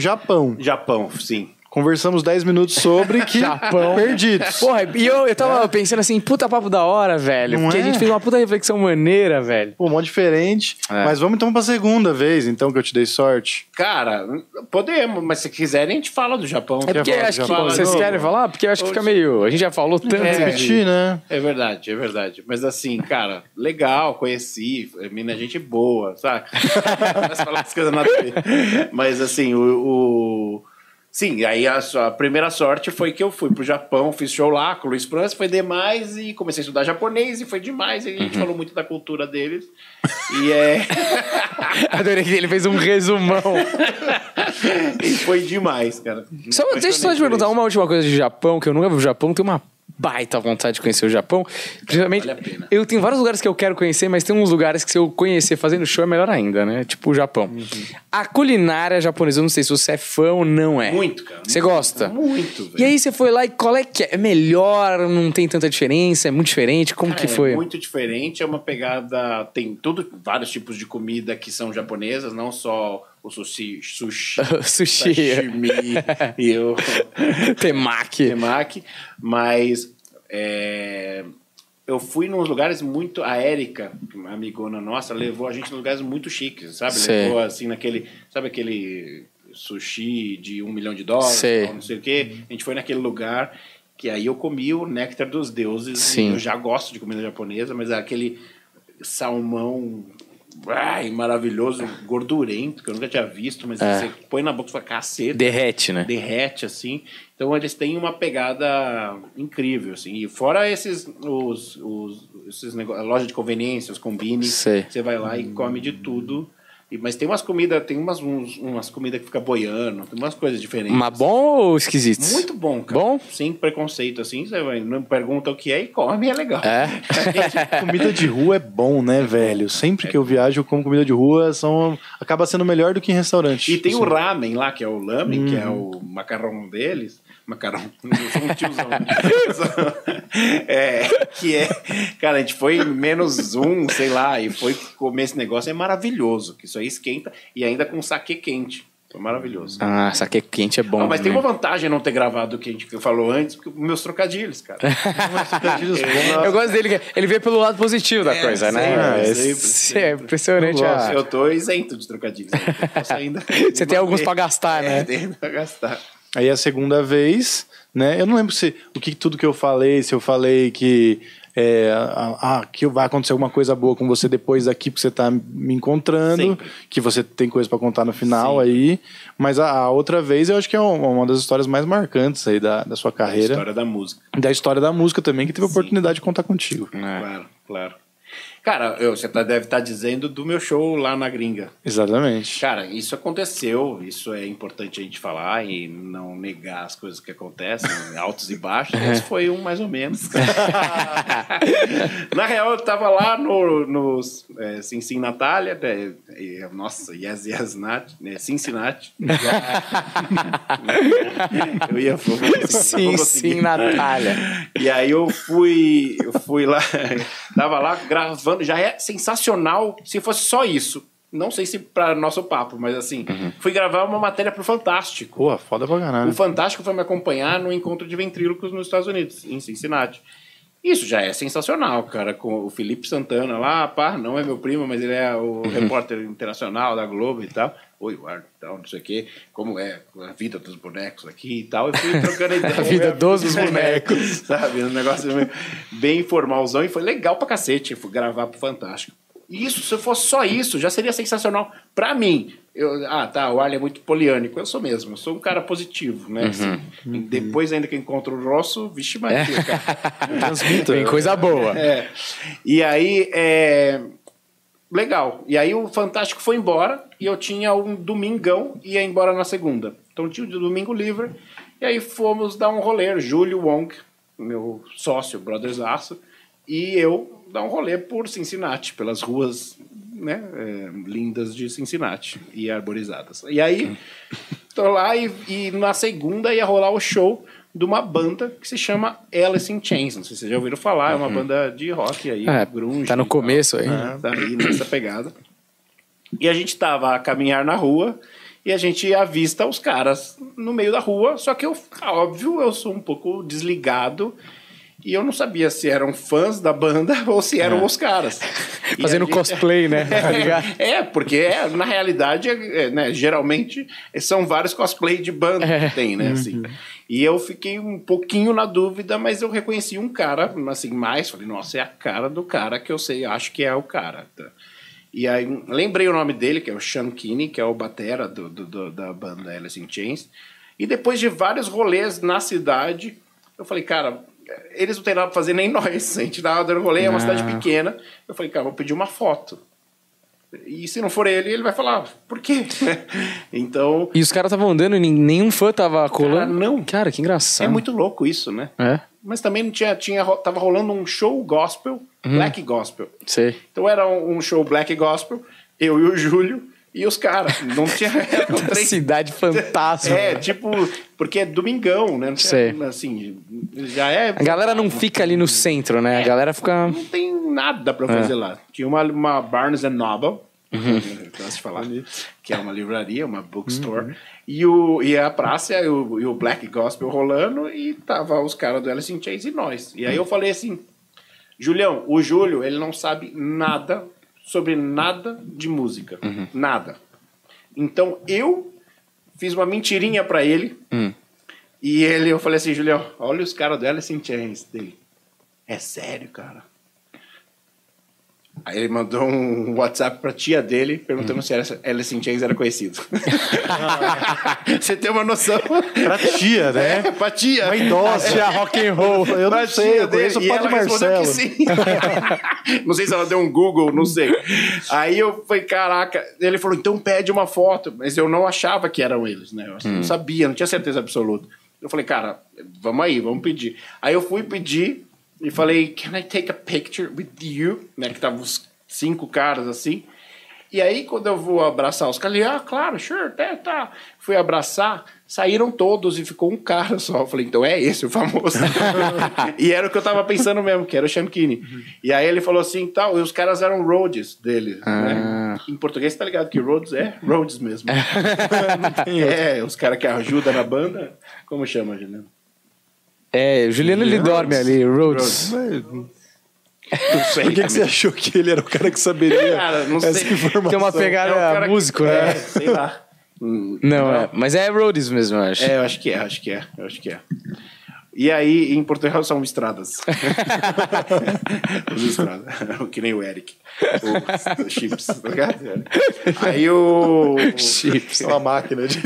Japão. Japão, sim. Conversamos 10 minutos sobre que Japão. perdidos. Porra, e eu, eu tava pensando assim, puta papo da hora, velho. Não porque é? a gente fez uma puta reflexão maneira, velho. Pô, mó diferente. É. Mas vamos então pra segunda vez, então, que eu te dei sorte. Cara, podemos, mas se quiserem a gente fala do Japão. É porque acho que vocês novo? querem falar? Porque eu acho que fica meio. A gente já falou tanto. É. de- Repetir, né? É verdade, é verdade. Mas assim, cara, legal, conheci, mina gente boa, sabe? Mas falar as coisas nada a ver. Mas assim, o. o- Sim, aí a, a primeira sorte foi que eu fui pro Japão, fiz show lá com o Luiz França, foi demais e comecei a estudar japonês e foi demais. E a gente falou muito da cultura deles. E é. Adorei que ele fez um resumão. e foi demais, cara. Só, deixa eu só te perguntar uma última coisa de Japão, que eu nunca vi o Japão, tenho uma baita vontade de conhecer o Japão. Principalmente, Vale eu tenho vários lugares que eu quero conhecer, mas tem uns lugares que se eu conhecer fazendo show é melhor ainda, né? Tipo o Japão. Uhum. A culinária japonesa, eu não sei se você é fã ou não é. Muito, cara. Você gosta? Muito, velho. E aí você foi lá e qual é que é? É melhor? Não tem tanta diferença? É muito diferente? Como que É foi? muito diferente, é uma pegada. Tem tudo, vários tipos de comida que são japonesas, não só o sushi, sushi, Sushi. sashimi e o Temaki. temaki, mas é, eu fui nos lugares muito. A Érica, uma amigona nossa, levou a gente em lugares muito chiques, sabe? Sei. Levou assim naquele. Sabe aquele sushi de um milhão de dólares, Sei. tal, não sei o quê? A gente foi naquele lugar que aí eu comi o néctar dos deuses. Sim. Eu já gosto de comida japonesa, mas é aquele salmão. Ai, maravilhoso, gordurento, que eu nunca tinha visto, mas É. você põe na boca e fala, caceta Derrete, né? derrete assim. Então eles têm uma pegada incrível assim. E fora esses os, os esses negócios, loja de conveniência, os combine, você vai lá e come de tudo. E, mas tem umas comidas, tem umas uns, umas comidas que fica boiando, tem umas coisas diferentes. Mas bom ou esquisito? Muito bom, cara. Bom? Sem preconceito assim, você vai, não pergunta o que é e come, é legal. É? Comida de rua é bom, né, velho? Sempre que eu viajo, eu como comida de rua, são... acaba sendo melhor do que em restaurante. E tem o Assim. ramen lá, que é o lamen, que é Uhum. o macarrão deles. Macarrão, eu sou um tiozão. né? é, que é, cara, a gente foi menos um, sei lá, e foi comer esse negócio, é maravilhoso, que isso aí esquenta e ainda com saque quente. Foi maravilhoso. Ah, saque quente é bom. Ah, mas tem né? uma vantagem não ter gravado o que a gente falou antes, porque meus trocadilhos, cara. Trocadilhos bons. Eu gosto dele, ele vê pelo lado positivo da É, coisa, né? sempre, É, sempre, é impressionante. Eu a-. Eu tô isento de trocadilhos. né? Eu posso ainda Você tem alguns pra gastar, né? É, tem pra gastar. Aí a segunda vez, né? Eu não lembro se o que tudo que eu falei, se eu falei que é, ah, que vai acontecer alguma coisa boa com você depois daqui, porque você tá me encontrando, Sempre. que você tem coisa pra contar no final Sempre. aí. Mas a, a outra vez eu acho que é uma, uma das histórias mais marcantes aí da, da sua carreira. história da música. Da história da música também, que teve a oportunidade de contar contigo. É. Claro, claro. Cara, eu, você tá- deve estar dizendo do meu show lá na gringa. Exatamente. Cara, isso aconteceu, isso é importante a gente falar e não negar as coisas que acontecem, altos e baixos, mas foi um mais ou menos. Na real, eu tava lá no, no é, Natália, né, e, nossa, Yes Yes Nat, né, Cincinnati. eu ia Sim, sim, Natália. E aí eu fui, eu fui lá, tava lá gravando, já é sensacional se fosse só isso. Não sei se para nosso papo, mas assim, fui gravar uma matéria pro Fantástico. Pô, foda pra caralho. O Fantástico foi me acompanhar no encontro de ventrílocos nos Estados Unidos, em Cincinnati. Isso já é sensacional, cara, com o Felipe Santana lá, pá, não é meu primo, mas ele é o repórter internacional da Globo e tal. Oi, Eduardo, tal, não sei o quê, como é a vida dos bonecos aqui e tal. Eu fui trocando ideia. A vida dos bonecos. Sabe, um negócio bem informalzão e foi legal pra cacete fui gravar pro Fantástico. Isso, se fosse só isso, já seria sensacional pra mim. Eu, ah, tá, o Arlen é muito poliânico. Eu sou mesmo, eu sou um cara positivo, né? assim. E depois, ainda que encontro o Rosso, vixe, Maria, cara. Transmita. Tem coisa boa. É. E aí, é... legal. E aí o Fantástico foi embora e eu tinha um domingão e ia embora na segunda. Então tinha o domingo livre. E aí fomos dar um rolê. Júlio Wong, meu sócio, brothers aço, e eu dar um rolê por Cincinnati, pelas ruas né, é, lindas de Cincinnati e arborizadas. E aí, tô lá e, e na segunda ia rolar o show de uma banda que se chama Alice in Chains. Não sei se vocês já ouviram falar, é uma banda de rock aí, É, grunge. tá no começo aí. É, tá aí nessa pegada. E a gente tava a caminhar na rua e a gente avista os caras no meio da rua, só que eu, óbvio, eu sou um pouco desligado e eu não sabia se eram fãs da banda ou se eram os caras. E Fazendo gente- cosplay, né? Ligado? é, porque é, na realidade, é, é, né, geralmente são vários cosplay de banda É. que tem, né? Assim. E eu fiquei um pouquinho na dúvida, mas eu reconheci um cara, assim, mais, falei, nossa, é a cara do cara que eu sei, acho que é o cara. tá? E aí, lembrei o nome dele, que é o Sean Kinney, que é o batera do, do- do- da banda Alice in Chains. E depois de vários rolês na cidade, eu falei, cara, eles não tem nada pra fazer, nem nós. A gente tava dando rolê, é uma cidade pequena. Eu falei, cara, vou pedir uma foto. E se não for ele, ele vai falar, por quê? então, E os caras estavam andando e nenhum fã tava colando? não. Cara, que engraçado. é muito louco isso, né? É? Mas também não tinha, tinha, tava rolando um show gospel, Uhum. black gospel. Sei. Então era um show black gospel, eu e o Júlio e os caras. Não tinha. três- cidade fantasma. É, tipo, porque é domingão, né? Não tinha, Sei. assim, já é. A galera não fica ali no centro, né? A galera fica. Não tem nada pra fazer lá. Tinha uma, uma Barnes Noble, gosto de falar, que é uma livraria, uma bookstore, e, o, e a praça e o, e o Black Gospel rolando, e tava os caras do Alice in Chains e nós. E aí eu falei assim, Julião, o Júlio, ele não sabe nada sobre nada de música. Nada. Então eu fiz uma mentirinha pra ele, Hum. e ele, eu falei assim, Julião, olha os caras do Alice in Chains dele. É sério, cara? Aí ele mandou um WhatsApp pra tia dele perguntando se essa Alice in Chains era conhecido. Você tem uma noção? Pra tia, né? É, pra tia. Uma idosa. Tia rock and roll. Eu não Pra sei, tia eu conheço o e Padre Marcelo. que sim. não sei se ela deu um Google, não sei. Aí eu falei, caraca. Ele falou, então pede uma foto. Mas eu não achava que eram eles, né? Eu assim, não sabia, não tinha certeza absoluta. Eu falei, cara, vamos aí, vamos pedir. Aí eu fui pedir e falei, can I take a picture with you? Né, que tava uns cinco caras assim. E aí, quando eu vou abraçar os caras, ah, claro, sure, tá, tá. Fui abraçar, saíram todos e ficou um cara só. Eu falei, então é esse o famoso. e era o que eu tava pensando mesmo, que era o Sean Kinney. E aí ele falou assim, tal, e os caras eram Rhodes dele, né? Em português, tá ligado que Rhodes é Rhodes mesmo. é, os caras que ajudam na banda, como chama, Juliano? É, o Juliano ele dorme ali, Rhodes. Não sei. Por que, que você achou que ele era o cara que saberia Cara, não essa sei. informação? Tem uma É pegada que- músico, É, né? sei lá. Hum, Não, é. Mas é Rhodes mesmo, eu acho. É, eu acho que é, acho que é, eu acho que é. E aí, em Portugal são estradas. Os estradas. que nem o Eric. O, Chips, tá ligado? Aí o. Chips. É uma máquina de...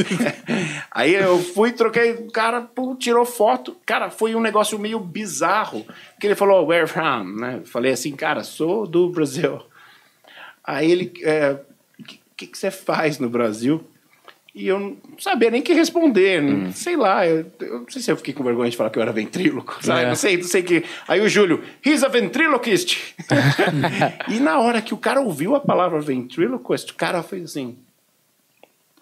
Aí eu fui, troquei, o cara pô, tirou foto. Cara, foi um negócio meio bizarro. Porque ele falou, where from? Né? Falei assim, cara, sou do Brasil. Aí ele, é, o que você faz no Brasil? E eu não sabia nem o que responder, não- sei lá, eu, eu não sei se eu fiquei com vergonha de falar que eu era ventríloco, sabe? É. Não sei, não sei que. Aí o Júlio, he's a ventriloquist. e na hora que o cara ouviu a palavra ventriloquist, o cara fez assim.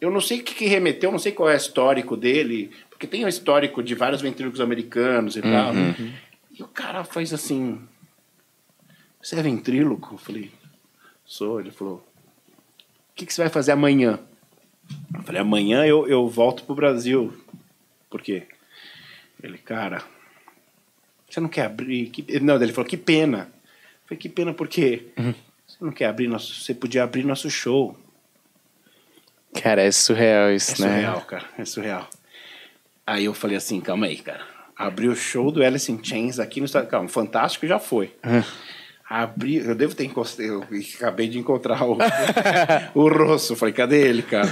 Eu não sei o que, que remeteu, não sei qual é o histórico dele, porque tem um histórico de vários ventrílocos americanos e tal. né? E o cara faz assim: Você é ventríloco? Eu falei: Sou. Ele falou: O que, que você vai fazer amanhã? Eu falei: Amanhã eu, eu volto pro Brasil. Por quê? Ele, cara, você não quer abrir? Que... Não, ele falou: Que pena. Eu falei: Que pena por quê? Você não quer abrir nosso. Você podia abrir nosso show. Cara, é surreal isso, É né? surreal, cara. É surreal. Aí eu falei assim, calma aí, cara. Abri o show do Alice in Chains aqui no estado. Calma, fantástico já foi. Abri, eu devo ter encostado, eu acabei de encontrar o, o Rosso. Falei, cadê ele, cara?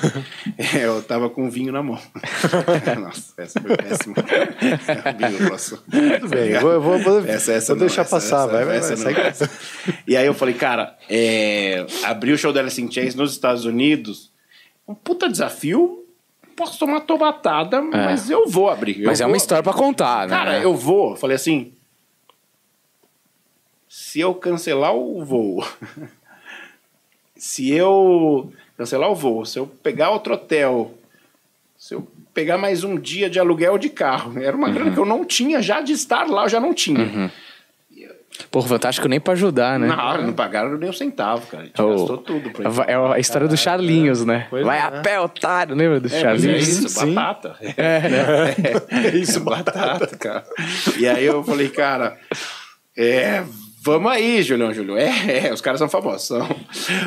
É, eu tava com vinho na mão. Nossa, essa foi péssima. vinho Rosso. Tudo bem, eu vou, vou, Essa, essa vou não, deixar essa- passar, essa- vai, vai, essa vai, não. segue. E aí eu falei, cara, é, abrir o show da Alice in Chains nos Estados Unidos, um puta desafio. Posso tomar tomatada, mas eu vou abrir. É. Mas é uma história pra contar, né? Cara, eu vou. Falei assim. Se eu cancelar o voo, se eu cancelar o voo, se eu pegar outro hotel, se eu pegar mais um dia de aluguel de carro, era uma Uhum. grana que eu não tinha já de estar lá, eu já não tinha. Porra, fantástico nem pra ajudar, né? Não, não pagaram nem um centavo, cara. A gente Oh, gastou tudo pra. É a história do Charlinhos, né? Pois Vai é. a pé, otário, lembra do É, é Charlinhos? isso, Sim. batata. É, né? É isso, batata, cara. E aí eu falei, cara, é, vamos aí, Julião, Júlio. É, é, os caras são famosos. São.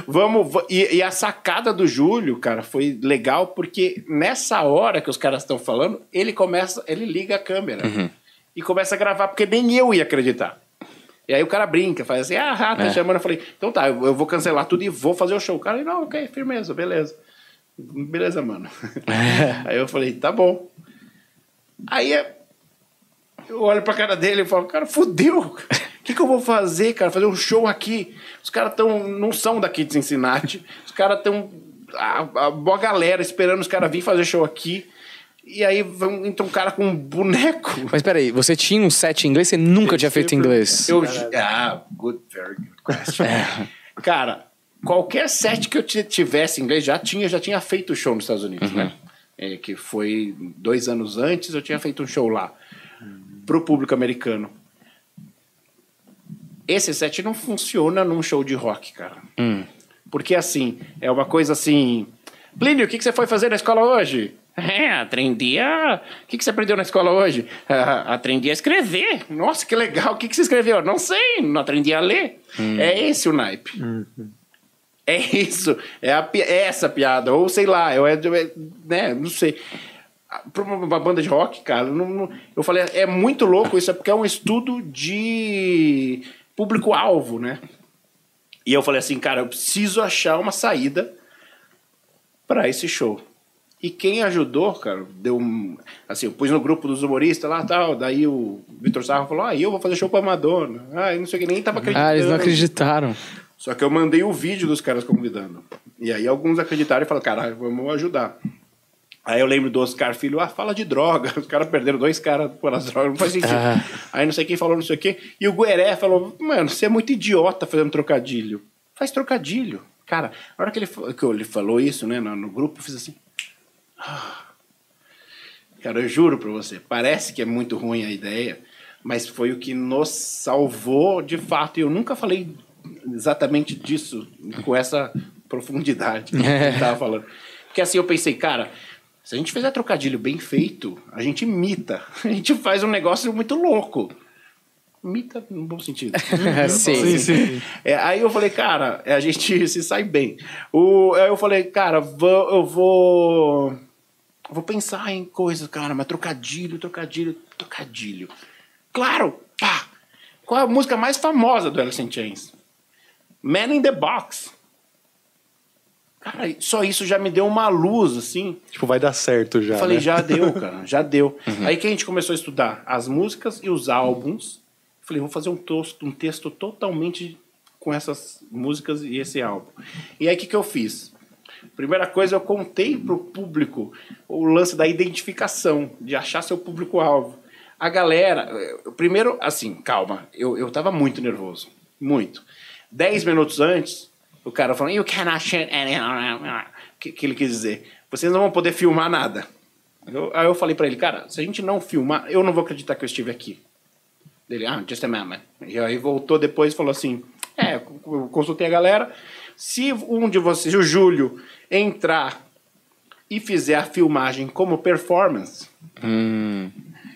Vamos. va- E, e a sacada do Júlio, cara, foi legal porque nessa hora que os caras estão falando, ele começa, ele liga a câmera e começa a gravar, porque nem eu ia acreditar. E aí o cara brinca, faz assim, ah, tá É. chamando. Eu falei, então tá, eu eu vou cancelar tudo e vou fazer o show. O cara, não, ok, firmeza, beleza. Beleza, mano. aí eu falei, tá bom. Aí eu olho pra cara dele e falo, cara, fudeu. O que, que eu vou fazer, cara? Fazer um show aqui. Os caras estão. não são daqui de Cincinnati. Os caras estão. A, a boa galera esperando os caras virem fazer show aqui. E aí vão, entra um cara com um boneco. Mas peraí, você tinha um set em inglês, você nunca tinha feito em inglês. Eu, ah, good, very good question. Cara, qualquer set que eu ti- tivesse em inglês já tinha, já tinha feito show nos Estados Unidos, né? É, que foi dois anos antes, eu tinha feito um show lá pro público americano. Esse set não funciona num show de rock, cara. Porque assim, é uma coisa assim. Plínio, o que, que você foi fazer na escola hoje? É, aprendi a. O que, que você aprendeu na escola hoje? "Ah, aprendi a escrever. Nossa, que legal. O que, que você escreveu? Não sei, não aprendi a ler. É esse o naipe. É isso. É, a é essa piada. Ou sei lá, eu, é, é- né, não sei. Para uma, uma banda de rock, cara, não- não- eu falei, é muito louco isso, é porque é um estudo de público-alvo, né? E eu falei assim, cara, eu preciso achar uma saída para esse show. E quem ajudou, cara, deu um. Assim, eu pus no grupo dos humoristas lá tal. Daí o Vitor Sarro falou: Ah, eu vou fazer show pra Madonna. Ah, eu não sei o que, nem tava acreditando. Ah, eles não acreditaram. Só que eu mandei o vídeo dos caras convidando. E aí alguns acreditaram e falaram, caralho, vamos ajudar. Aí eu lembro do Oscar Filho, ah, fala de droga. Os caras perderam dois caras pelas drogas, não faz sentido. Ah. Aí não sei quem falou não sei o quê. E o Gueré falou, mano, você é muito idiota fazendo trocadilho. Faz trocadilho. Cara, na hora que ele, que ele falou isso, né, no, no grupo, eu fiz assim. "Ah." Cara, eu juro pra você, parece que é muito ruim a ideia, mas foi o que nos salvou de fato. E eu nunca falei exatamente disso com essa profundidade que eu tava falando. Porque assim eu pensei, cara, se a gente fizer trocadilho bem feito, a gente imita. A gente faz um negócio muito louco. Imita no bom sentido. Sim, Sim, sim. É, aí eu falei, cara, a gente se sai bem. O, aí eu falei, cara, vou- eu vou. Vou pensar em coisas, cara, mas trocadilho, trocadilho, trocadilho. Claro! Pá! Qual é a música mais famosa do Alice in Chains? Man in the Box. Cara, só isso já me deu uma luz, assim. Tipo, vai dar certo já. Eu falei, né? já deu, cara, já deu. Aí que a gente começou a estudar as músicas e os álbuns. Eu falei, vou fazer um, tos- um texto totalmente com essas músicas e esse álbum. E aí o que, que eu fiz? Primeira coisa, eu contei pro público o lance da identificação, de achar seu público-alvo. A galera, eh, primeiro, assim, calma, eu, eu tava muito nervoso, muito. Dez minutos antes, o cara falou, you cannot shoot any... O que, que ele quis dizer? Vocês não vão poder filmar nada. Eu- aí eu falei pra ele, cara, se a gente não filmar, eu não vou acreditar que eu estive aqui. Ele, ah, just a moment. E aí voltou depois e falou assim: É, eu consultei a galera. Se um de vocês, o Júlio, entrar e fizer a filmagem como performance,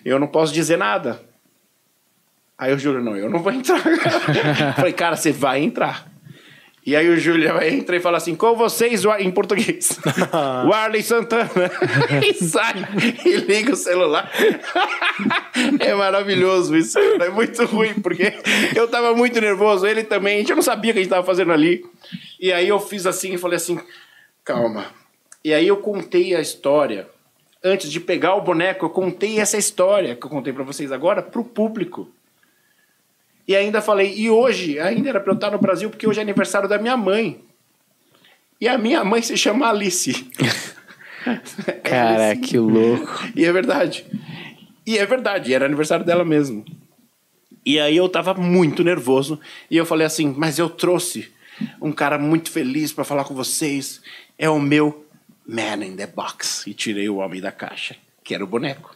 eu não posso dizer nada. Aí o Júlio, não, eu não vou entrar. Falei, cara, você vai entrar. E aí o Júlio entra e fala assim, com vocês, em português, o Arley Santana. e sai, e liga o celular. é maravilhoso isso, é muito ruim, porque eu tava muito nervoso, ele também, a gente não sabia o que a gente tava fazendo ali. E aí eu fiz assim e falei assim, calma. E aí eu contei a história. Antes de pegar o boneco, eu contei essa história que eu contei pra vocês agora pro público. E ainda falei, e hoje, ainda era pra eu estar no Brasil, porque hoje é aniversário da minha mãe. E a minha mãe se chama Alice. Cara, Alice. que louco. E é verdade. E é verdade, era aniversário dela mesmo. E aí eu tava muito nervoso. E eu falei assim, mas eu trouxe um cara muito feliz pra falar com vocês. É o meu Man in the Box. E tirei o homem da caixa, que era o boneco.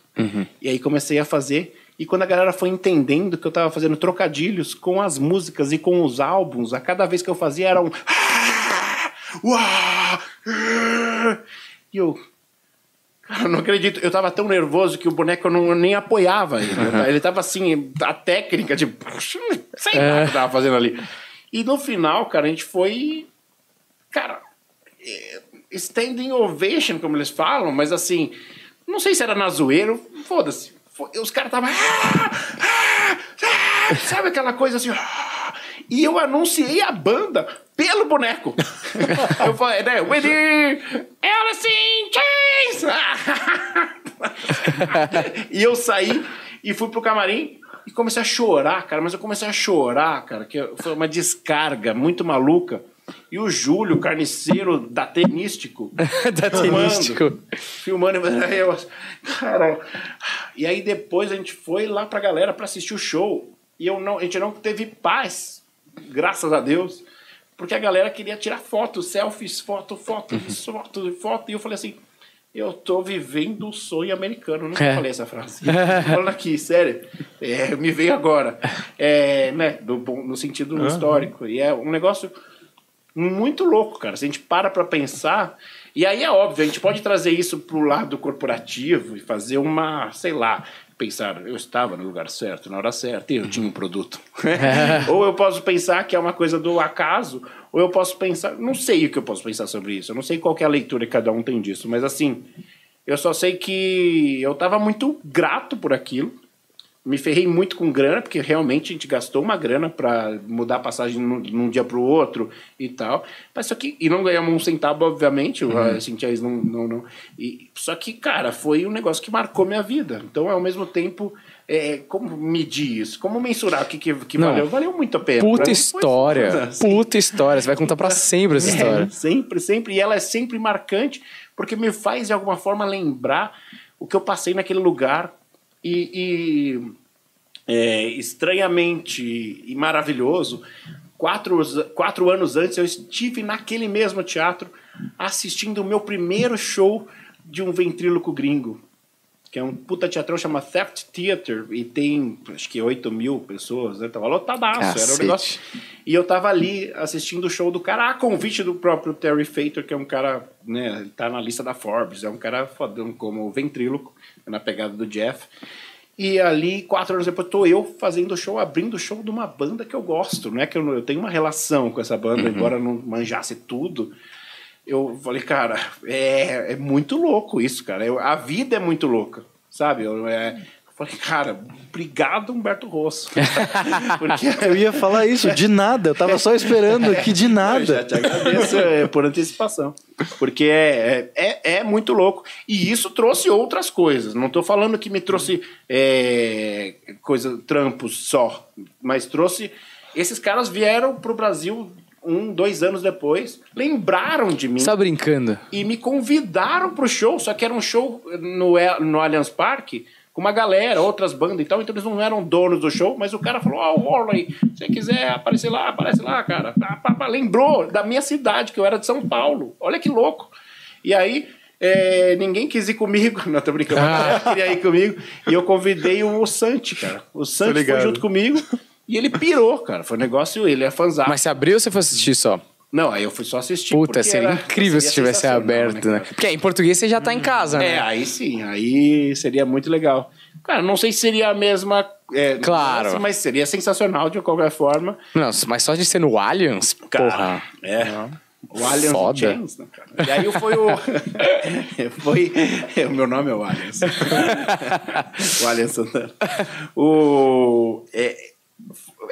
E aí comecei a fazer. E quando a galera foi entendendo que eu tava fazendo trocadilhos com as músicas e com os álbuns, a cada vez que eu fazia era um. E eu. Cara, não acredito. Eu tava tão nervoso que o boneco eu não, eu nem apoiava ele. Ele tava assim, a técnica, tipo, sei lá o que tava fazendo ali. E no final, cara, a gente foi. Cara, eh, standing ovation, como eles falam, mas assim, não sei se era na zoeira, foda-se. Os caras estavam. sabe aquela coisa assim. "Ah", E eu anunciei a banda pelo boneco. eu falei, né? Winnie, Alice in Chains! e eu saí e fui pro camarim e comecei a chorar, cara. Mas eu comecei a chorar, cara, que foi uma descarga muito maluca. E o Júlio, carniceiro da Tenístico, Da filmando, Tenístico. filmando, aí eu, cara. E aí depois a gente foi lá pra galera pra assistir o show. E eu não, a gente não teve paz, graças a Deus, porque a galera queria tirar fotos, selfies, foto, foto, foto, foto. E eu falei assim: eu tô vivendo o sonho americano. Eu nunca É. falei essa frase. Falando aqui, sério. É, me veio agora. É, né, do, no sentido histórico. E é um negócio muito louco, cara. Se a gente para pra pensar. E aí é óbvio, a gente pode trazer isso pro lado corporativo e fazer uma, sei lá, pensar, eu estava no lugar certo, na hora certa, e eu tinha um produto. ou eu posso pensar que é uma coisa do acaso, ou eu posso pensar, não sei o que eu posso pensar sobre isso, eu não sei qual é a leitura que cada um tem disso, mas assim, eu só sei que eu estava muito grato por aquilo. Me ferrei muito com grana, porque realmente a gente gastou uma grana para mudar a passagem num, num dia para o outro e tal. Mas só que. E não ganhamos um centavo, obviamente. Uhum. O Cintia não, não, não. E, só que, cara, foi um negócio que marcou minha vida. Então, ao mesmo tempo. É, como medir isso? Como mensurar o que, que, que valeu? Valeu muito a pena. Puta mim história. assim. Puta história. Você vai contar pra sempre essa história. É, sempre, sempre. E ela é sempre marcante, porque me faz, de alguma forma, lembrar o que eu passei naquele lugar. E, e, é, estranhamente e maravilhoso, quatro, quatro anos antes eu estive naquele mesmo teatro assistindo o meu primeiro show de um ventríloco gringo. Que é um puta teatrão, chama Theft Theater, e tem acho que 8 mil pessoas, né? Tava lotadaço, era um negócio. E eu tava ali assistindo o show do cara, a convite do próprio Terry Fator, que é um cara, né, ele tá na lista da Forbes, é um cara fodão como ventríloco, na pegada do Jeff. E ali, quatro anos depois, tô eu fazendo show, abrindo show de uma banda que eu gosto, não é que eu, eu tenho uma relação com essa banda, embora não manjasse tudo. Eu falei, cara, é, é muito louco isso, cara. Eu- a vida é muito louca, sabe? Eu, é, eu falei, cara, obrigado, Humberto Rosso. Porque Eu ia falar isso, de nada. Eu tava só esperando aqui de eu já nada. te agradeço é, por antecipação. Porque é, é, é muito louco. E isso trouxe outras coisas. Não estou falando que me trouxe é, coisa, trampos só. Mas trouxe. Esses caras vieram pro Brasil um, dois anos depois, lembraram de mim Você tá brincando? e me convidaram pro show, só que era um show no, no Allianz Parque com uma galera, outras bandas e tal, então eles não eram donos do show, mas o cara falou, ó, oh, Warley, se você quiser aparecer lá, aparece lá, cara. Pá, pá, pá. Lembrou da minha cidade, que eu era de São Paulo. Olha que louco. E aí, é, ninguém quis ir comigo, não tô brincando, Ah. queria ir comigo, e eu convidei o Santi, cara. O Santi foi junto comigo e ele pirou, cara. Foi um negócio, ele é fanzão. Mas você abriu ou você foi assistir só? Não, aí eu fui só assistir. Puta, seria era- incrível se seria tivesse sensacional, aberto, né? Porque em português você já tá em casa, É, né? aí sim, aí seria muito legal. Cara, não sei se seria a mesma. é, Claro. Mas seria sensacional de qualquer forma. Não, mas só de ser no Allianz, Cara, porra. É. O Allianz Foda. Chains, né, cara? E aí foi o. foi. O meu nome é o Allianz. o Allianz Santana. O. É,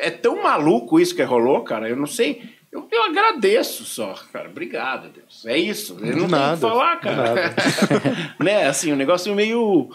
é tão maluco isso que rolou, cara. Eu não sei. Eu, eu agradeço só, cara. Obrigado, Deus. É isso. Eu não tenho o nada, que falar, cara. né? Assim, um negócio meio.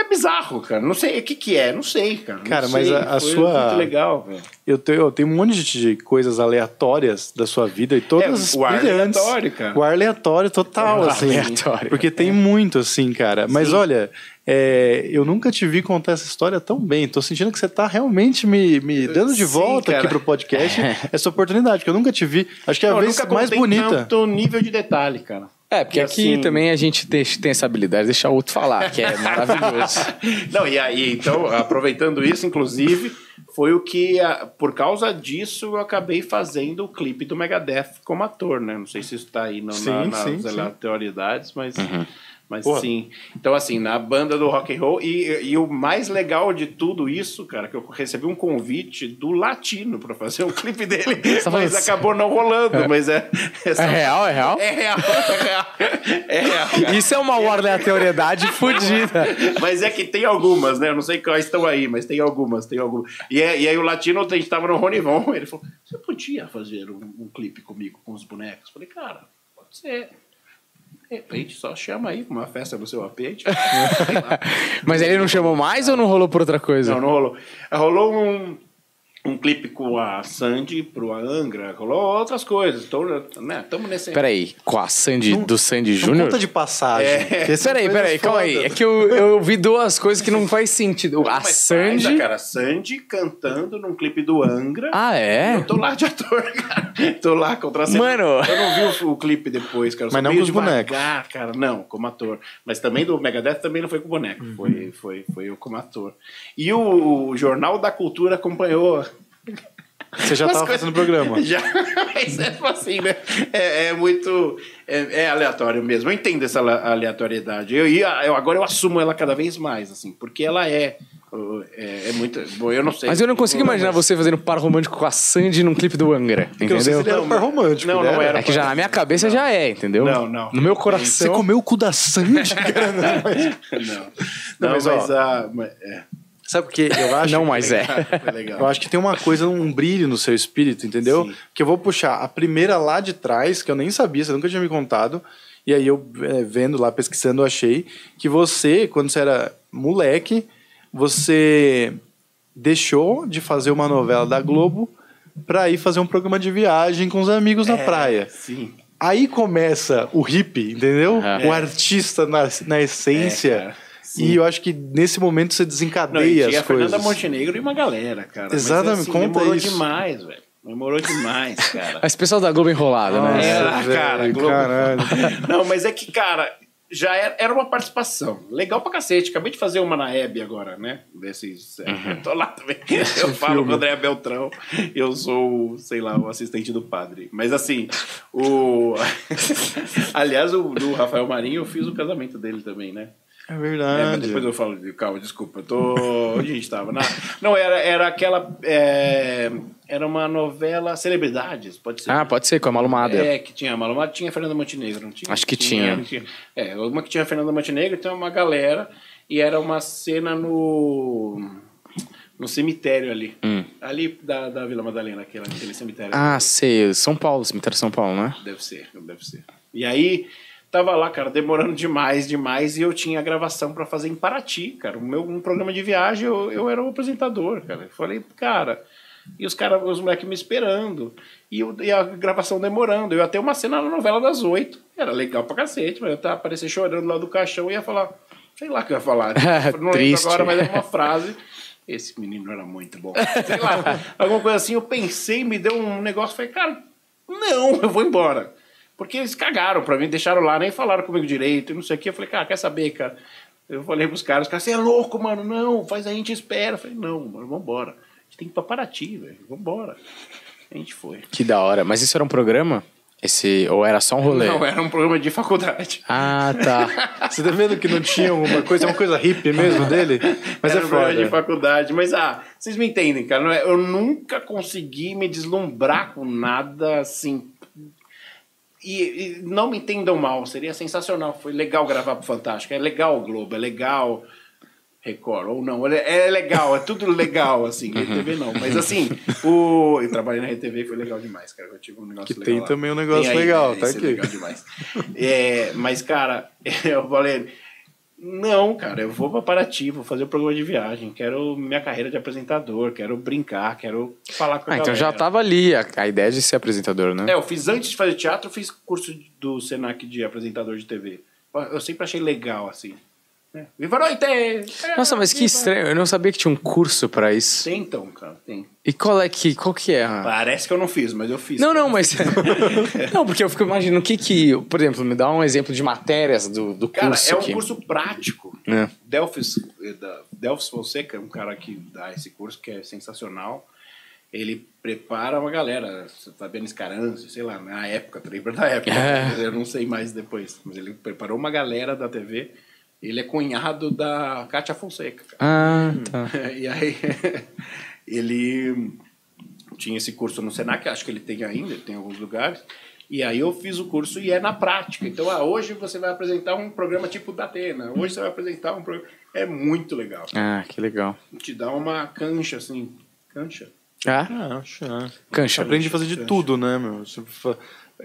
É bizarro, cara. Não sei o que que é, não sei, cara. Não Cara, mas sei. a- a Foi sua- muito legal, velho. Eu tenho, eu tenho um monte de coisas aleatórias da sua vida e todas É, o ar brilhantes. aleatório, cara. O ar aleatório total, O ar assim. aleatório. Porque tem muito, assim, cara. Mas Sim. olha, é, eu nunca te vi contar essa história tão bem. Tô sentindo que você tá realmente me, me dando de Sim, volta aqui cara. pro podcast essa oportunidade, que eu nunca te vi. Acho que é a Eu vez nunca mais bonita. tanto nível de detalhe, cara. É, porque E aqui assim- também a gente tem, tem essa habilidade de deixar o outro falar, que é maravilhoso. Não, e aí, então, aproveitando isso, inclusive, foi o que, a- por causa disso, eu acabei fazendo o clipe do Megadeth como ator, né? Não sei se isso tá aí no, Sim, na, nas sim, sim. aleatoriedades, mas, mas Porra. sim. Então, assim, na banda do rock and roll, e, e o mais legal de tudo isso, cara, que eu recebi um convite do Latino pra fazer um clipe dele, tá mas acabou não rolando, mas é... É, só- É real, é real? É real, é real. É real, cara. Isso é uma aleatoriedade fodida. Mas é que tem algumas, né? Eu não sei quais estão aí, mas tem algumas, tem algumas. E, é- e aí o latino, a gente tava no Ronivon, ele falou: você podia fazer um, um clipe comigo com os bonecos? Eu falei, cara, pode ser. De repente, só chama aí uma festa no seu AP. Tipo. Mas ele não chamou mais ou não rolou por outra coisa? Não, não rolou. Rolou um, um clipe com a Sandy pro Angra, rolou outras coisas. Então, né? Tamo nesse. Peraí, com a Sandy, do Sandy Não Júnior? conta de passagem. É. Peraí, peraí, calma aí. É que eu, eu vi duas coisas que não faz sentido. A Mas faz, Sandy. cara, Sandy cantando num clipe do Angra. Ah, é? Eu tô lá de ator, cara. Tô lá contra a cena. Mano. Eu não vi o, o clipe depois, cara. Eu Mas não vi com os bonecos. cara. Não, como ator. Mas também do Megadeth também não foi com boneco. Uhum. Foi, foi, foi eu como ator. E o, Jornal da Cultura acompanhou. Você já umas tava coisas- fazendo programa. Já, é tipo assim, né? É, é muito. É, é aleatório mesmo. Eu entendo essa ale- aleatoriedade. Eu, e eu, agora eu assumo ela cada vez mais, assim, porque ela é. É, é muito. Bom, eu não sei. Mas eu não consigo imaginar você fazendo par romântico com a Sandy num clipe do Angra. Não sei se Entendeu? ele era um par romântico. Não, ele não era. É que já na minha cabeça já é, entendeu? Não, não. No meu Você coração. comeu o cu da Sandy, cara? Não, mas- Não, não, mas, mas, ó, ah, mas- é, Sabe por quê? Eu acho Não, mas é. Eu acho que tem uma coisa, um brilho no seu espírito, entendeu? Sim. Que eu vou puxar a primeira lá de trás, que eu nem sabia, você nunca tinha me contado. E aí eu, é, vendo lá, pesquisando, eu achei que você, quando você era moleque, você deixou de fazer uma novela da Globo pra ir fazer um programa de viagem com os amigos na praia. Sim. Aí começa o hippie, entendeu? Aham. O artista na, na essência. É. Sim. e eu acho que nesse momento você Não, desencadeia a as coisas. Fernanda Montenegro e uma galera, cara. Mas, Exatamente, assim, conta demorou isso. demais, velho. Demorou demais, cara. Esse pessoal da Globo enrolada, né? É, Nossa, ah, cara, Globo. caralho. Não, mas é que, cara, já era, era uma participação. Legal pra cacete. Acabei de fazer uma na Hebe agora, né? Desses. é, Uhum. Eu tô lá também. Eu falo com o André Beltrão. Eu sou, sei lá, o assistente do padre. Mas assim, o. Aliás, o do Rafael Marinho, eu fiz o casamento dele também, né? É É, mas verdade. depois eu falo, de- calma, desculpa, eu tô. Onde a gente tava? Na- Não, era, era aquela. é, Era uma novela Celebridades, pode ser. Ah, pode ser, com a Malumada. É, que tinha a Maluma, tinha a Fernanda Montenegro, não tinha? Acho que tinha. não É, uma que tinha a Fernanda Montenegro, então uma galera, e era uma cena no. no cemitério ali. Hum. Ali da, da Vila Madalena, aquele, aquele cemitério. Ah, sei. São Paulo, cemitério de São Paulo, né? Deve ser, deve ser. E aí, tava lá, cara, demorando demais, demais, e eu tinha a gravação pra fazer em Paraty, cara. O meu um programa de viagem, eu, eu era o apresentador, cara. Eu falei, cara, e os caras, os moleques me esperando, e, o- e a gravação demorando. Eu ia ter uma cena na novela das oito, era legal pra cacete, mas eu tava aparecer chorando lá do caixão e ia falar, sei lá o que eu ia falar. Eu não lembro agora, mas era uma frase. Esse menino era muito bom. Sei lá, alguma coisa assim, eu pensei, me deu um negócio, falei, cara, não, eu vou embora. Porque eles cagaram pra mim, deixaram lá, nem falaram comigo direito, e não sei o que. Eu falei, cara, quer saber, cara? Eu falei pros caras, os caras, você é louco, mano, não, faz a gente espera. Eu falei, não, mano, vambora. A gente tem que ir pra Paraty, velho, vambora. A gente foi. Que da hora. Mas isso era um programa? Esse, ou era só um rolê? Não, era um programa de faculdade. Ah, tá. Você tá vendo que não tinha alguma coisa, é uma coisa hippie mesmo dele? Mas Era é um programa de faculdade. Mas, ah, vocês me entendem, cara. não é- Eu nunca consegui me deslumbrar com nada assim. E, e não me entendam mal, seria sensacional. Foi legal gravar pro Fantástico. É legal o Globo, é legal Record, ou não. É, é legal, é tudo legal, assim. RTV não. Mas assim, o. Eu trabalhei na RTV foi legal demais, cara. Eu tive um negócio Que legal. tem lá. também um negócio aí, legal, né? tá é aqui. legal demais. É, mas, cara, eu falei. Não, cara, eu vou pra Paraty, vou fazer o programa de viagem, quero minha carreira de apresentador, quero brincar, quero falar com a Ah, então já tava ali a, a ideia de ser apresentador, né? É, eu fiz antes de fazer teatro, eu fiz curso do Senac de apresentador de TV. Eu sempre achei legal, assim. É. Viva a noite! Nossa, mas que estranho. Eu não sabia que tinha um curso pra isso. Tem então, cara, tem. E qual é que, qual que é? a- Parece que eu não fiz, mas eu fiz. Não, não, mas. não, porque eu fico imaginando o que que. Por exemplo, me dá um exemplo de matérias do, do Cara, curso é um aqui. curso prático. É. Delphis, eh, da- Fonseca é um cara que dá esse curso que é sensacional. Ele prepara uma galera, Fabiano Escarance, sei lá, na época, tu lembra da época? É. Eu não sei mais depois, mas ele preparou uma galera da TV. Ele é cunhado da Kátia Fonseca. cara. Ah, tá. e aí ele tinha esse curso no Senac, acho que ele tem ainda, ele tem em alguns lugares. E aí eu fiz o curso e é na prática. Então, ah, hoje você vai apresentar um programa tipo da Atena, hoje você vai apresentar um programa. É muito legal. Ah, que legal. Te dá uma cancha, assim. Cancha? Ah, Ah, acho, é. cancha. Aprende a fazer de tudo, né, meu?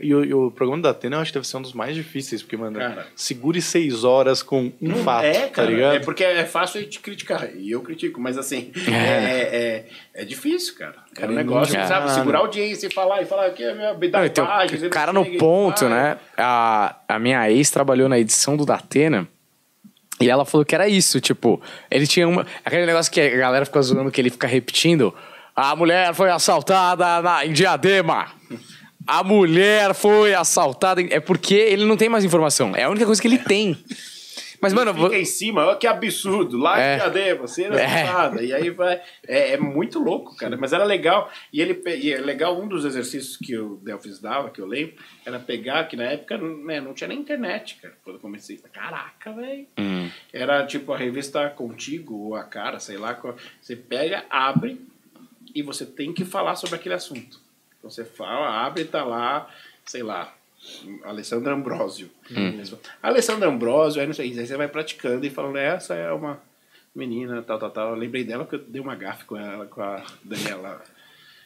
E o, e o programa da Atena eu acho que deve ser um dos mais difíceis, porque, mano, Cara. segure seis horas com um Não fato, é, cara. tá ligado? É porque é fácil a gente criticar. E eu critico, mas assim, é, é, é, é difícil, cara. É um Cara, negócio, não- sabe? Ah, Segurar a audiência e falar, e falar que é minha Não, da então, página, o cara no ponto, né? A, a minha ex trabalhou na edição do Datena. E ela falou que era isso, tipo, ele tinha uma. Aquele negócio que a galera fica zoando que ele fica repetindo. A mulher foi assaltada na, em Diadema. A mulher foi assaltada. em-" É porque ele não tem mais informação. É a única coisa que ele tem. Mas, mano, Fica vo- em cima, olha que absurdo. Lá É. cadê você? Não É. nada. E aí vai. É, é muito louco, cara. Mas era legal. E ele e é legal, um dos exercícios que o Delphis dava, que eu lembro, era pegar, que na época né, não tinha nem internet, cara, quando eu comecei. Caraca, velho. Hum. Era tipo a revista Contigo, ou a cara, sei lá. Você pega, abre e você tem que falar sobre aquele assunto. Então você fala, abre e tá lá, sei lá, Alessandro Ambrosio. Alessandro Ambrosio, aí não sei, aí você vai praticando e falando, essa é uma menina, tal, tal, tal. Eu lembrei dela porque eu dei uma gafe com ela, com a Daniela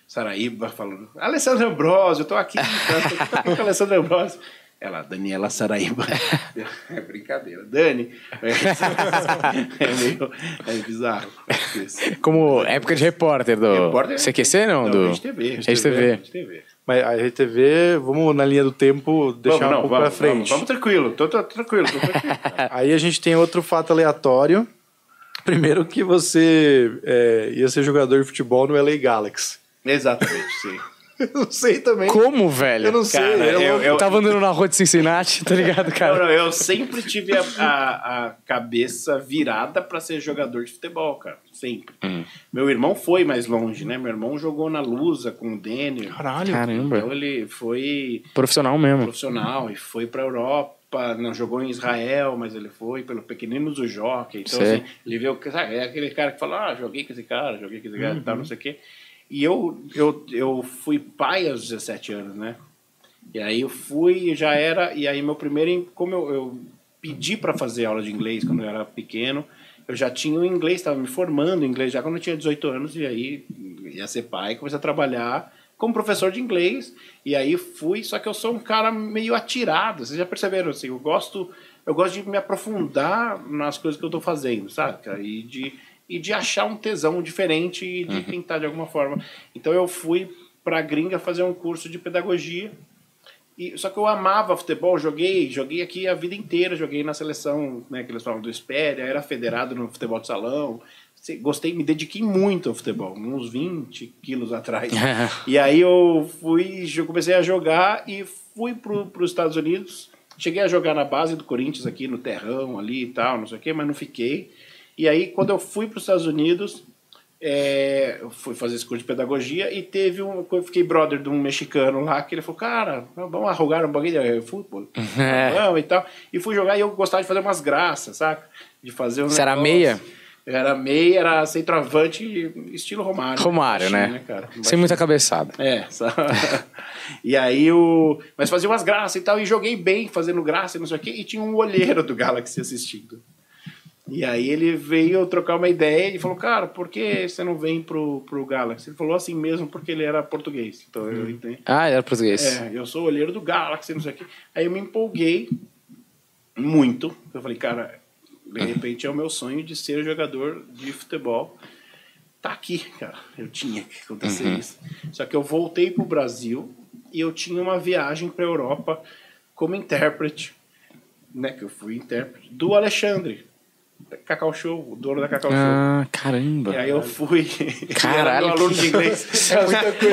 Saraíba, falando, Alessandro Ambrosio, eu tô aqui, tô aqui com Alessandro Ambrosio. Ela, Daniela Saraíba. É brincadeira. Dani. É meio é bizarro. como época de repórter do. Repórter- CQC, não? Não, do... Rede TV. Rede TV. Rede TV. Mas a RTV, vamos na linha do tempo deixar Vamos, um não, pouco vamos, pra frente. Vamos, vamos tranquilo, tô, tô tranquilo, tô tranquilo. Aí a gente tem outro fato aleatório. Primeiro que você é, ia ser jogador de futebol no LA Galaxy. Exatamente, sim. Eu não sei também. Como, velho? Eu não sei. Cara, eu- louco. eu- Tava andando na rua de Cincinnati, tá ligado, cara? não, eu sempre tive a, a, a cabeça virada pra ser jogador de futebol, cara. Sempre. Hum. Meu irmão foi mais longe, né? Meu irmão jogou na Lusa com o Daniel. Caralho. Caramba. Então ele foi Profissional mesmo. profissional e foi pra Europa, não jogou em Israel, mas ele foi pelo Pequeninos do Jockey. Então, Sei. assim, ele viu que sabe, é aquele cara que fala, ah, joguei com esse cara, joguei com esse cara e tal, não sei o quê. E eu, eu, eu fui pai aos 17 anos, né? E aí eu fui e já era. E aí meu primeiro. Como eu, eu pedi para fazer aula de inglês quando eu era pequeno, eu já tinha o inglês, estava me formando em inglês já quando eu tinha 18 anos. E aí ia ser pai, comecei a trabalhar como professor de inglês. E aí fui, só que eu sou um cara meio atirado. Vocês já perceberam assim? Eu gosto, eu gosto de me aprofundar nas coisas que eu estou fazendo, sabe? E de, e de achar um tesão diferente e de tentar de alguma forma. Então eu fui para gringa fazer um curso de pedagogia. E, só que eu amava futebol, joguei, joguei aqui a vida inteira, joguei na seleção, né, que eles falam do Espéria, era federado no futebol de salão. Gostei, me dediquei muito ao futebol, uns 20 quilos atrás. e aí eu fui, eu comecei a jogar e fui para os Estados Unidos. Cheguei a jogar na base do Corinthians aqui no terrão ali e tal, não sei o quê, mas não fiquei. E aí quando eu fui para os Estados Unidos, é, eu fui fazer esse curso de pedagogia e teve um. Eu fiquei brother de um mexicano lá que ele falou: Cara, vamos arrugar um bagulho de futebol. É. Vamos e tal. E fui jogar e eu gostava de fazer umas graças, saca? De fazer um. Você era meia? Era meia, era centroavante, estilo Romário. Romário, Baixinho, né? cara? Sem muita cabeçada. É, e aí o. Mas fazia umas graças e tal, e joguei bem fazendo graça e não sei o quê, e tinha um olheiro do Galaxy assistindo. E aí ele veio trocar uma ideia e falou, cara, por que você não vem pro, pro Galaxy? Ele falou assim mesmo porque ele era português. Então eu entendi. Ah, era português. É, eu sou olheiro do Galaxy, não sei o quê. Aí eu me empolguei muito. Eu falei, cara, de repente é o meu sonho de ser jogador de futebol. Tá aqui, cara. Eu tinha que acontecer isso. Só que eu voltei pro Brasil e eu tinha uma viagem pra Europa como intérprete, né? Que eu fui intérprete do Alexandre. Cacau Show, o dono da Cacau Show. Ah, caramba. E aí eu fui. Caralho, Ele era meu aluno de inglês.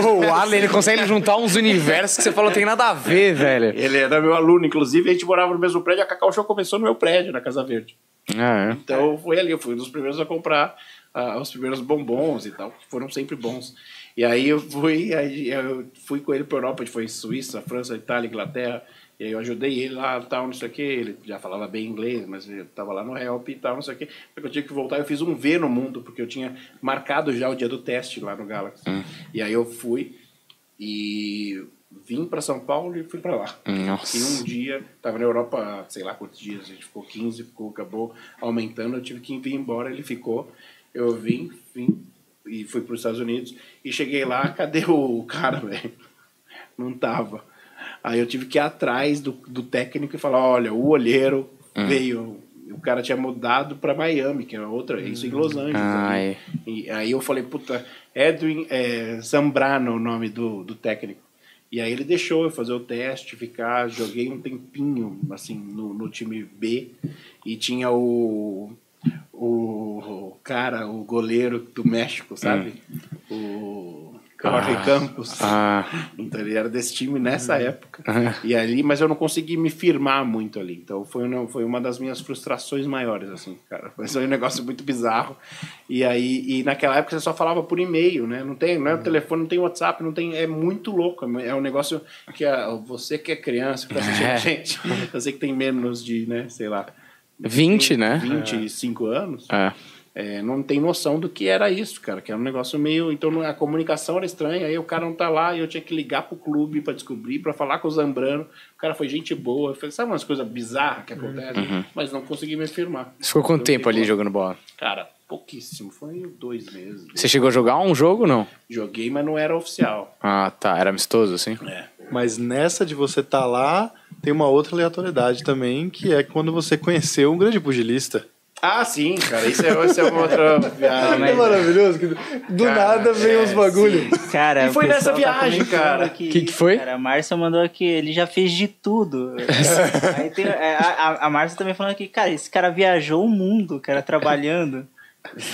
o Arlen, ele consegue juntar uns universos que você falou tem nada a ver, velho. Ele era meu aluno, inclusive, a gente morava no mesmo prédio. A Cacau Show começou no meu prédio, na Casa Verde. Ah, é. Então foi ali, eu fui um dos primeiros a comprar ah, os primeiros bombons e tal, que foram sempre bons. E aí eu fui, aí eu fui com ele para Europa, a gente foi em Suíça, França, Itália, Inglaterra. E aí eu ajudei ele lá, tal, não sei o que. Ele já falava bem inglês, mas ele tava lá no help e tal, não sei o que. Porque eu tinha que voltar, eu fiz um V no mundo, porque eu tinha marcado já o dia do teste lá no Galaxy. E aí eu fui e vim para São Paulo e fui para lá. Nossa. E um dia, tava na Europa, sei lá quantos dias, a gente ficou 15, ficou, acabou aumentando, eu tive que vir embora, ele ficou. Eu vim, vim e fui para os Estados Unidos e cheguei lá, cadê o cara, velho? Não tava. Aí eu tive que ir atrás do, do técnico e falar, olha, o olheiro veio, o cara tinha mudado para Miami, que é outra, isso em Los Angeles. Ai. ali. E aí eu falei, puta, Edwin é, Zambrano o nome do, do técnico. E aí ele deixou eu fazer o teste, ficar, joguei um tempinho, assim, no, no time B. E tinha o, o cara, o goleiro do México, sabe? O Jorge Campos. Ah. Então ele era desse time nessa época. E ali, mas eu não consegui me firmar muito ali. Então foi, uma- foi uma das minhas frustrações maiores, assim, cara. Foi um negócio muito bizarro. E aí, e naquela época você só falava por e-mail, né? Não tem, não é o telefone, não tem WhatsApp, não tem. É muito louco. É um negócio que a, você que é criança, que tá assistindo É. a gente, você que tem menos de, né, sei lá. 20, né? 25 anos. É. É, não tem noção do que era isso, cara. Que era um negócio meio. Então a comunicação era estranha. Aí o cara não tá lá e eu tinha que ligar pro clube pra descobrir, pra falar com o Zambrano. O cara foi gente boa. Eu falei, sabe umas coisas bizarras que acontecem? Mas não consegui me firmar. Você ficou quanto Eu tempo ali jogando bola? Cara, pouquíssimo. Foi dois meses. Você chegou a jogar um jogo ou não? Joguei, mas não era oficial. Ah, tá. Era amistoso, assim? É. Mas nessa de você estar lá, tem uma outra aleatoriedade também, que é quando você conheceu um grande pugilista. Ah, sim, cara. Isso é, isso é uma outra viagem. É maravilhoso, que do Cara, nada vem é, uns bagulho. Cara, E foi o nessa tá viagem, comentando cara. aqui, Que que foi? Cara, a Márcia mandou aqui, ele já fez de tudo. Aí tem, é, a, a- a Márcia também falando que, cara, esse cara viajou o mundo, cara, trabalhando.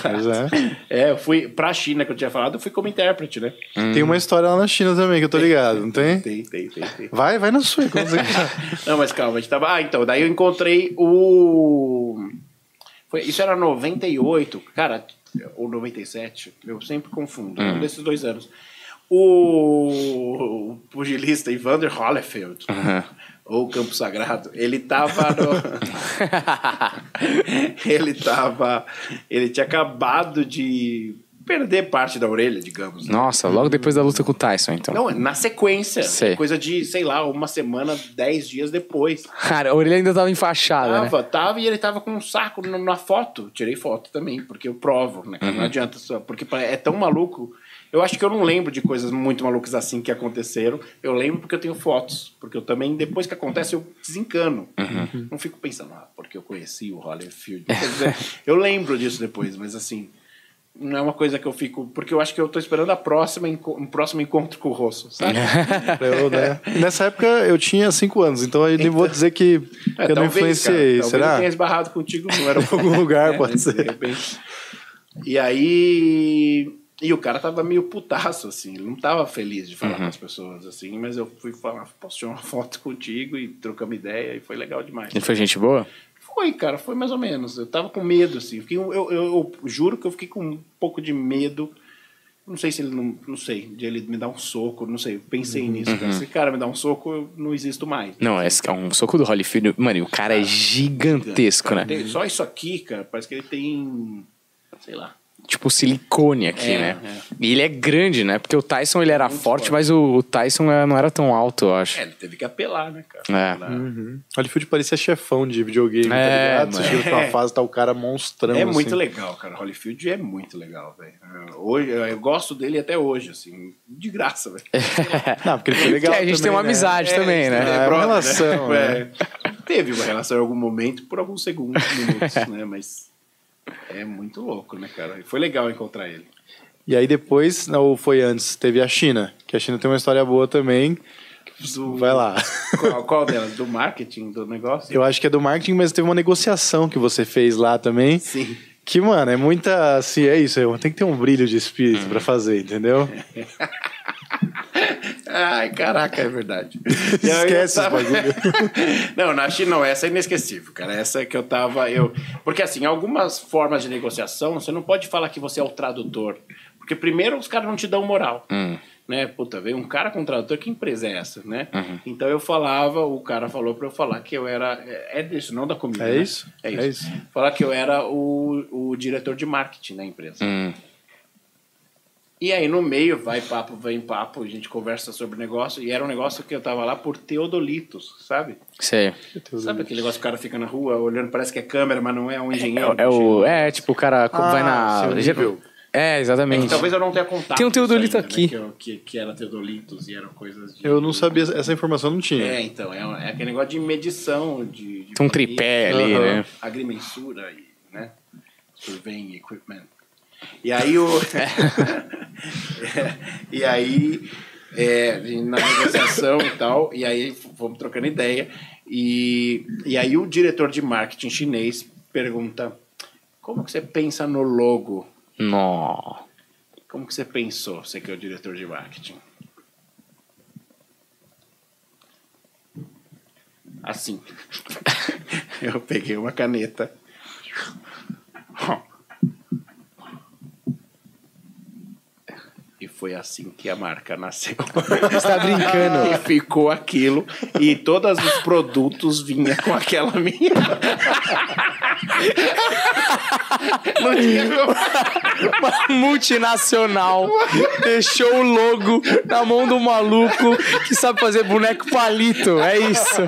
Mas é. É, eu fui pra China, que eu tinha falado, eu fui como intérprete, né? Tem uma história lá na China também, que eu tô ligado, não tem? Tem, tem, tem, tem. Vai, vai na sua, quando você quiser. Não, mas calma, a gente tava. Ah, então, daí eu encontrei o. Foi, isso era 98, cara, ou 97, eu sempre confundo, um desses dois anos. O, o pugilista Evander Holyfield, ou Campo Sagrado, ele tava no. ele tava. Ele tinha acabado de perder parte da orelha, digamos. né? Nossa, logo depois da luta com o Tyson, então. Não, na sequência. Sei. Coisa de, sei lá, uma semana, dez dias depois. Cara, a orelha ainda tava enfaixada, né? Tava, tava e ele tava com um saco na, foto. Tirei foto também, porque eu provo, né? Uhum. Não adianta só. Porque é tão maluco. Eu acho que eu não lembro de coisas muito malucas assim que aconteceram. Eu lembro porque eu tenho fotos. Porque eu também, depois que acontece, eu desencano. Uhum. Não fico pensando, ah, porque eu conheci o. Quer dizer, eu lembro disso depois, mas assim. Não é uma coisa que eu fico. Porque eu acho que eu tô esperando a próxima, um próximo encontro com o Rosso, sabe? Eu, né? Nessa época eu tinha 5 anos, então eu nem vou dizer que, É, eu não influenciei. cara, será? eu tenha esbarrado contigo no aeroporto. algum lugar, pode de ser. repente. E aí. E o cara tava meio putaço, assim. Ele não tava feliz de Uhum. falar com as pessoas, assim. Mas eu fui falar, posso tirar uma foto contigo e trocamos ideia. E foi legal demais. Ele foi gente boa? Foi, cara, foi mais ou menos. Eu tava com medo, assim. Eu, fiquei, eu, eu- eu juro que eu fiquei com um pouco de medo. Não sei se ele não. Não sei, de ele me dar um soco, não sei. Pensei Uhum. nisso, cara. Se o cara me dá um soco, eu não existo mais. Não, esse é um soco do Holyfield. Mano, e o cara é gigantesco, né? Só isso aqui, cara, parece que ele tem. Sei lá. Tipo silicone aqui, É, né? é. E ele é grande, né? Porque o Tyson ele era Muito forte, forte. mas o, o Tyson é, não era tão alto, eu acho. É, ele teve que apelar, né, cara? É. Uhum. Holyfield parecia chefão de videogame, tá É, ligado? Você chega pra uma É. fase, tá o cara monstrão. É assim. muito legal, cara. Holyfield é muito legal, velho. É, Hoje, eu gosto dele até hoje, assim, de graça, velho. Não, porque ele foi legal. A gente tem também, uma né? amizade também, né? É, uma brother, relação, É. Teve uma relação em algum momento, por alguns segundos, minutos, né? Mas é muito louco, né, cara? E foi legal encontrar ele. E aí depois, ou foi antes, teve a China, que a China tem uma história boa também. Do- Vai lá. Qual, qual delas? Do marketing, do negócio? Eu acho que é do marketing, mas teve uma negociação que você fez lá também. Sim. Que, mano, é muita. Assim, é isso. é- Tem que ter um brilho de espírito pra fazer, entendeu? Ai, caraca, é verdade. Esquece esse tava- bagulho. não, na China não, essa é inesquecível, cara. Essa é que eu tava. Eu... Porque assim, algumas formas de negociação, você não pode falar que você é o tradutor. Porque primeiro os caras não te dão moral. Né? Puta, veio um cara com tradutor, que empresa é essa, né? Então eu falava, o cara falou pra eu falar que eu era. É é disso, não da comida. É né? isso? É É isso. isso. Falar que eu era o, o diretor de marketing da empresa. Hum. E aí no meio vai papo, vem papo, a gente conversa sobre negócio. E era um negócio que eu tava lá por teodolitos, sabe? Sei. Sabe aquele negócio que o cara fica na rua olhando, parece que é câmera, mas não é um engenheiro. É, o, é, tipo, o cara Ah, vai na. É, É exatamente. que talvez eu não tenha contato. Tem um teodolito ainda, aqui. né, que, eu- que, que era teodolitos e eram coisas de. Eu não sabia, essa informação não tinha. É, então, é, é aquele negócio de medição, de. de Tem um tripé ali, né? Agrimensura e, né? Surveying equipment. E aí o. e aí. É, na negociação e tal, e aí fomos trocando ideia. E, e aí o diretor de marketing chinês pergunta: como que você pensa no logo? Nó. Como que você pensou, você que é o diretor de marketing? Assim. Eu peguei uma caneta. Foi assim que a marca nasceu. Você tá brincando. E ficou aquilo. E todos os produtos vinham com aquela minha. Não tinha como. Uma multinacional deixou o logo na mão do maluco que sabe fazer boneco palito. É isso.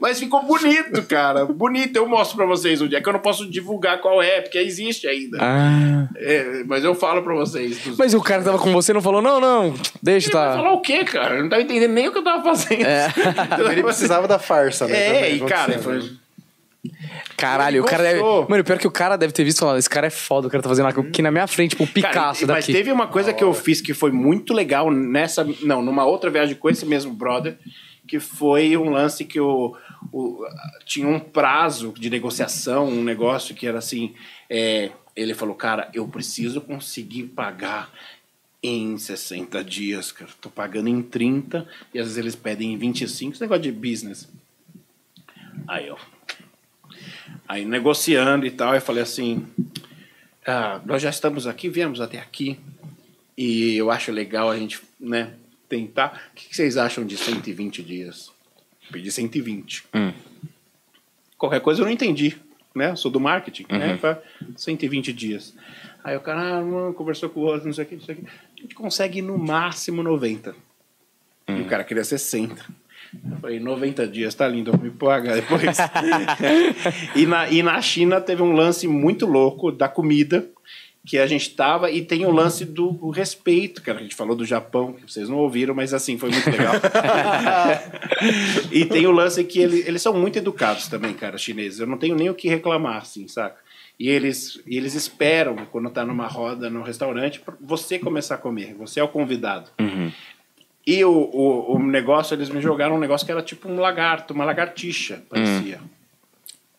Mas ficou bonito, cara. Bonito. Eu mostro pra vocês um dia que eu não posso divulgar qual é, porque existe ainda. Ah. É, mas eu falo pra vocês. Dos... Mas o cara que tava com você não falou, não, não, deixa, Ele vai tá. falar o quê, cara? Eu não tava entendendo nem o que eu tava fazendo. É. Ele precisava da farsa, né? É, também, e cara, foi... Caralho, o cara deve. Mano, pior que o cara deve ter visto e falado, esse cara é foda, o cara tá fazendo aqui na minha frente, tipo, o Cara, Picasso mas daqui. teve uma coisa que eu fiz que foi muito legal nessa. Não, numa outra viagem com esse mesmo brother, que foi um lance que o, o- tinha um prazo de negociação, um negócio que era assim. é, ele falou, cara, eu preciso conseguir pagar em 60 dias, cara. Tô pagando em 30 e às vezes eles pedem em 25. Esse negócio de business. Aí, ó. Aí negociando e tal, eu falei assim: ah, nós já estamos aqui, viemos até aqui, e eu acho legal a gente né, tentar. O que vocês acham de 120 dias? Pedi 120. Hum. Qualquer coisa eu não entendi, né? Sou do marketing, né? Fa- 120 dias. Aí o cara ah, conversou com o outro, não sei o que, não sei o que. A gente consegue no máximo 90. E o cara queria 60. Eu falei, 90 dias, tá lindo, me pagar depois. e, na, e na China teve um lance muito louco da comida que a gente tava, e tem o lance do respeito, cara. A gente falou do Japão, que vocês não ouviram, mas assim, foi muito legal. e tem o lance que ele, eles são muito educados também, cara, chineses. Eu não tenho nem o que reclamar, assim, saca? E eles, e eles esperam, quando tá numa roda no restaurante, você começar a comer. Você é o convidado. E o, o, o negócio, eles me jogaram um negócio que era tipo um lagarto, uma lagartixa, parecia.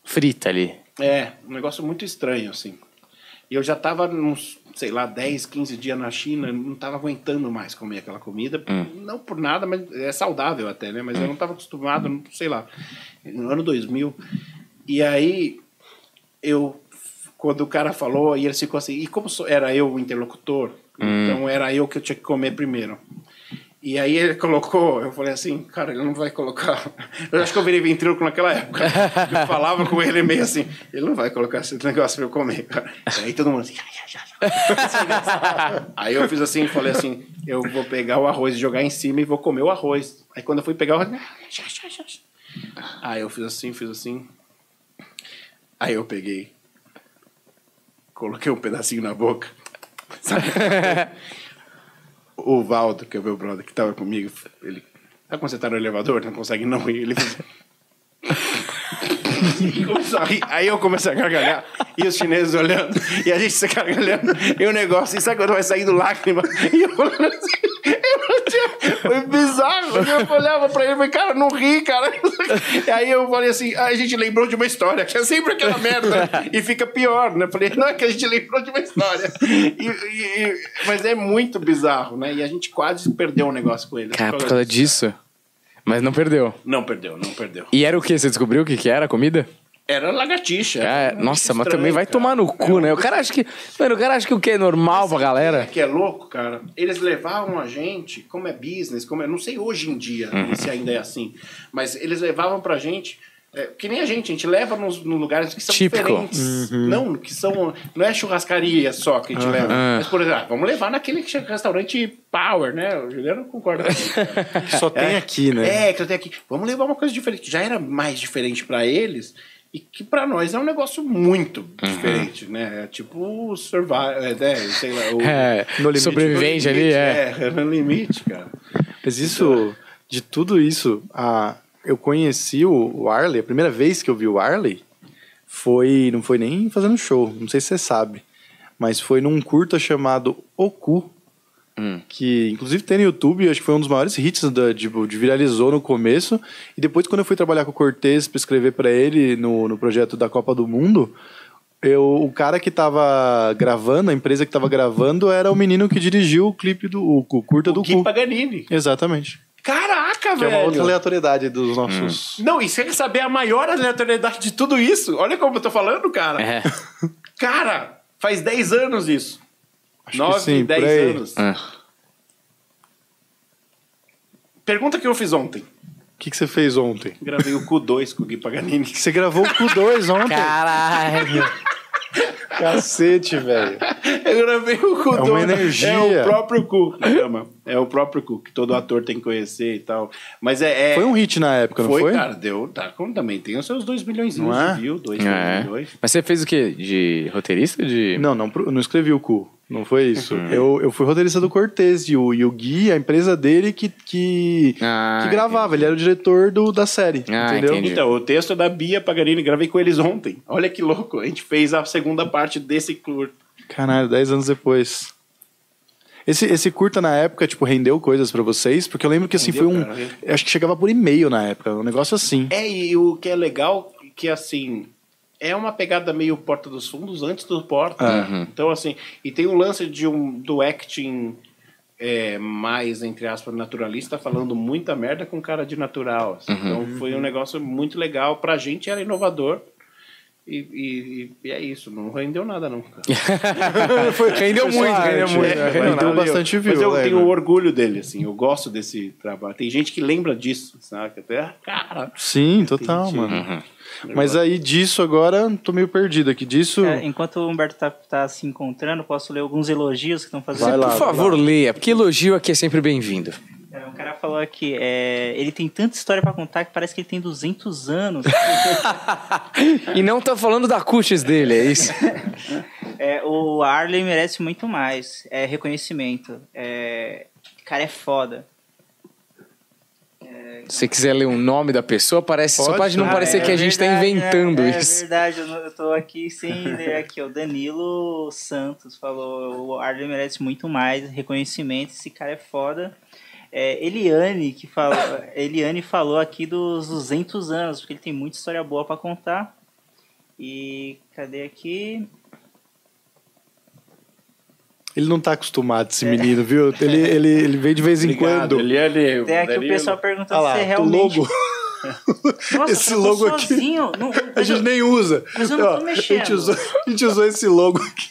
Frita ali. É, um negócio muito estranho, assim. E eu já tava uns, sei lá, 10, 15 dias na China, não tava aguentando mais comer aquela comida. Não por nada, mas é saudável até, né? Mas eu não tava acostumado, não- sei lá, no ano 2000. E aí, eu, quando o cara falou, e ele ficou assim, e como era eu o interlocutor, então era eu que eu tinha que comer primeiro. E aí ele colocou, eu falei assim, cara, ele não vai colocar. Eu acho que eu virei ventríloco naquela época. Eu falava com ele meio assim, ele não vai colocar esse negócio pra eu comer, cara. Aí todo mundo assim, "Já, já, já." Aí eu fiz assim, falei assim, eu vou pegar o arroz e jogar em cima e vou comer o arroz. Aí quando eu fui pegar o arroz, aí eu fiz assim, fiz assim. Aí eu peguei, coloquei um pedacinho na boca. Sabe? o Valdo, que é o meu brother, que tava comigo, ele. Sabe quando você tá no elevador, não consegue não rir? Ele. E começou a rir. Aí eu comecei a gargalhar, e os chineses olhando, e a gente se gargalhando, e o negócio, e sabe quando vai saindo lágrima? E eu falando assim, eu não tinha, foi bizarro. bizarro. Eu olhava pra ele e falei, cara, não ri, cara. E aí eu falei assim, "Ah, a gente lembrou de uma história, que é sempre aquela merda. E fica pior, né? Eu falei, não, é que a gente lembrou de uma história. E- e- mas é muito bizarro, né? E a gente quase perdeu um negócio com ele. Cara, por causa disso. Mas não perdeu. Não perdeu, não perdeu. E era o que? Você descobriu o que, que era a comida? Era lagartixa. Cara, Era nossa, mas estranho, também vai cara. tomar no cu, né? O cara acha que. Mano, o cara acha que o que é normal pra galera. que é louco, cara, eles levavam a gente, como é business, como é, não sei hoje em dia Uhum. se ainda é assim, mas eles levavam pra gente, é, que nem a gente, a gente leva nos, nos lugares que são Típico. diferentes. Não, que são, não é churrascaria só que a gente leva. Mas, por exemplo, ah, vamos levar naquele que restaurante Power, né? O Juliano concorda comigo, cara. Que só tem aqui, né? É, que eu tenho aqui. Vamos levar uma coisa diferente. Já era mais diferente pra eles e que pra nós é um negócio muito Uhum. diferente, né? É tipo o Survival, é, né? sei lá, o É, No limite, sobrevivente no ali, limite, é. É, no limite, cara. Mas isso, de tudo isso, a, eu conheci o, Arley, a primeira vez que eu vi o Arley foi, não foi nem fazendo show, não sei se você sabe, mas foi num curta chamado Oku, Hum. que inclusive tem no YouTube, acho que foi um dos maiores hits da, tipo, de viralizou no começo, e depois quando eu fui trabalhar com o Cortez para escrever para ele no, no projeto da Copa do Mundo, eu, o cara que tava gravando, a empresa que tava gravando, era o menino que dirigiu o clipe do o, o curta do O Gui Cu. Paganini. Exatamente. Caraca, Que é velho. uma outra aleatoriedade dos nossos. Não, e você quer saber a maior aleatoriedade de tudo isso? Olha como eu tô falando, cara. É. Cara, faz 10 anos isso. Acho 9, que sim, 10 por aí. anos. É. Pergunta que eu fiz ontem. O que, que você fez ontem? Gravei o Q2 com o Gui Paganini. Você gravou o Q2 ontem? Caralho. Cacete, velho. Eu gravei o cu É uma do- energia. É o próprio cu que chama. É o próprio cu que todo ator tem que conhecer e tal. Mas é. é- Foi um hit na época, não foi, foi? cara, deu. Tá, como também tem os seus 2 milhões Não é? de views, 2 É. milhões. Mas você fez o quê? De roteirista? De. Não, não, não escrevi o cu. Não foi isso. Eu, eu fui roteirista do Cortez e o, e o Gui, a empresa dele que, que, Ah, que gravava. Ele era o diretor do, da série. Ah, entendeu? entendi. Então, o texto é da Bia Paganini, gravei com eles ontem. Olha que louco. A gente fez a segunda parte desse curto. Caralho, 10 anos depois. Esse, esse curta na época, tipo, rendeu coisas pra vocês? Porque eu lembro que assim Rendeu, foi um. cara. Acho que chegava por e-mail na época, um negócio assim. É, e o que é legal, que assim, é uma pegada meio Porta dos Fundos antes do Porta. Uhum. Então, assim, e tem o lance de um, do acting é, mais, entre aspas, naturalista, falando muita merda com cara de natural. assim. Então, foi um negócio muito legal. Pra gente era inovador. E, e- e é isso, não rendeu nada, não. cara. rendeu muito, rendeu muito. É, rendeu nada. bastante view, Mas eu lembro. tenho orgulho dele, assim, eu gosto desse trabalho. Tem gente que lembra disso, sabe? Até, cara, Sim, total, Entendi. mano. Mas aí disso agora, tô meio perdido aqui. Disso. É, enquanto o Humberto tá, tá se encontrando, posso ler alguns elogios que estão fazendo. Vai lá. Por favor, leia, porque elogio aqui é sempre bem-vindo. É, um cara falou aqui, é, ele tem tanta história pra contar que parece que ele tem 200 anos. E não tá falando da cutis dele, é isso? É, o Arley merece muito mais. É reconhecimento. É, cara é foda. Se você quiser ler o nome da pessoa, parece, só Pode, pode não ah, parecer é que a gente tá verdade, inventando né? isso. É verdade, eu, tô aqui sem ler aqui. O Danilo Santos falou: o Arley merece muito mais reconhecimento. Esse cara é foda. É, Eliane, que falou, Eliane falou aqui dos 200 anos, porque ele tem muita história boa pra contar. E cadê aqui? Ele não tá acostumado, esse menino, viu? Ele, ele, ele vem de vez em quando. Ele é Tem aqui o pessoal perguntando Olha lá, se é o realmente. logo. Nossa, esse logo aqui. sozinho. Não, A gente eu- nem usa. mas eu não tô Ó, A gente, mexendo. usou, a gente usou esse logo aqui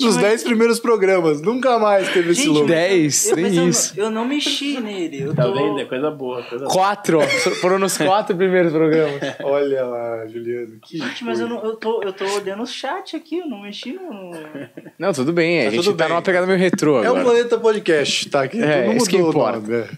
nos mas- 10 primeiros programas. Nunca mais teve esse Gente, logo. Dez, eu, nem mas eu não- isso. Eu, não mexi nele. Eu Tá tô... vendo? É coisa boa, coisa boa. Quatro, ó. Foram nos quatro primeiros programas. Olha lá, Juliano. Que Gente, mas eu, não, eu, tô, eu tô olhando o chat aqui, eu não mexi no. Não, tudo bem. A Tá gente tudo tá bem. numa pegada meio retrô É o agora. Planeta Podcast, tá? Aqui É, não isso que importa. nome, é.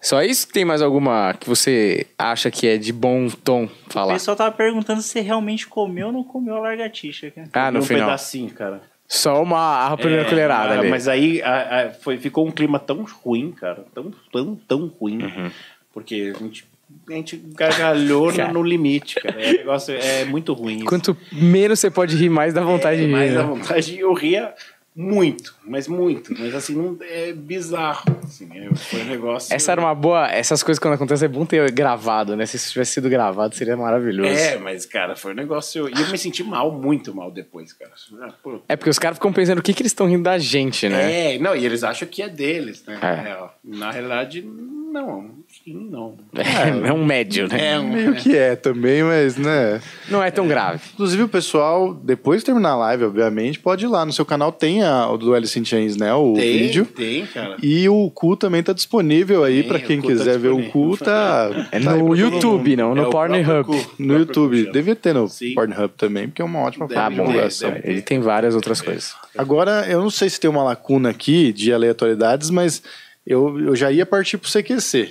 Só isso tem mais alguma que você acha que é de bom tom O falar? pessoal tava perguntando se você realmente comeu ou não comeu a largatixa, cara. Ah, no um final. pedacinho, cara. Só uma a primeira É, colherada ah, ali. Mas aí a- a- foi, ficou um clima tão ruim, cara. Tão, tão, tão ruim. Uhum. Porque a gente, a gente gargalhou Cara. no, no limite, cara. É, um negócio é muito ruim. isso. Quanto menos você pode rir, mais dá vontade de rir. mais né? à vontade. Eu ria muito, mas muito. Mas assim, não, é bizarro. Assim, é- foi um negócio. Essa era uma boa. Essas coisas quando acontecem é bom ter gravado, né? Se isso tivesse sido gravado, seria maravilhoso. É, mas, cara, foi um negócio. E eu me senti mal, muito mal depois, cara. Ah, pô, É porque os caras ficam pensando o que, que eles estão rindo da gente, né? É, não, e eles acham que é deles, né? É. É. Na realidade, não. Não. É, é um médio, né? É um. Meio que é também, mas, né? Não é tão grave. Inclusive, o pessoal, depois de terminar a live, obviamente, pode ir lá. No seu canal tem a, o do Alice in Chains, né? O Tem, vídeo. tem, cara. E o cu também tá disponível aí o quem tá quiser ver o cu, tá, É tá no YouTube, não, É no próprio Pornhub. no YouTube. cu. Devia ter no Sim. Pornhub também, porque é uma ótima Deve forma Tá de bom, divulgação. deve ter. Ele tem várias outras coisas. Agora, eu não sei se tem uma lacuna aqui de aleatoriedades, mas eu, eu já ia partir pro CQC.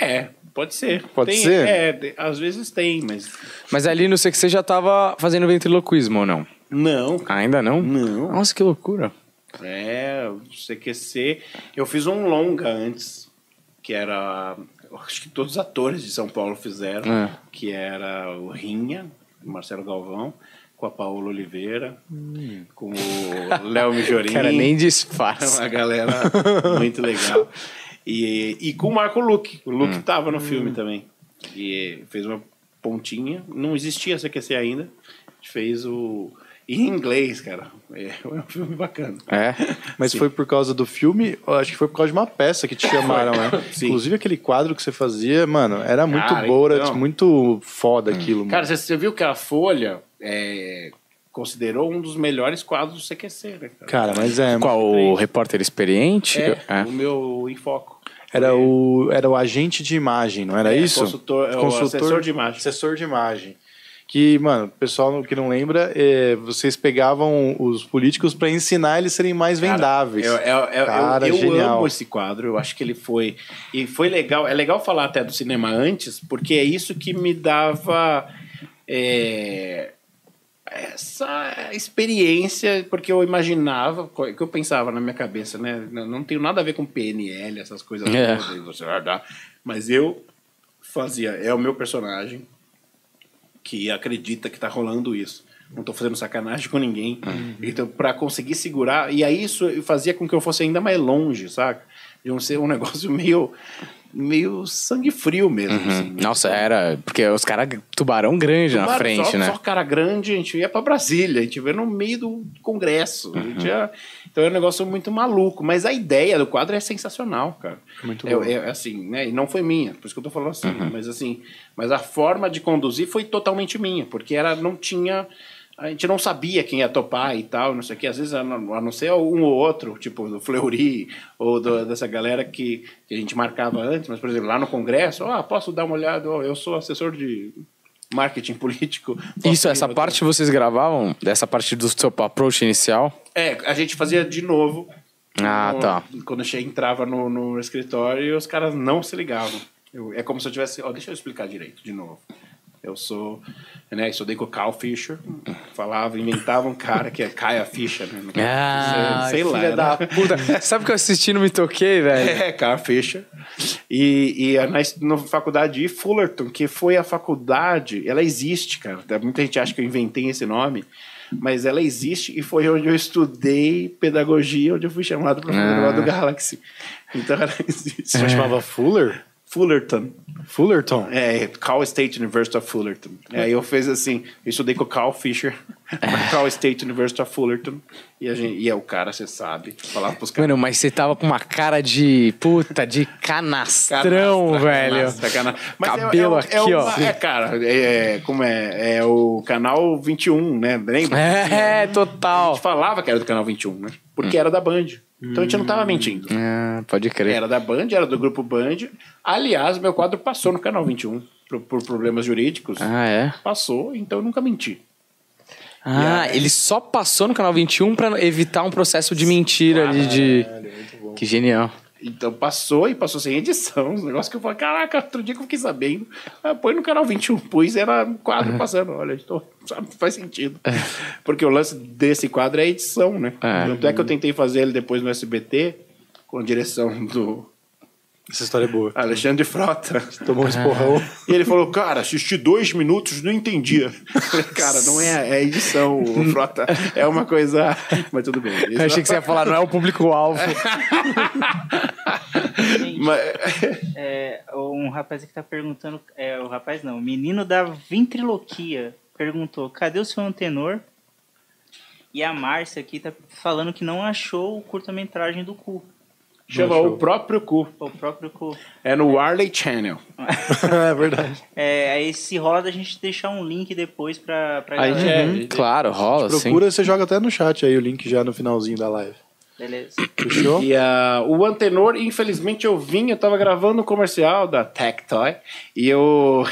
É, pode ser. Pode Tem- ser? É, de- às vezes tem, mas. Mas ali no sei que você já tava fazendo ventriloquismo ou não? Não. Ainda não? Não. Nossa, que loucura. É, o CQC. Eu fiz um longa antes, que era. Acho que todos os atores de São Paulo fizeram, É. que era o Rinha, o Marcelo Galvão, com a Paola Oliveira, com o Léo Mijorin. Cara, nem disfarça. uma galera muito legal. E, e com o Marco Luque. O Luque tava no filme também. E fez uma pontinha. Não existia CQC ainda. A gente fez o. Em inglês, cara. É um filme bacana. É. Mas foi por causa do filme, acho que foi por causa de uma peça que te chamaram, né? Sim. Inclusive aquele quadro que você fazia, mano, era muito Cara, então. muito foda aquilo, Cara, mano. você viu que a Folha é, considerou um dos melhores quadros do CQC, né? Cara, mas é. Qual? O repórter experiente? É, É. o meu Infoco. Era o, era o agente de imagem, não era É, isso? consultor- é o assessor de imagem. Assessor de imagem. Que, mano, o pessoal que não lembra, é, vocês pegavam os políticos pra ensinar eles a serem mais Cara, vendáveis. Eu, eu- eu- Cara, eu genial. amo esse quadro, eu acho que ele foi. E foi legal. É legal falar até do cinema antes, porque é isso que me dava. é, essa experiência, porque eu imaginava, que eu pensava na minha cabeça, né? Não, não tem nada a ver com PNL, essas coisas É. todas, você vai dar. Mas eu fazia, é o meu personagem que acredita que tá rolando isso. Não tô fazendo sacanagem com ninguém. Então, para conseguir segurar. E aí isso fazia com que eu fosse ainda mais longe, saca? De um ser um negócio meio. Meio sangue frio mesmo. assim. Uhum. Nossa, era. Porque os caras. Tubarão grande na Tubarão, frente, só, né? Só cara grande, a gente ia para Brasília, a gente ia no meio do Congresso. A Uhum. gente ia- então é um negócio muito maluco. Mas a ideia do quadro é sensacional, cara. Muito é, bom. é, assim, né? E não foi minha, por isso que eu tô falando assim. Uhum. Mas assim, mas a forma de conduzir foi totalmente minha, porque era, não tinha. A gente não sabia quem ia topar e tal, não sei o que. Às vezes, a não, ser um ou outro, tipo do Fleury, ou do- dessa galera que, que a gente marcava antes, mas, por exemplo, lá no Congresso, ah, posso dar uma olhada, Ó, eu sou assessor de marketing político. Isso, essa parte vocês gravavam? Dessa parte do seu approach inicial? É, a gente fazia de novo. Ah, No- tá. Quando eu cheguei, entrava no, no escritório e os caras não se ligavam. Eu- é como se eu tivesse. Ó, deixa eu explicar direito, de novo. Eu sou. Né, estudei com o Carl Fischer. Falava, inventava um cara que é Kaya Fischer. Né? Ah, sei lá. filha né? da puta. Sabe que eu assisti e não me toquei, velho? É, Carl Fischer. E, e a- na, na faculdade de Fullerton, que foi a faculdade, ela existe, cara. Muita gente acha que eu inventei esse nome, mas ela existe e foi onde eu estudei pedagogia, onde eu fui chamado para fazer Ah. do Galaxy. Então ela existe. Você chamava Fuller? Fullerton. Fullerton? É, Cal State University of Fullerton. Aí eu fiz assim, eu estudei com o Carl Fisher, na Cal State University of Fullerton, e, a gente, e é o cara, você sabe, falava pros caras. Mano, mas você tava com uma cara de. Puta, de canastrão, Canastra, velho. canastra, cana- Mas é- Cabelo é, aqui, é uma- ó. É, cara, é, como é? É o canal 21, né? Lembra? É, A total. gente falava que era do canal 21, né? Porque era da Band. Então a gente não tava mentindo. Ah, pode crer. Era da Band, era do grupo Band. Aliás, meu quadro passou no canal 21 por, por problemas jurídicos. Ah, é? Passou, então eu nunca menti. Ah, ele só passou no canal 21 pra evitar um processo de mentira ali de. Que genial. Então passou e passou sem edição. Um negócio que eu falei, caraca, outro dia que eu fiquei sabendo. Ah, põe no canal 21, pus, era um quadro passando. Olha, tô, sabe, faz sentido. Porque o lance desse quadro é a edição, né? É. Tanto é que eu tentei fazer ele depois no SBT, com a direção do Essa história é boa. Alexandre Frota. Tomou um esporrão. E ele falou, cara, assisti dois minutos, não entendia. cara, não é, é edição, o Frota. É uma coisa. Mas tudo bem. Eu achei que você ia falar, não é o público-alvo. Gente, Mas- é, um rapaz aqui tá perguntando. É, o rapaz não, o menino da ventriloquia perguntou: cadê o seu antenor? E a Márcia aqui tá falando que não achou o curta-metragem do cu. Chama o próprio cu. O próprio cu. É no Warley Channel. é verdade. É, aí se rola a gente deixar um link depois pra, pra Aí galera. é. Uhum, claro, rola, sim. Procura, você joga até no chat aí o link já no finalzinho da live. Beleza. Fechou? E ah, o antenor, infelizmente, eu vim, eu tava gravando um comercial da Tectoy e eu.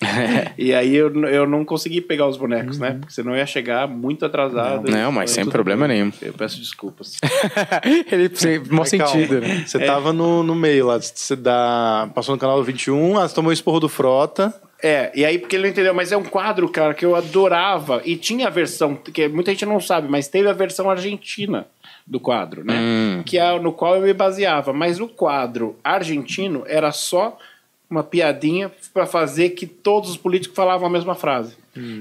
e aí eu, eu não consegui pegar os bonecos, né? Porque senão eu ia chegar muito atrasado. Não, mas sem problema bem. nenhum. Eu peço desculpas. Ele Mas calma, sentido, né? Você tava no, no meio lá. Você dá, passou no canal 21, ah, você tomou o esporro do Frota. É, e aí porque ele não entendeu, mas é um quadro, cara, que eu adorava. E tinha a versão, que muita gente não sabe, mas teve a versão argentina do quadro, né? Hum. Que é no qual eu me baseava. Mas o quadro argentino era só uma piadinha pra fazer que todos os políticos falavam a mesma frase.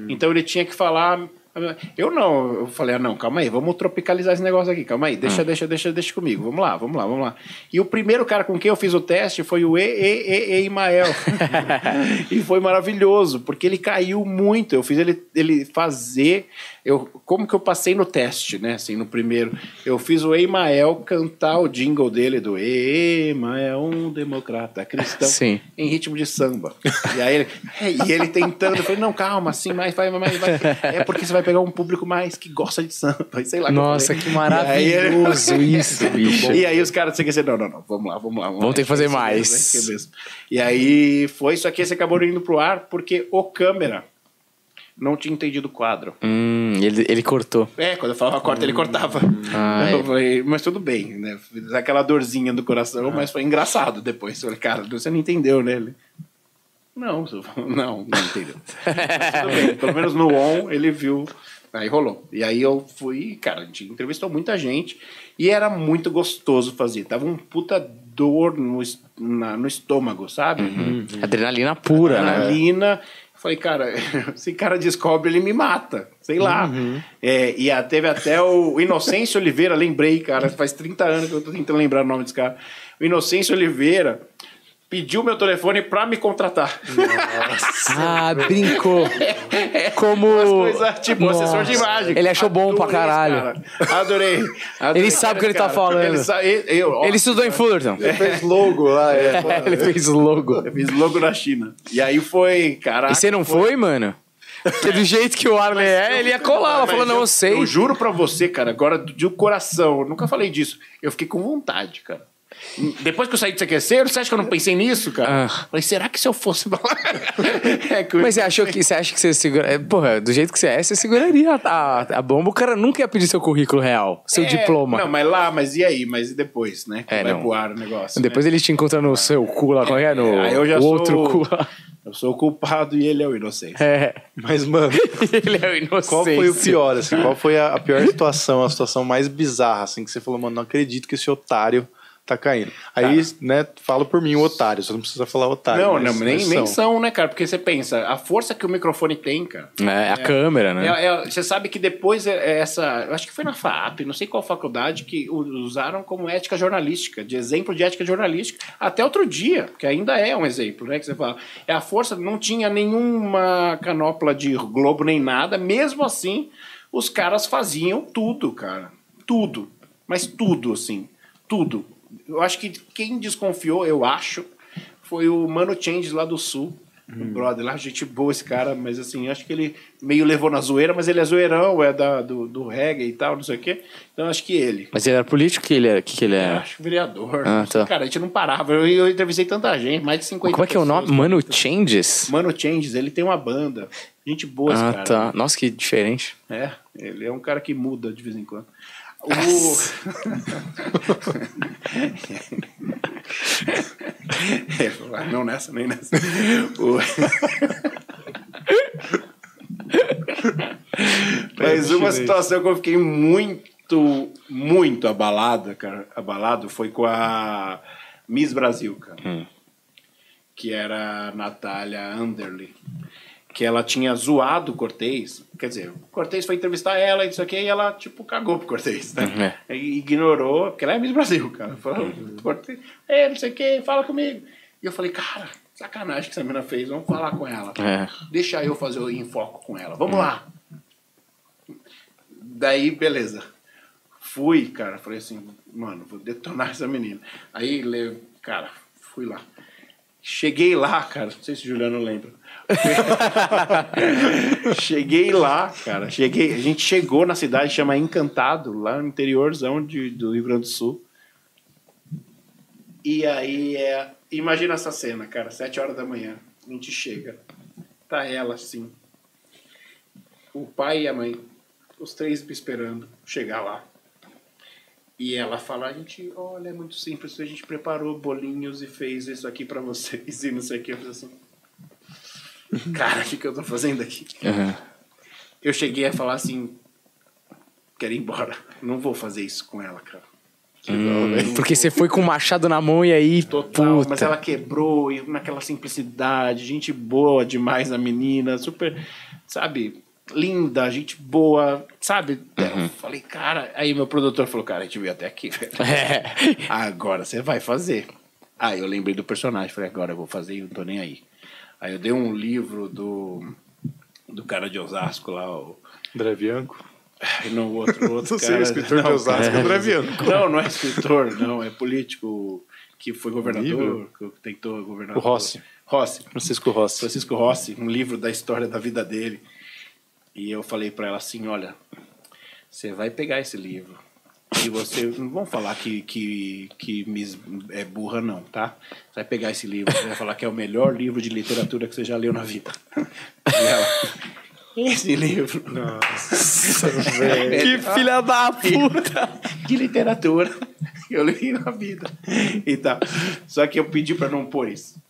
Então ele tinha que falar. Eu não, eu falei, ah, não, calma aí, vamos tropicalizar esse negócio aqui, calma aí, deixa, deixa, deixa, deixa comigo, vamos lá, vamos lá, vamos lá. E o primeiro cara com quem eu fiz o teste foi o E, E, E, E Imael. e foi maravilhoso, porque ele caiu muito. Eu fiz ele, ele fazer. Eu, como que eu passei no teste, né? Assim, no primeiro. Eu fiz o Emael cantar o jingle dele do Emael, um democrata cristão Sim. em ritmo de samba. E aí ele, é, e ele tentando, eu falei, não, calma, assim, mais, vai, mais, vai. É porque você vai pegar um público mais que gosta de samba. Sei lá que eu Nossa, que ele- maravilhoso isso, bicho. e aí os caras tinham que dizer, não, não, não, vamos lá, vamos lá. Vamos ter que fazer É isso mesmo, mais. é isso mesmo. E aí foi, só que esse acabou indo pro ar porque o câmera não tinha entendido o quadro. Hum, ele, ele cortou. É, quando eu falava corta, ele cortava. Ai. Eu falei, mas tudo bem, né? Fiz Aquela dorzinha do coração, mas foi engraçado depois. Eu falei, cara, você não entendeu, né? Ele, não, não, não entendeu. Mas tudo bem, pelo menos no on ele viu. Aí rolou. E aí eu fui, cara, a gente entrevistou muita gente e era muito gostoso fazer. Tava um puta dor no, na- no estômago, sabe? Adrenalina pura, né? adrenalina. Falei, cara, esse cara descobre, ele me mata. Sei lá. É, e a- teve até o Inocêncio Oliveira, lembrei, cara, faz 30 anos que eu tô tentando lembrar o nome desse cara. O Inocêncio Oliveira pediu meu telefone pra me contratar. Ah, brincou. Como. Coisas, tipo, Nossa. assessor de imagem. Ele achou bom pra Adorei caralho. cara. Adorei. Adorei, Ele sabe o que ele esse tá falando. Ele, sa- ele- eu, ó, Ele estudou em Fullerton. Ele fez logo lá. É, Ele fez logo. eu fiz logo na China. E aí foi, caraca. E você não foi, mano? Porque do jeito que o Arley é, ele ia colar. Ela falou, não, eu sei. Eu juro pra você, cara, agora de coração, eu nunca falei disso. Eu fiquei com vontade, cara. Depois que eu saí de CQC, você acha que eu não pensei nisso, cara? Ah. Falei, será que se eu fosse? É que Mas você achou que você acha que você segura. é, Porra, do jeito que você é, você seguraria a, a, a bomba. O cara nunca ia pedir seu currículo real, seu É, diploma. Não, mas lá, mas e aí? Mas e depois, né? Que É, vai não. voar o negócio. Depois né? ele te encontra no seu cu lá, qual é? No eu já o sou- outro cu lá. Eu sou o culpado e ele é o inocente. É. Mas, mano, Ele é o inocente. qual foi o pior, assim? Qual foi a, a pior situação, a situação mais bizarra, assim, que você falou, mano, não acredito que esse otário tá caindo. Aí, né, falo por mim, o otário, você não precisa falar otário. Não, mas- não, nem, mas nem são. são, né, cara? Porque você pensa, a força que o microfone tem, cara. É, a câmera, né? É, é, você sabe que depois é- é essa. Eu acho que foi na FAP, não sei qual faculdade, que usaram como ética jornalística, de exemplo de ética jornalística, até outro dia, que ainda é um exemplo, né? Que você fala. É a força, não tinha nenhuma canopla de Globo nem nada, mesmo assim, os caras faziam tudo, cara. Tudo. Mas tudo, assim. Tudo. Eu acho que quem desconfiou, eu acho, foi o Mano Change lá do Sul. O brother lá, gente boa esse cara, mas assim, acho que ele meio levou na zoeira, mas ele é zoeirão, é da, do, do reggae e tal, não sei o quê. Então acho que ele. Mas ele era político que ele era? que, que ele Eu era? acho vereador. Ah, tá. Cara, a gente não parava. Eu, eu entrevistei tanta gente, mais de 50 Como é que é o nome? Mano Changes? Mano Changes, ele tem uma banda. Gente boa esse Ah, cara. tá. Nossa, que diferente. É, ele é um cara que muda de vez em quando. O... É, não nessa, nem nessa. O... Mas uma situação que eu fiquei muito, muito abalada, cara, abalado, foi com a Miss Brasil, cara. Que era a Natália Anderle. Que ela tinha zoado o Cortez. Quer dizer, o Cortez foi entrevistar ela e isso aqui, e ela, tipo, cagou pro Cortez, né? E Ignorou, porque ela é Miss Brasil, cara. Falou, Cortez, é, não sei o que, fala comigo. E eu falei, cara, sacanagem que essa menina fez, vamos falar com ela. É. Deixa eu fazer o enfoco com ela. Vamos lá. Daí, beleza. Fui, cara. Falei assim, mano, vou detonar essa menina. Aí, cara, fui lá. Cheguei lá, cara. Não sei se o Juliano lembra. Cheguei lá, cara. Cheguei, a gente chegou na cidade chama Encantado, lá no interiorzão de, do Rio Grande do Sul. E aí, é, imagina essa cena, cara. Sete horas da manhã, a gente chega. Tá ela assim. O pai e a mãe, os três esperando chegar lá. E ela fala, a gente, olha, é muito simples, a gente preparou bolinhos e fez isso aqui pra vocês e não sei o que. Eu assim, cara, o que, que eu tô fazendo aqui? Uhum. Eu cheguei a falar assim, quero ir embora, não vou fazer isso com ela, cara. Hum, porque você foi com o machado na mão e aí. Total, puta. mas ela quebrou e naquela simplicidade, gente boa demais a menina, super, sabe, linda, gente boa, sabe? Eu falei, cara, aí meu produtor falou, cara, a gente veio até aqui, velho. É. Agora você vai fazer. Aí eu lembrei do personagem, falei, agora eu vou fazer e não tô nem aí. Aí eu dei um livro do, do cara de Osasco lá, o, André Bianco. e no outro, o outro Não sei, cara. o escritor de Osasco, André Bianco. Não, não é escritor, não, é político que foi governador, que tentou governar. O Rossi. Rossi. Francisco Rossi. Francisco Rossi, um livro da história da vida dele. E eu falei pra ela assim, olha, você vai pegar esse livro e você não vão falar que que que Miss é burra não, tá? Você vai pegar esse livro, você vai falar que é o melhor livro de literatura que você já leu na vida. E ela, esse livro Nossa, velho. Que filha da puta! de literatura eu li na vida e tal. Só que eu pedi pra não pôr isso.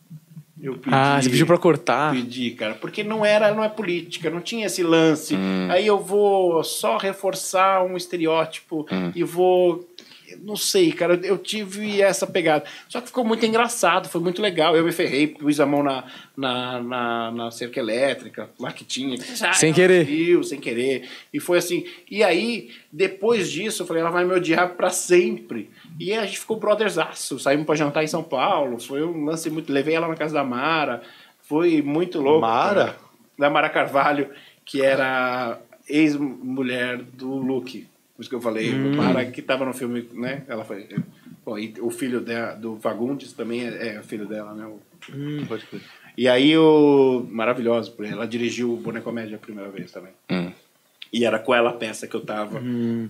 Eu pedi, Ah, você pediu pra cortar. Pedi, cara, porque não era, não é política, não tinha esse lance. Hum. Aí eu vou só reforçar um estereótipo Hum. e vou não sei, cara, eu tive essa pegada. Só que ficou muito engraçado, foi muito legal. Eu me ferrei, pus a mão na, na, na, na cerca elétrica, lá que tinha. Sem querer. Viu, sem querer. E foi assim. E aí, depois disso, eu falei, ela vai me odiar pra sempre. E aí a gente ficou brothersaço. Saímos pra jantar em São Paulo. Foi um lance muito. Levei ela na casa da Mara. Foi muito louco. Mara? cara. Da Mara Carvalho, que era ex-mulher do Luke. Por isso que eu falei, Mara que tava no filme, né? Ela foi. Bom, e o filho dela, do Fagundes também é, é filho dela, né? O- Hum, pode crer. e aí o. Maravilhoso, porque ela dirigiu o Bonecomédia a primeira vez também. Hum. E era com ela a peça que eu tava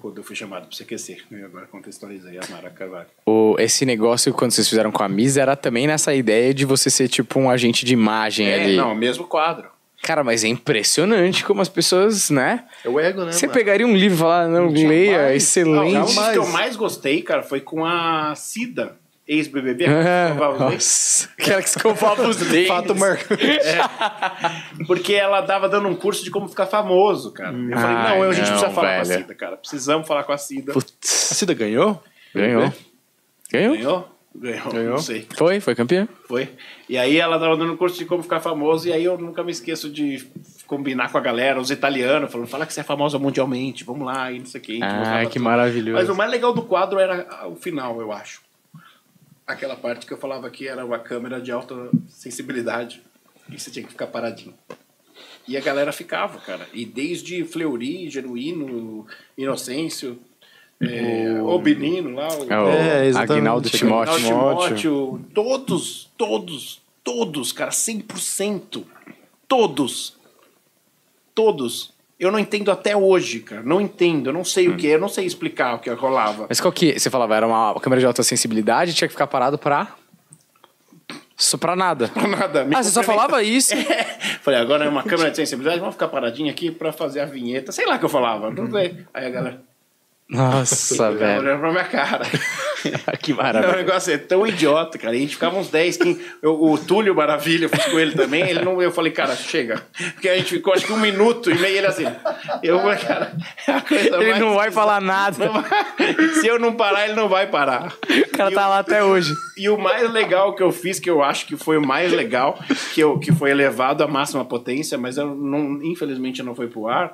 quando eu fui chamado pra CQC. Né? Agora contextualizei a Mara Carvalho. O, esse negócio, quando vocês fizeram com a Miss, era também nessa ideia de você ser tipo um agente de imagem É, ali. não, mesmo quadro. Cara, mas é impressionante como as pessoas, né? É o ego, né? Você mano? pegaria um livro e falar, não, leia, Não, excelente. dos Jamais. que eu mais gostei, cara, foi com a Cida, ex-BBB. Ah, aquela que escovava os dentes. Fato marcante. Porque ela tava dando um curso de como ficar famoso, cara. Eu falei, Ai, não, a gente não, precisa falar com a. Cida, cara. Precisamos falar com a Cida. A Putz, Cida ganhou? ganhou. Ganhou? Ganhou? Ganhou, Ganhou? não sei. Foi, foi campeão. Foi. E aí ela tava dando um curso de como ficar famoso, e aí eu nunca me esqueço de combinar com a galera, os italianos, falando, fala que você é famosa mundialmente, vamos lá, e não sei o que. Ah, que tudo. maravilhoso. Mas o mais legal do quadro era o final, eu acho. Aquela parte que eu falava que era uma câmera de alta sensibilidade, e você tinha que ficar paradinho. E a galera ficava, cara. E desde Fleury, Genuíno, Inocêncio, é, o Benino lá, o, É o É. Agnaldo Timóteo. Timóteo, todos, todos, todos, cara, 100%. Todos. Todos. Eu não entendo até hoje, cara. Não entendo, eu não sei Hum. o que é, eu não sei explicar o que rolava. Mas qual que... Você falava, era uma câmera de alta sensibilidade, tinha que ficar parado pra... Só pra nada. Nada. me Ah, você só falava isso? Falei, agora é uma câmera de sensibilidade, vamos ficar paradinho aqui pra fazer a vinheta. Sei lá o que eu falava, não sei. Aí a galera. Nossa, velho. olhando pra minha cara. que O maravilha. negócio é tão idiota, cara. E a gente ficava uns 10, 15. Eu- o Túlio Maravilha, eu fiz com ele também. Ele não, eu falei, cara, chega. Porque a gente ficou acho que um minuto e meio ele assim. Eu falei, cara, é a coisa Ele mais- não vai falar nada. Vai- Se eu não parar, ele não vai parar. O cara tá lá até hoje. E o mais legal que eu fiz, que eu acho que foi o mais legal, que, eu, que foi elevado à máxima potência, mas eu não, infelizmente não foi pro ar,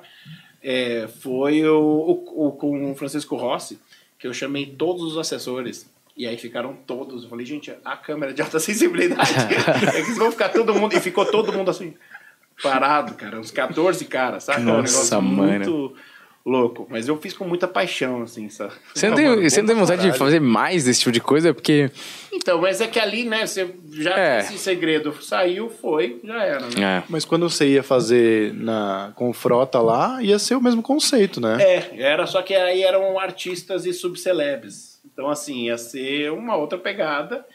é, foi o, o, o- com o Francisco Rossi, que eu chamei todos os assessores. E aí ficaram todos. Eu falei, gente, a câmera de alta sensibilidade. é que vão ficar todo mundo. E ficou todo mundo assim, parado, cara. Uns 14 caras, sabe? um Nossa, negócio mano. muito louco. Mas eu fiz com muita paixão, assim, sabe? Você não, tem, mano, você não tem vontade de caralho. fazer mais desse tipo de coisa? Porque. Então, mas é que ali, né, você já É. esse segredo saiu, foi, já era, né? É. Mas quando você ia fazer na, com frota lá, ia ser o mesmo conceito, né? É, era só que aí eram artistas e subcelebs. Então, assim, ia ser uma outra pegada.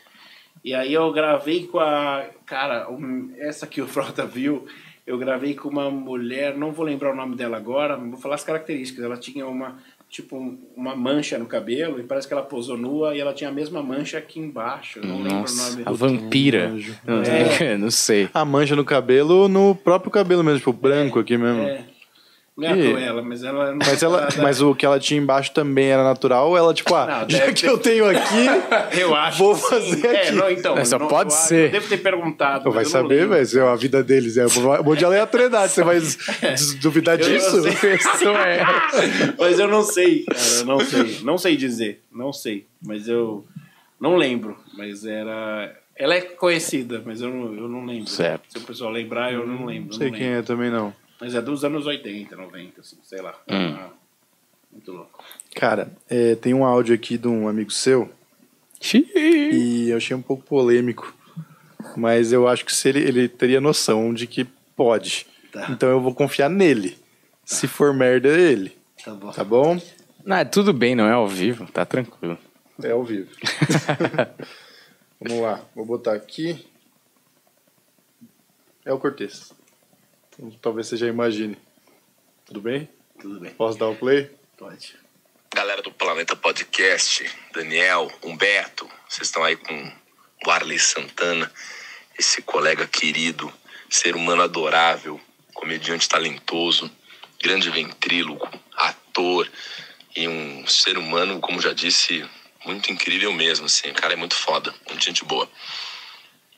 E aí eu gravei com a. Cara, um- essa que o Frota viu, eu gravei com uma mulher, não vou lembrar o nome dela agora, vou falar as características. Ela tinha uma. Tipo, um- uma mancha no cabelo, e parece que ela posou nua e ela tinha a mesma mancha aqui embaixo. Não lembro o Nossa, nome. a vampira. anjo. Não, É. não sei. A mancha no cabelo, no próprio cabelo mesmo, tipo, branco aqui mesmo. É. Não é E- Cruella, mas ela. não- Mas, ela, mas o que ela tinha embaixo também era natural, ou ela, tipo, ah, Não, já que ter- eu tenho aqui, Eu acho. Vou fazer É, aqui. não, então. É, só não- pode eu, ser. Eu devo ter perguntado. Vai saber, velho, se é a vida deles. É, o monte de aleatoriedade, você vai des- duvidar disso? é. Mas eu não sei, cara. Eu não sei. Não sei dizer. Não sei. Mas eu não lembro. Mas era. Ela é conhecida, mas eu não, eu não lembro. Certo. Se o pessoal lembrar, eu não lembro. Não sei não quem lembro. é também, não. Mas é dos anos 80, 90, assim, sei lá. Hum. Ah, Muito louco. Cara, é, tem um áudio aqui de um amigo seu e eu achei um pouco polêmico, mas eu acho que se ele, ele teria noção de que pode. Tá. Então eu vou confiar nele. Se for merda, é ele. Tá bom. Tá bom? Não, é tudo bem, não é ao vivo, tá tranquilo. É ao vivo. Vamos lá, vou botar aqui. É o Cortez. Então, talvez você já imagine. Tudo bem? Tudo bem. Posso dar o play? Pode. Galera do Planeta Podcast, Daniel, Humberto, vocês estão aí com o Arley Santana, esse colega querido, ser humano adorável, comediante talentoso, grande ventríloco, ator e um ser humano, como já disse, muito incrível mesmo, assim, o cara é muito foda, muito gente boa.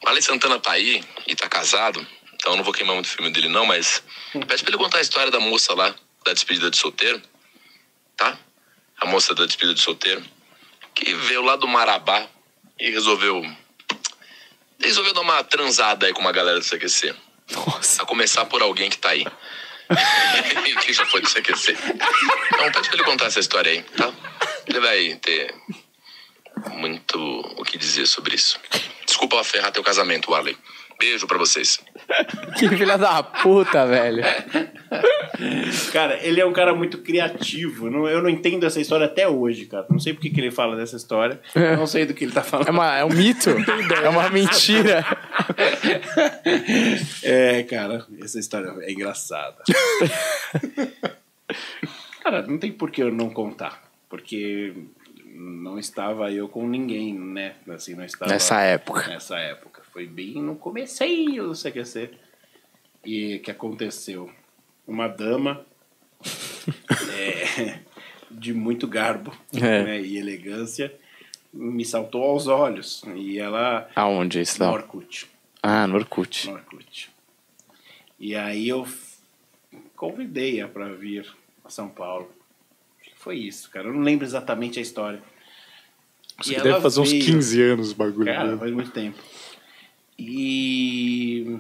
O Arley Santana tá aí e tá casado, então eu não vou queimar muito o filme dele não, mas pede pra ele contar a história da moça lá, da despedida de solteiro, tá? a moça da despedida de solteiro, que veio lá do Marabá e resolveu. Resolveu dar uma transada aí com uma galera do CQC. Nossa. A começar por alguém que tá aí. que já foi do CQC. Então pede pra ele contar essa história aí, tá? Ele vai ter muito o que dizer sobre isso. Desculpa ferrar teu casamento, Warley. Beijo pra vocês. Que filha da puta, velho. Cara, ele é um cara muito criativo. Não- Eu não entendo essa história até hoje, cara. Não sei por que que ele fala dessa história. Não sei do que ele tá falando. É, uma, é um mito. É uma mentira. É, cara, essa história é engraçada. cara, não tem por que eu não contar. Porque não estava eu com ninguém, né? Assim, não estava... Nessa época. Nessa época. Foi bem no comecinho do CQC. E que aconteceu? Uma dama é, de muito garbo É. né, e elegância me saltou aos olhos. E ela... Aonde isso No? Orkut. Ah, no Orkut. No Orkut. E aí eu convidei-a para vir a São Paulo. Foi isso, cara. Eu não lembro exatamente a história. Isso deve fazer uns veio. 15 anos o bagulho. Cara, né? faz muito tempo. E.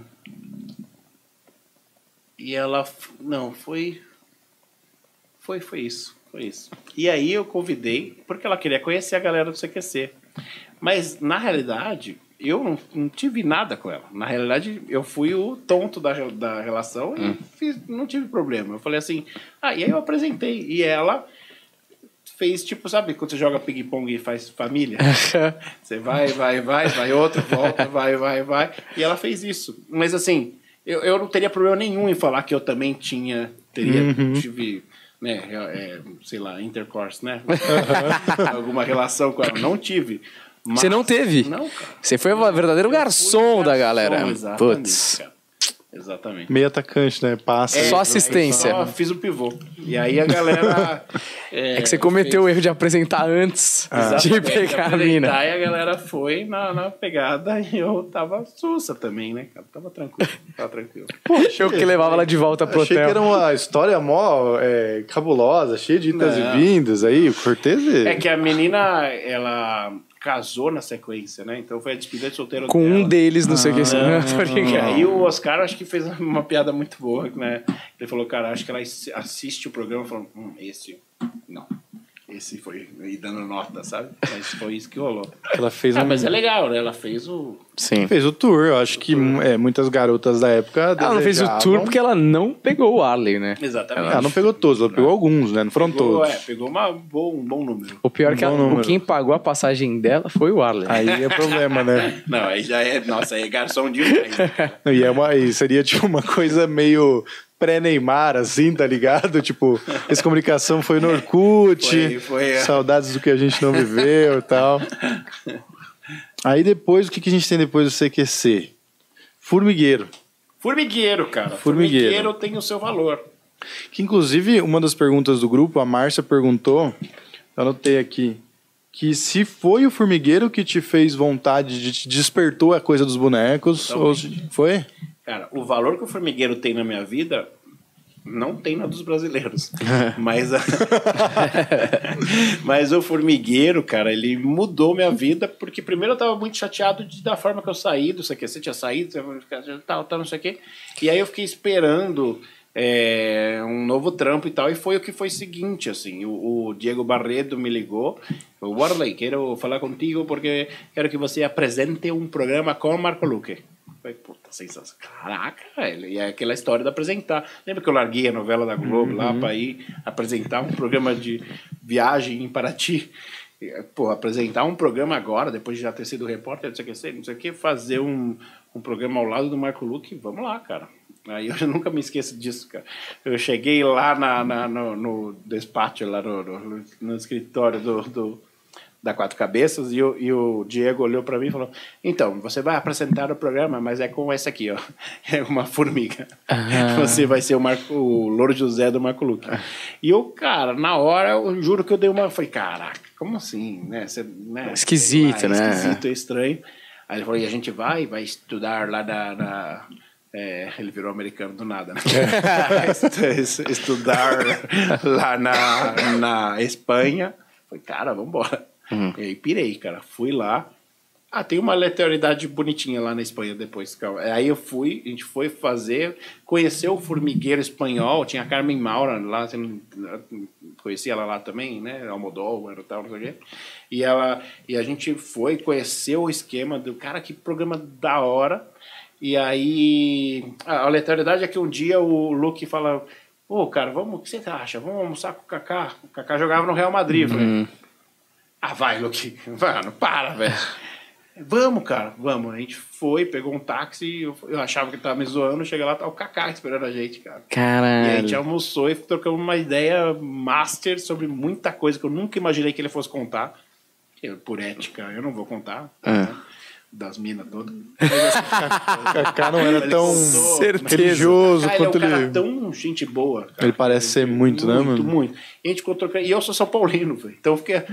E ela. Não, foi. Foi, foi isso. Foi isso. E aí eu convidei, porque ela queria conhecer a galera do CQC. Mas, na realidade, eu não, não tive nada com ela. Na realidade, eu fui o tonto da, da relação e fiz- não tive problema. Eu falei assim. Ah, e aí eu apresentei. E ela fez tipo, sabe, quando você joga ping-pong e faz família? Você vai, vai, vai, vai outro, volta, vai, vai, vai. E ela fez isso. Mas assim, eu, eu não teria problema nenhum em falar que eu também tinha, teria, tive né, é, sei lá, intercourse, né? Alguma relação com ela. Não tive. Mas- Você não teve? Não, cara. Você foi o verdadeiro garçom da Garçom, galera. Exatamente, Putz. cara. Exatamente. Meio atacante, né? Passa. Só aí assistência. Só fiz o pivô. E aí a galera. É que você cometeu o erro de apresentar antes de Exatamente, pegar a mina. E a galera foi na, na pegada e eu tava sussa também, né, cara? Tava tranquilo. Tava tranquilo. Eu que levava ela de volta pro Achei hotel. que era uma história mó é, cabulosa, cheia de idas Não. e vindas aí. O Cortez É que a menina, ela casou na sequência, né? Então foi a despedida de solteiro Com dela. um deles, não sei o que. Tô E brincando. aí o Oscar acho que fez uma piada muito boa, né? Ele falou, cara, acho que ela assiste o programa e falou, hum, esse, não. Esse foi e dando nota, sabe? Mas foi isso que rolou. ela fez Ah, um. mas é legal, né? Ela fez o. Sim. Fez o tour. Eu acho que é, muitas garotas da época. Ela não fez o tour porque ela não pegou o Arley, né? Exatamente. Ela não pegou todos, ela pegou alguns, né? Não foram pegou, todos. é, pegou uma, bom, um bom número. O pior é que Um ela, o número. quem pagou a passagem dela foi o Arley. Aí é problema, né? Não, aí já é. Nossa, aí é garçom demais. Não, E, é uma, e seria tipo uma coisa meio pré-Neymar, assim, tá ligado? Tipo, essa comunicação foi no Orkut, Foi- foi, é. saudades do que a gente não viveu e tal. Aí depois, o que, que a gente tem depois do CQC? Formigueiro. Formigueiro, cara. Formigueiro. Formigueiro tem o seu valor. Que inclusive, uma das perguntas do grupo, a Márcia perguntou, eu anotei aqui, que se foi o formigueiro que te fez vontade, de te despertou a coisa dos bonecos, ou se- foi? Cara, o valor que o formigueiro tem na minha vida não tem na dos brasileiros. mas, a- mas o formigueiro, cara, ele mudou minha vida, porque primeiro eu tava muito chateado de, da forma que eu saí do CQC, você tinha saído, você tal, tal, não sei o quê. E aí eu fiquei esperando é, um novo trampo e tal, e foi o que foi seguinte, assim, o, o Diego Barredo me ligou, o Warley, quero falar contigo porque quero que você apresente um programa com Marco Luque. Falei, puta, sensação. Caraca, velho. E é aquela história de apresentar. Lembra que eu larguei a novela da Globo lá para ir apresentar um programa de viagem em Paraty? Pô, apresentar um programa agora, depois de já ter sido repórter, não sei o que, não sei o que, fazer um, um programa ao lado do Marco Luque, vamos lá, cara. Aí eu nunca me esqueço disso, cara. Eu cheguei lá na, na- no, no despacho, lá no, no, no escritório do, do, da Quatro Cabeças e o, e o Diego olhou para mim e falou: Então, você vai apresentar o programa, mas é com esse aqui, ó. É uma formiga. Você vai ser o, Marco, o Louro José do Marco Luque. E eu, cara, na hora, eu juro que eu dei uma. Falei, caraca, como assim? Né? Você, né? Esquisito, lá, né? Esquisito, é estranho. Aí ele falou: E a gente vai, vai estudar lá na. na- é, ele virou americano do nada, né? Estu- Estudar lá na, na Espanha. Falei, cara, vambora. E aí pirei, cara. Fui lá. Ah, tem uma letalidade bonitinha lá na Espanha depois. calma. Aí eu fui, a gente foi fazer, conheceu o formigueiro espanhol, tinha a Carmen Maura lá, conhecia ela lá também, né? Almodóvar e tal, não sei o quê. E, ela, e a gente foi, conheceu o esquema do cara, que programa da hora. E aí, a a letalidade é que um dia o Luke fala: Pô, cara, vamos, o que você acha? Vamos almoçar com o Kaká? O Kaká jogava no Real Madrid. Falei, ah, vai, Luke. Mano, para, velho. Vamos, cara, vamos. A gente foi, pegou um táxi, eu, eu achava que ele tava me zoando, chega lá, tá o Kaká esperando a gente, cara. E aí a gente Caralho. almoçou e trocamos uma ideia master sobre muita coisa que eu nunca imaginei que ele fosse contar. Eu, por ética, eu não vou contar. né? Das minas todas. O Kaká não era Ele tão contou, religioso Cara, ele é um quanto cara ele... tão gente boa. cara. Ele parece ser muito, né, Muito, mano? muito. E a gente trocando. E eu sou São Paulino, velho. Então eu fiquei. ah,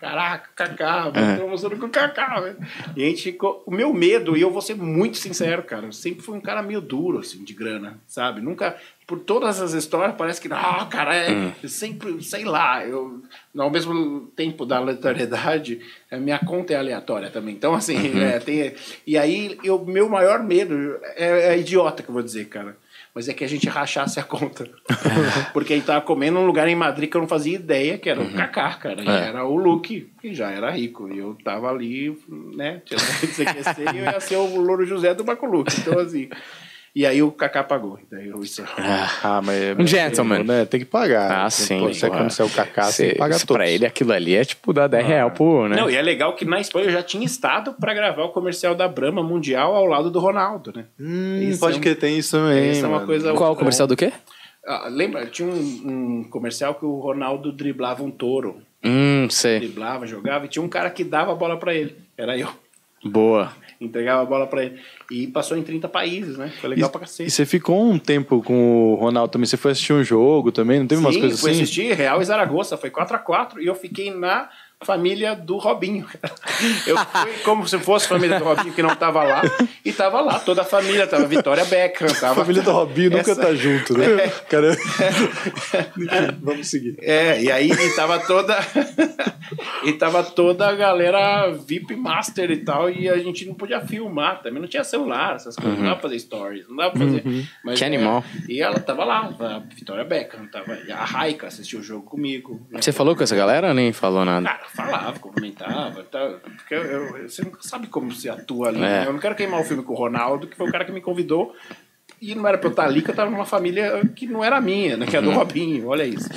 Caraca, Kaká, É. tô almoçando com o Kaká, velho. E a gente ficou. O meu medo, e eu vou ser muito sincero, cara. Eu sempre fui um cara meio duro, assim, de grana, sabe? Nunca. Por todas as histórias, parece que, ah, cara, é Hum. sempre, sei lá, eu, ao mesmo tempo da aleatoriedade, a minha conta é aleatória também. Então, assim, Uhum. é, tem, e aí, o meu maior medo é, é idiota que eu vou dizer, cara. Mas é que a gente rachasse a conta. Porque a gente tava comendo num lugar em Madrid que eu não fazia ideia, que era o Kaká, cara. E era o Luke, que já era rico. E eu tava ali, né? Tinha do CQC e eu ia ser o Louro José do Marco Luke. Então, assim. E aí o Kaká pagou. Daí eu, isso, Ah, mas... é- Um gentleman. Né? Tem que pagar. Ah, Tem- sim. pô, é pô. quando você é o Kaká, você isso todos. Pra ele, aquilo ali é tipo dar 10 real por, né? Não, e é legal que na Espanha eu já tinha estado para gravar o comercial da Brahma Mundial ao lado do Ronaldo, né? Hum, Isso pode é um- que tem isso também, Isso é uma mano. coisa. Qual o comercial do quê? Ah, lembra? Tinha um, um comercial que o Ronaldo driblava um touro. Hum, sei. Driblava, jogava, e tinha um cara que dava a bola pra ele. Era eu. Boa. Entregava a bola pra ele. E passou em 30 países, né? Foi legal E- pra E cacete. você ficou um tempo com o Ronaldo também? Você foi assistir um jogo também? Não teve umas Sim, coisas fui assim? assistir Real e Zaragoza, foi 4x4 e eu fiquei na família do Robinho. Eu fui como se fosse família do Robinho que não tava lá e tava lá, toda a família, tava Vitória Beckham, A tava família do Robinho nunca Essa- tá junto, né? Cara... Enfim, vamos seguir. É, e aí e tava toda e tava toda a galera VIP Master e tal e a gente não podia filmar, também não tinha celular, essas coisas, não dava pra fazer stories, não dava pra fazer. Mas, Que é, animal. e ela tava lá, a Vitória Beckham, tava, e a Raika assistiu o jogo comigo. Você falou com essa galera ou nem falou nada? Cara, falava, cumprimentava. Tá, porque eu- eu- você nunca sabe como se atua ali. É. né? Eu não quero queimar o filme com o Ronaldo, que foi o cara que me convidou. E não era pra eu estar ali, que eu tava numa família que não era minha, né? Que é do Robinho, olha isso.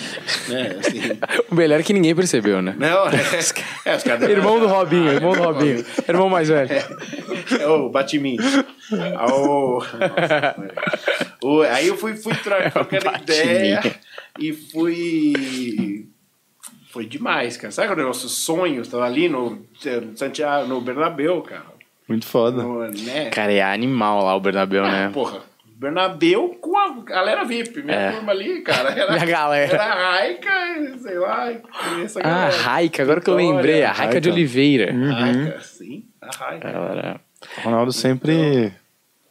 Né? Assim, O melhor é que ninguém percebeu, né? não, é, é, os caras- Irmão do Robinho, Ah, irmão do Robinho. Irmão mais velho. É o Batimin. Ah, o- o- aí eu fui, fui trocando Batimin. ideia e fui. Foi demais, cara. Sabe o negócio sonhos? Tava ali no Santiago, no Bernabéu, cara. Muito foda. No, né? Cara, é animal lá o Bernabéu, Ah, né? Porra, Bernabéu com a galera VIP. Minha É. turma ali, cara. Era, Minha galera. Era a Raica, sei lá. Essa Ah, galera. Raica, agora que eu Vitória, lembrei, a Raica de. Oliveira. Raica, sim, a Raica. Ela era- O Ronaldo sempre.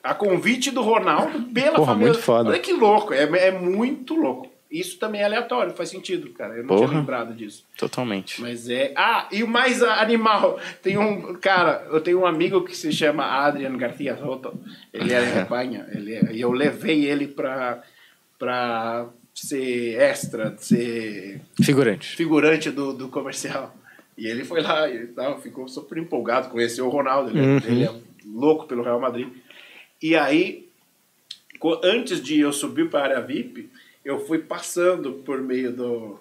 A convite do Ronaldo pela Porra, família. muito foda. Olha que louco, é, é muito louco. Isso também é aleatório, faz sentido, cara. Eu não Porra. tinha lembrado disso. Totalmente. Mas é. Ah, e o mais animal. Tem um. Cara, eu tenho um amigo que se chama Adrian Garcia Soto. Ele era em Espanha. Ele, é- e eu levei ele pra, pra ser extra, ser Figurante. figurante do, do comercial. E ele foi lá e tal, ficou super empolgado, conheceu o Ronaldo, ele, é- ele é louco pelo Real Madrid. E aí, antes de eu subir para a área VIP, eu fui passando por meio do,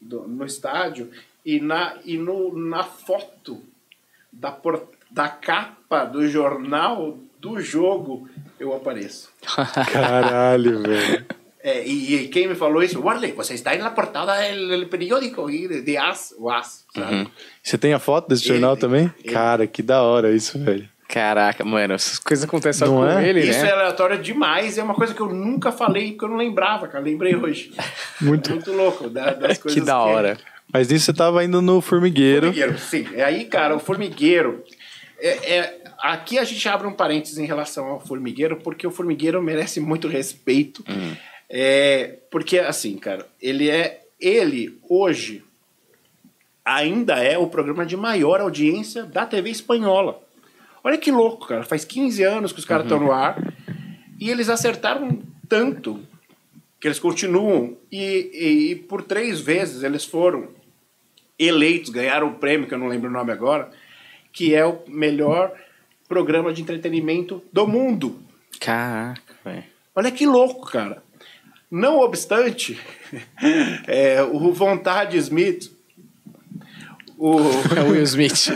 do no estádio e na e no, na foto da por, da capa do jornal do jogo eu apareço. Caralho, velho. É, e, e quem me falou isso? Warley, você está na portada del periódico de, de As, o As, sabe? Você tem a foto desse Ele- jornal também? ele. Cara, que da hora isso, velho. Caraca, mano, essas coisas acontecem só Não com é? ele, Isso né? é aleatório demais, é uma coisa que eu nunca falei, que eu não lembrava, cara. Lembrei hoje. Muito. Muito louco da- das coisas Que da hora. Mas nisso você tava indo no formigueiro. Formigueiro, sim. É aí, cara, o formigueiro. É, é- aqui a gente abre um parênteses em relação ao formigueiro, porque o formigueiro merece muito respeito. É, porque, assim, cara, ele é. Ele, hoje, ainda é o programa de maior audiência da TV espanhola. Olha que louco, cara. Faz 15 anos que os caras estão no ar e eles acertaram tanto que eles continuam e, e- e por três vezes eles foram eleitos, ganharam o prêmio, que eu não lembro o nome agora, que é o melhor programa de entretenimento do mundo. Caraca, velho. Olha que louco, cara. Não obstante, é, o Vontade Smith, o É o Will Smith.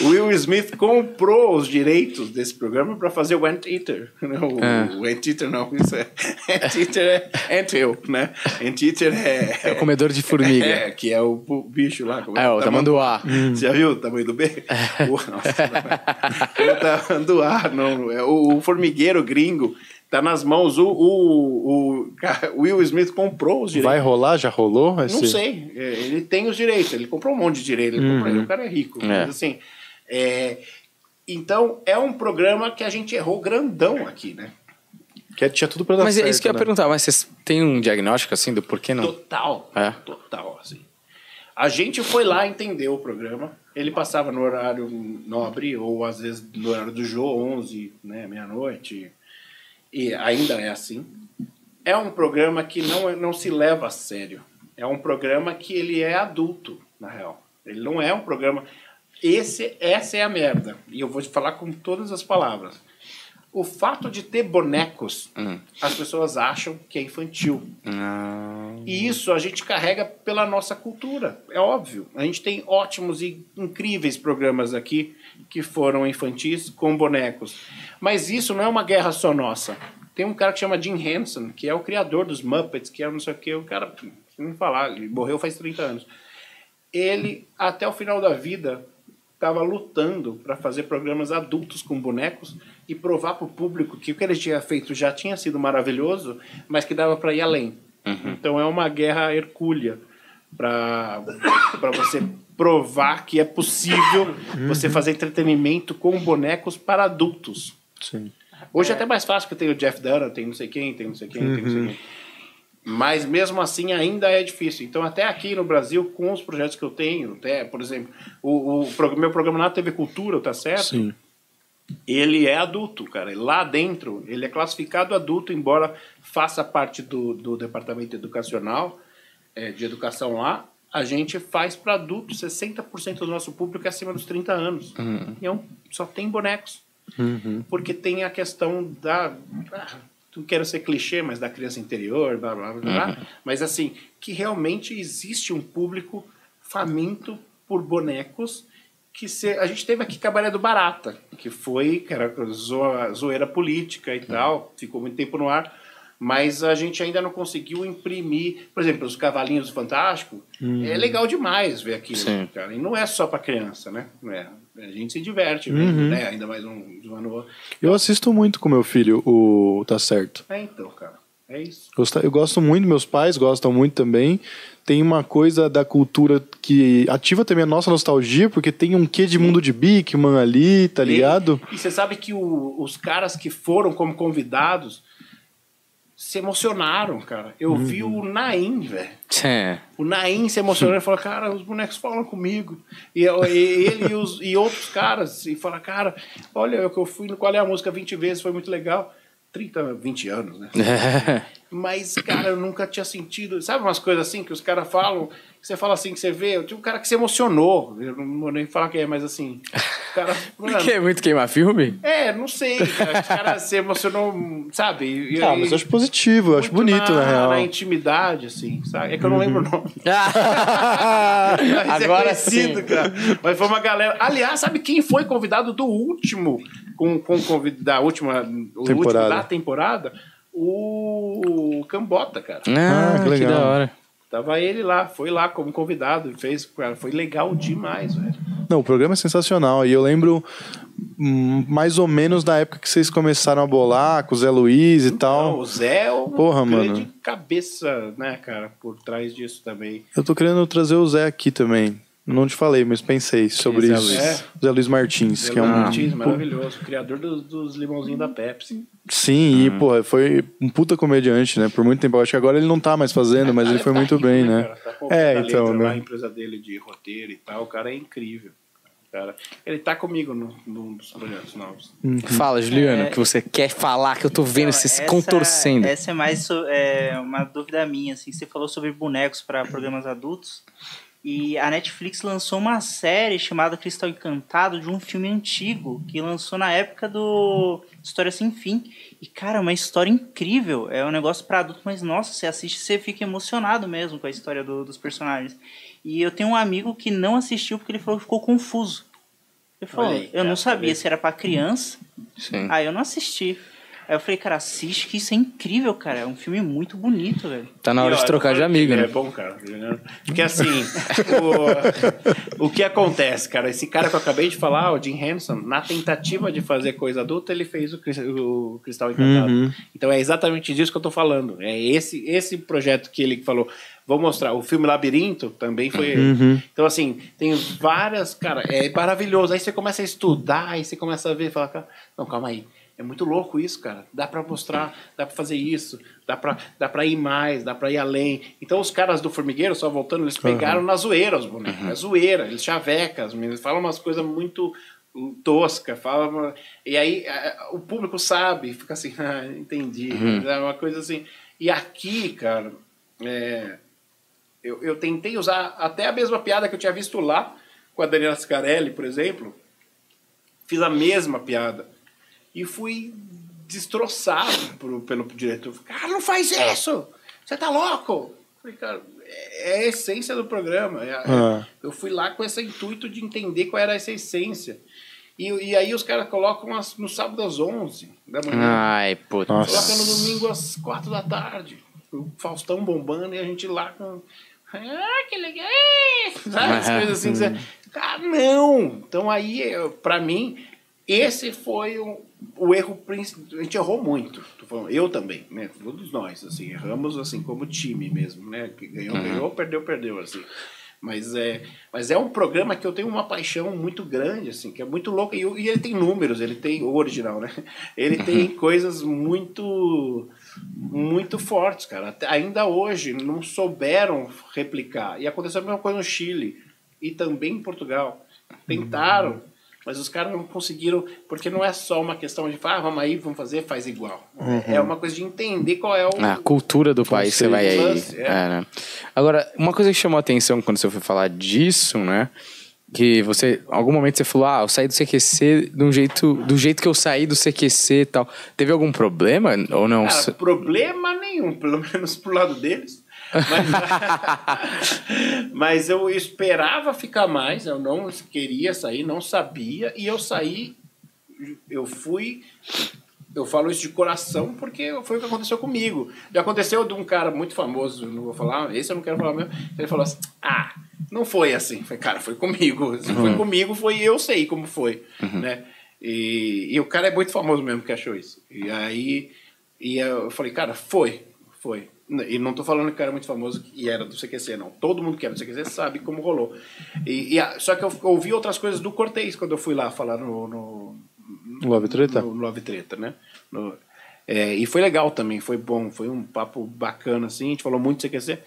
o Will Smith comprou os direitos desse programa para fazer o Anteater. Não, Ah. O Anteater não, isso é. Anteater é Anthill, né? Anteater é. É o comedor de formiga. É, que é o bicho lá. como É, o tamanduá. Você já viu o tamanho do B? O, nossa, o tamanduá, não. É, o, o formigueiro gringo tá nas mãos. O, o, o o Will Smith comprou os direitos. Vai rolar? Já rolou? Não sei. É, Ele tem os direitos. Ele comprou um monte de direito. Ele comprou, ele, o cara é rico. É. Mas assim. é, então, é um programa que a gente errou grandão aqui, né? Que tinha tudo pra dar Mas certo. é isso que eu ia né? perguntar, mas vocês têm um diagnóstico assim do porquê não? Total. É. Total, assim. A gente foi lá entender o programa. Ele passava no horário nobre, ou às vezes no horário do Jô, 11, né, meia-noite. E ainda é assim. É um programa que não, não se leva a sério. É um programa que ele é adulto, na real. Ele não é um programa... Esse, essa é a merda. E eu vou te falar com todas as palavras. O fato de ter bonecos, as pessoas acham que é infantil. Ah, E isso a gente carrega pela nossa cultura, é óbvio. A gente tem ótimos e incríveis programas aqui que foram infantis com bonecos. Mas isso não é uma guerra só nossa. Tem um cara que chama Jim Henson, que é o criador dos Muppets, que é não sei o que, o cara, me falar, ele morreu faz 30 anos. Ele, até o final da vida, estava lutando para fazer programas adultos com bonecos e provar para o público que o que ele tinha feito já tinha sido maravilhoso, mas que dava para ir além. Então é uma guerra hercúlea para você provar que é possível você fazer entretenimento com bonecos para adultos. Sim. Hoje é até mais fácil, porque tem o Jeff Dunham, tem não sei quem, tem não sei quem, tem não sei quem. Mas mesmo assim ainda é difícil. Então, até aqui no Brasil, com os projetos que eu tenho, até, por exemplo, o, o meu programa na TV Cultura, tá certo? Sim. Ele é adulto, cara. Lá dentro, ele é classificado adulto, embora faça parte do, do departamento educacional, é, de educação lá. A gente faz para adultos. 60% do nosso público é acima dos 30 anos. E é um- só tem bonecos. Porque tem a questão da. ah, Não quero ser clichê, mas da criança interior, blá, blá, blá, blá. Mas assim, que realmente existe um público faminto por bonecos que se, a gente teve aqui Cabaré do Barata, que foi, que era zoa- zoeira política e tal, ficou muito tempo no ar, mas a gente ainda não conseguiu imprimir, por exemplo, os Cavalinhos do Fantástico, é legal demais ver aquilo, Sim. cara, e não é só para criança, né? Não é, a gente se diverte vendo, né? Ainda mais um, um ano... Eu assisto muito com meu filho, o Tá Certo. É, então, cara, é isso. Eu gosto muito, meus pais gostam muito também. Tem uma coisa da cultura que ativa também a nossa nostalgia, porque tem um quê de mundo de Bigman ali, tá ligado? E, e você sabe que o- os caras que foram como convidados se emocionaram, cara. Eu vi o Naim, velho. É. O Naim se emocionou e falou, cara, os bonecos falam comigo. E, eu- e ele e, os, e outros caras, e fala, cara, olha, eu que eu fui no Qual é a Música 20 vezes, foi muito legal. 30, 20 anos, né? Mas, cara, eu nunca tinha sentido. Sabe umas coisas assim que os caras falam, que você fala assim, que você vê, eu tinha um cara que se emocionou. Eu não vou nem falar quem é, mas assim. O cara. mano, Que é muito queimar filme? é, não sei, cara. Os caras se emocionou, sabe? E, Ah, mas eu acho positivo, eu acho bonito, na, real. Na intimidade, assim, sabe? É que eu não lembro o nome. Mas Agora é conhecido, sim. cara. Mas foi uma galera. Aliás, sabe quem foi convidado do último, com, com convid... da última o Temporada. último da temporada? O Cambota, cara. Ah, que que, legal. da hora. Tava ele lá, foi lá como convidado, fez, cara, foi legal demais, velho. Não, o programa é sensacional. E eu lembro hum, mais ou menos da época que vocês começaram a bolar com o Zé Luiz e Não, tal. o Zé é uma Porra, grande mano. cabeça, né, cara, por trás disso também. Eu tô querendo trazer o Zé aqui também. Não te falei, mas pensei sobre Zé isso. Luiz? É. Zé Luiz Martins, que é um. Martins, maravilhoso, criador dos, dos limãozinhos da Pepsi. Sim, e, pô, foi um puta comediante, né? Por muito tempo. Eu acho que agora ele não tá mais fazendo, mas ele foi Tá muito rico, bem, né? cara? Tá com É, então, letra lá, A né? empresa dele de roteiro e tal, o cara é incrível. Cara, ele tá comigo no, num dos projetos novos. Fala, Juliano, É. o que você quer falar que eu tô vendo Então, você se contorcendo. Essa é mais é, uma dúvida minha, assim. Você falou sobre bonecos para programas adultos. E a Netflix lançou uma série chamada Cristal Encantado de um filme antigo que lançou na época do História Sem Fim. E, cara, é uma história incrível. É um negócio para adulto, mas nossa, você assiste e você fica emocionado mesmo com a história do- dos personagens. E eu tenho um amigo que não assistiu porque ele falou que ficou confuso. Ele falou, aí, eu não cara, sabia se era para criança. Sim. Aí eu não assisti. Aí eu falei, cara, assiste que isso é incrível, cara. É um filme muito bonito, velho. Tá na hora E, de ó, trocar de amigo, É né? bom, cara. Porque assim, o, o que acontece, cara? Esse cara que eu acabei de falar, o Jim Henson, na tentativa de fazer coisa adulta, ele fez o, o Cristal Encantado. Uhum. Então é exatamente disso que eu tô falando. É esse, esse projeto que ele falou. Vou mostrar. O filme Labirinto também foi ele. Uhum. Então, assim, tem várias. Cara, é maravilhoso. Aí você começa a estudar, aí você começa a ver e fala, cara, não, calma aí. É muito louco isso, cara. Dá pra mostrar, dá pra fazer isso, dá pra, dá pra ir mais, dá pra ir além. Então, os caras do Formigueiro, só voltando, eles pegaram na zoeira os bonecos. É zoeira, eles chavecam, as meninas falam umas coisas muito tosca, fala e aí o público sabe, fica assim, ah, entendi, é uma coisa assim. E aqui, cara, é, eu, eu tentei usar até a mesma piada que eu tinha visto lá com a Daniela Scarelli, por exemplo. Fiz a mesma piada. E fui destroçado por- pelo diretor. Cara, não faz isso! Você tá louco! Falei, cara, é é a essência do programa. É- é- Ah. Eu fui lá com esse intuito de entender qual era essa essência. E, e aí os caras colocam as, no sábado às 11 da manhã. Ai, puta. Nossa. Coloca no domingo às 4 da tarde. O Faustão bombando e a gente lá com. Ah, que legal! Sabe? As coisas assim. você- Ah, não! Então aí, pra mim, esse foi o, o erro. A gente errou muito. Tô falando, eu também, né? Todos nós, assim, erramos assim como time mesmo, né? Que ganhou, ganhou, perdeu, perdeu, assim. Mas é, mas é um programa que eu tenho uma paixão muito grande, assim, que é muito louco. E, e ele tem números, ele tem o original, né? Ele tem coisas muito muito fortes, cara. Até- ainda hoje não souberam replicar. E aconteceu a mesma coisa no Chile e também em Portugal. Tentaram, mas os caras não conseguiram, porque não é só uma questão de falar, ah, vamos aí, vamos fazer, faz igual. É uma coisa de entender qual é o. A cultura do país, você vai aí. é. É, né? Agora, uma coisa que chamou a atenção quando você foi falar disso, né? Que você, em algum momento você falou, ah, eu saí do CQC de um jeito, do jeito que eu saí do CQC e tal. Teve algum problema ou não? Cara, problema nenhum, pelo menos pro lado deles. Mas, mas eu esperava ficar mais, eu não queria sair, não sabia, e eu saí, eu fui. Eu falo isso de coração porque foi o que aconteceu comigo. Já aconteceu de um cara muito famoso, não vou falar, esse eu não quero falar mesmo. Ele falou assim: Ah, não foi assim. Foi, cara, foi comigo. Se foi comigo, foi eu sei como foi. Né? E, e o cara é muito famoso mesmo que achou isso. E aí e eu falei, cara, foi, foi. E não tô falando que o cara é muito famoso e era do CQC, não. Todo mundo que era do CQC sabe como rolou. E, e a- só que eu ouvi outras coisas do Cortez quando eu fui lá falar no, no, Love Treta? no Love Treta, né? No- é, e foi legal também, foi bom, foi um papo bacana, assim, a gente falou muito do CQC.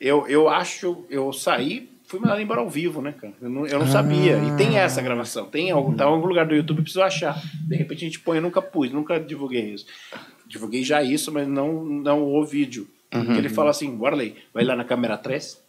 Eu, eu acho, eu saí, fui mandado embora ao vivo, né, cara? Eu não, eu não sabia. E tem essa gravação, tem algum, tá em algum lugar do YouTube, preciso achar. De repente a gente põe, eu nunca pus, nunca divulguei isso. Divulguei já isso, mas não, não o vídeo. Ele fala assim, Warley, vai lá na câmera 3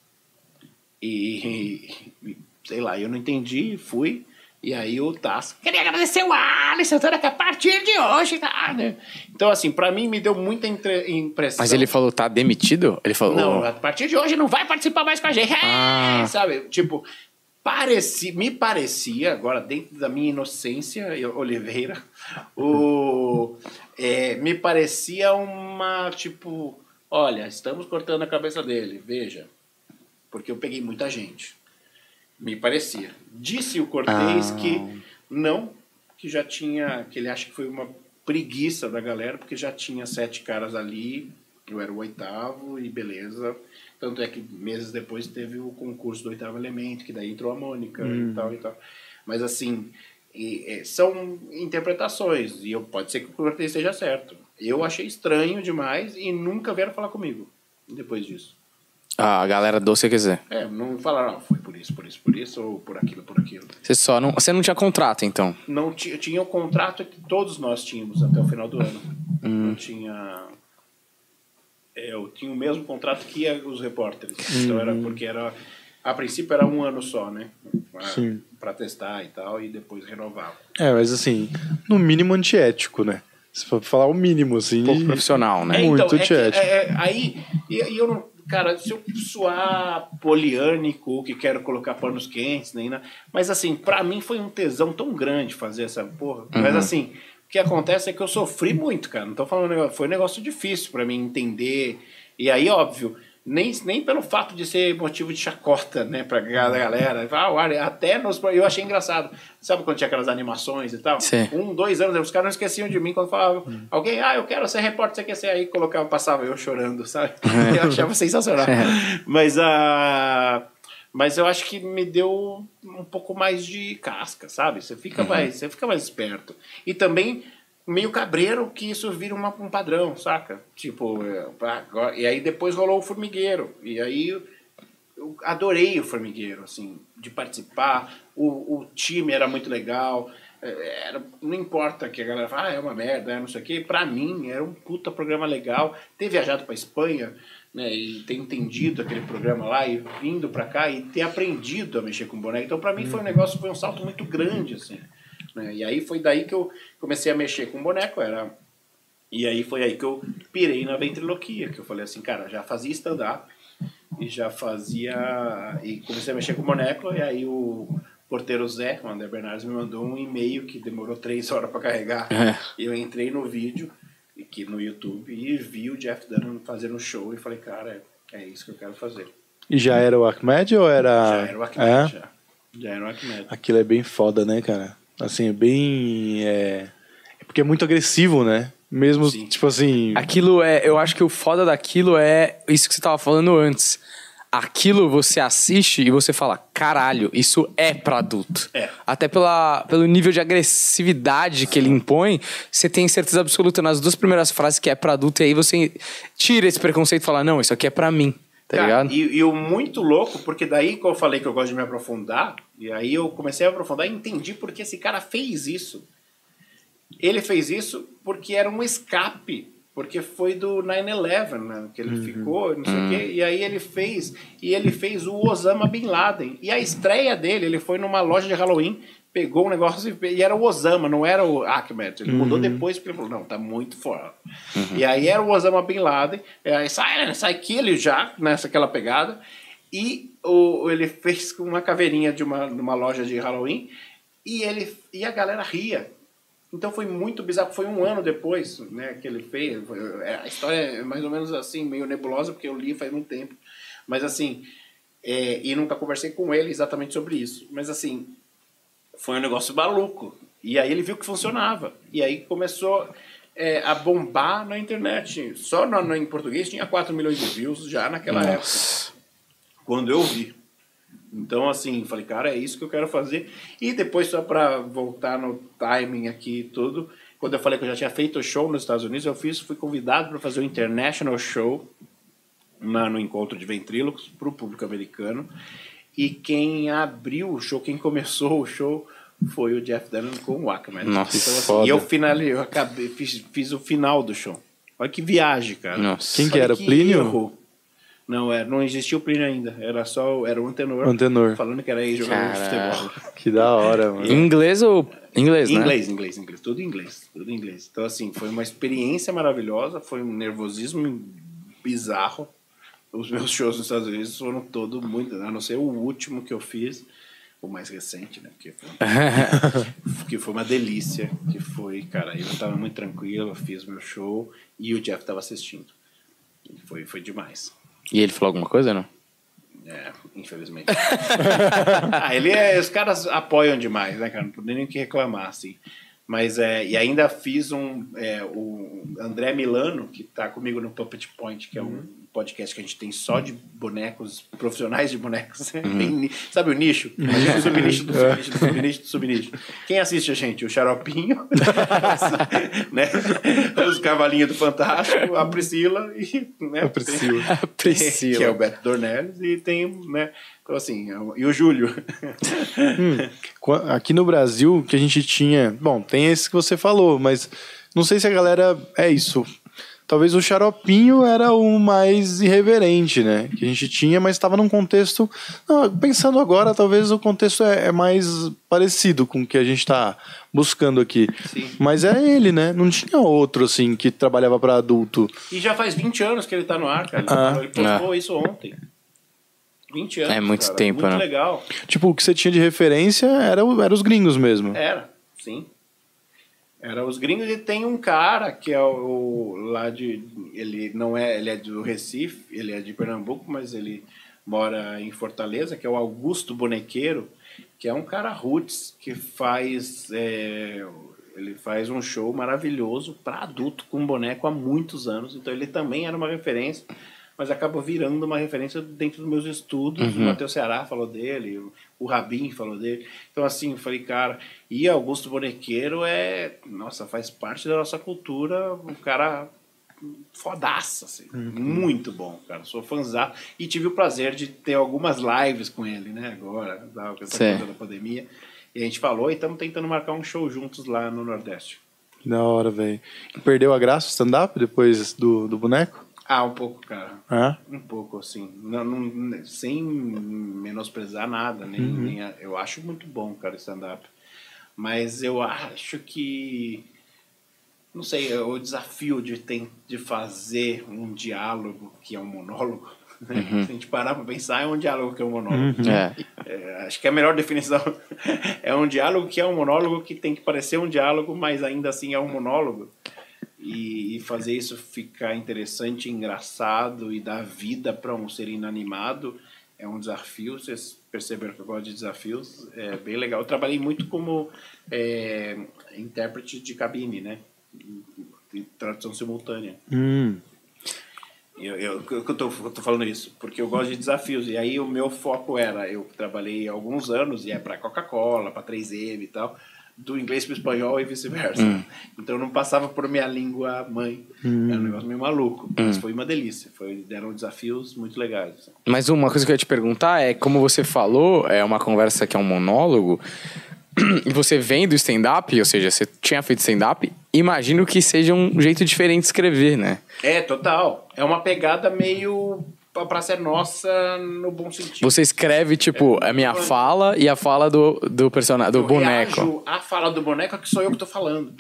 e, e, sei lá, eu não entendi, fui. E aí o Tasso, queria agradecer o Alisson, que a partir de hoje, tá? né? Então, assim, pra mim me deu muita entre- impressão. Mas ele falou, tá demitido? Ele falou. Não, a partir de hoje não vai participar mais com a gente. É, Ah. Sabe? Tipo, pareci, me parecia, agora dentro da minha inocência, Oliveira, o, é, me parecia uma, tipo, olha, estamos cortando a cabeça dele, veja. Porque eu peguei muita gente. Me parecia. Disse o Cortez Ah. que não, que já tinha, que ele acha que foi uma preguiça da galera, porque já tinha sete caras ali, eu era o oitavo e beleza. Tanto é que meses depois teve o concurso do oitavo elemento, que daí entrou a Mônica e tal e tal. Mas assim, e, é, são interpretações, e eu, pode ser que o Cortez esteja certo. Eu achei estranho demais e nunca vieram falar comigo depois disso. A galera do CQC. É, não falaram, não, foi por isso, por isso, por isso, ou por aquilo, por aquilo. Você só não. Você não tinha contrato, então. Não tinha, tinha o contrato que todos nós tínhamos até o final do ano. Hum. Eu tinha. é, Eu tinha o mesmo contrato que os repórteres. Hum. Então era porque era. A princípio era um ano só, né? Pra, Sim. pra testar e tal, e depois renovava. É, mas assim, no mínimo antiético, né? Se for falar o mínimo, assim. Pouco profissional, né? É, Muito então, é que, antiético. é, é, aí, e, e eu não. Cara, se eu soar poliânico, que quero colocar panos quentes, nem nada. Mas assim, pra mim foi um tesão tão grande fazer essa porra. Mas assim, o que acontece é que eu sofri muito, cara. Não tô falando. negócio- Foi um negócio difícil pra mim entender. E aí, óbvio. Nem, nem pelo fato de ser motivo de chacota, né, pra galera. Ah, até nos, eu achei engraçado. Sabe quando tinha aquelas animações e tal? Sim. Um, dois anos, os caras não esqueciam de mim quando falavam alguém, ah, eu quero ser repórter, você quer ser aí, colocava, passava eu chorando, sabe? Eu achava sensacional. Mas a. Mas eu acho que me deu um pouco mais de casca, sabe? Você fica mais, você fica mais esperto. E também meio cabreiro que isso vira uma- um padrão, saca? Tipo, é, e aí depois rolou o formigueiro. E aí eu adorei o formigueiro, assim, de participar. O, o time era muito legal. É, Era, não importa que a galera fala, ah, é uma merda, é não sei o quê. Pra mim, era um puta programa legal. Ter viajado pra Espanha, né, e ter entendido aquele programa lá e vindo pra cá e ter aprendido a mexer com boneco. Então, pra mim, foi um negócio, foi um salto muito grande, assim. Né? E aí foi daí que eu comecei a mexer com boneco. Era e aí foi aí que eu pirei na ventriloquia, que eu falei assim, cara, já fazia stand-up e já fazia. E comecei a mexer com boneco, e aí o, porteiro Zé, o André Bernardes, me mandou um e-mail que demorou três horas para carregar. É. Eu entrei no vídeo, aqui no YouTube, e vi o Jeff Dunham fazendo um show e falei, cara, é, é isso que eu quero fazer. E já era o Ahmed ou era. Já era o Ahmed, É? já. Já era o Ahmed. Aquilo é bem foda, né, cara? Assim, é bem. É, é porque é muito agressivo, né? Mesmo, Sim. tipo assim. Aquilo é. Eu acho que o foda daquilo é isso que você tava falando antes. Aquilo você assiste e você fala, caralho, isso é pra adulto. É. Até pela, pelo nível de agressividade que ele impõe, você tem certeza absoluta nas duas primeiras frases que é pra adulto, e aí você tira esse preconceito e fala, não, isso aqui é pra mim. Tá Cara, ligado? E, e o muito louco, porque daí que eu falei que eu gosto de me aprofundar, e aí eu comecei a aprofundar e entendi porque esse cara fez isso. Ele fez isso porque era um escape, porque foi do 9-11, né, que ele ficou, não sei o quê, e aí ele fez, e ele fez o Osama Bin Laden. E a estreia dele, ele foi numa loja de Halloween, pegou um negócio e, e era o Osama, não era o Ahmed. Ele mudou depois porque ele falou, não, tá muito fora. E aí era o Osama Bin Laden, e aí sai, sai kill já, nessa aquela pegada. E o, ele fez com uma caveirinha de uma, numa loja de Halloween e, ele, e a galera ria. Então foi muito bizarro. Foi um ano depois né, que ele fez. É, A história é mais ou menos assim, meio nebulosa, porque eu li faz um tempo. Mas assim, é, e nunca conversei com ele exatamente sobre isso. Mas assim, foi um negócio maluco. E aí ele viu que funcionava. E aí começou é, a bombar na internet. Só no, no- em português tinha 4 milhões de views já naquela época Nossa. Quando eu vi. Então, assim, falei, cara, é isso que eu quero fazer. E depois, só para voltar no timing aqui e tudo, quando eu falei que eu já tinha feito o show nos Estados Unidos, eu fiz, fui convidado para fazer o International Show na, no encontro de ventrílocos para o público americano. E quem abriu o show, quem começou o show, foi o Jeff Dunham com o Ackerman. Nossa, então, assim, foda. e eu, finalei, eu acabei, fiz, fiz o final do show. Olha que viagem, cara. Nossa. Quem que Olha era? Plínio? erro. Não, é, não existia o Plínio ainda. Era só era o Antenor. Antenor. Falando que era ex-jogador de Caralho. futebol. Que da hora, mano. Em inglês ou. Inglês, né? Inglês, inglês, inglês. Tudo em inglês. Tudo em inglês. Então, assim, foi uma experiência maravilhosa. Foi um nervosismo bizarro. Os meus shows nos Estados Unidos foram todos muito... A não ser o último que eu fiz. O mais recente, né? Porque foi, que foi uma delícia. Que foi, cara, eu tava muito tranquilo. Eu fiz meu show. E o Jeff tava assistindo. E foi, foi demais. E ele falou alguma coisa, não? É, infelizmente. ah, ele é, os caras apoiam demais, né, cara? Não tem nem o que reclamar, assim. Mas é, e ainda fiz um. É, o André Milano, que tá comigo no Puppet Point, que é um podcast que a gente tem só de bonecos, profissionais de bonecos. Bem ni- sabe o nicho? A o subnicho do subnicho do subnicho do subnicho. Quem assiste a gente? O Xaropinho, né? Os Cavalinhos do Fantástico, a Priscila e. Né? A Priscila. Priscila. que é o Beto Dornelles, e tem, né? Então, assim, é e o Júlio. Qua- Aqui no Brasil, que a gente tinha. Bom, tem esse que você falou, mas não sei se a galera. É isso. Talvez o xaropinho era o mais irreverente, né? Que a gente tinha, mas estava num contexto. Não, pensando agora, talvez o contexto é, é mais parecido com o que a gente está buscando aqui. Sim. Mas é ele, né? Não tinha outro, assim, que trabalhava para adulto. E já faz 20 anos que ele tá no ar, cara. Ele, Ah, ele postou isso ontem. 20 anos. É muito cara. tempo, muito né? legal. Tipo, o que você tinha de referência era, era os gringos mesmo. Era, sim. Era os gringos e tem um cara que é o, o lá de ele não é ele é do Recife ele é de Pernambuco mas ele mora em Fortaleza que é o Augusto Bonequeiro que é um cara roots que faz é, ele faz um show maravilhoso para adulto com boneco há muitos anos então ele também era uma referência mas acabou virando uma referência dentro dos meus estudos. O Matheus Ceará falou dele, o- Rabin falou dele. Então, assim, eu falei, cara, e Augusto Bonequeiro é, nossa, faz parte da nossa cultura, um cara fodaça, assim, muito bom, cara, sou fãzão. E tive o prazer de ter algumas lives com ele, né, agora, com essa coisa da pandemia. E a gente falou e estamos tentando marcar um show juntos lá no Nordeste. Da hora, velho. Perdeu a graça o stand-up depois do, do boneco? Ah, um pouco, cara. É? Um pouco, assim. Não, não- sem menosprezar nada. Nem, nem a- eu acho muito bom, cara, stand-up. Mas eu acho que. Não sei, é o desafio de, tem, de fazer um diálogo que é um monólogo. né? Se a gente parar para pensar, é um diálogo que é um monólogo. É. É, acho que a melhor definição é um diálogo que é um monólogo que tem que parecer um diálogo, mas ainda assim é um monólogo. E, e fazer isso ficar interessante, engraçado e dar vida para um ser inanimado é um desafio. Vocês perceberam que eu gosto de desafios, é bem legal. Eu trabalhei muito como é, intérprete de cabine, né? De tradução simultânea. Hum. Eu, eu, eu, tô, eu tô falando isso porque eu gosto de desafios. E aí o meu foco era, eu trabalhei alguns anos e é para Coca-Cola, para 3M e tal, do inglês para espanhol e vice-versa. Então eu não passava por minha língua mãe. Era um negócio meio maluco, mas foi uma delícia. Foi, deram desafios muito legais. assim. Mas uma coisa que eu ia te perguntar é, como você falou, é uma conversa que é um monólogo, e você vem do stand-up, ou seja, você tinha feito stand-up, imagino que seja um jeito diferente de escrever, né? É, total. É uma pegada meio pra ser nossa no bom sentido. Você escreve, tipo, a minha fala e a fala do, do personagem, do eu boneco. à fala do boneco é que sou eu que tô falando.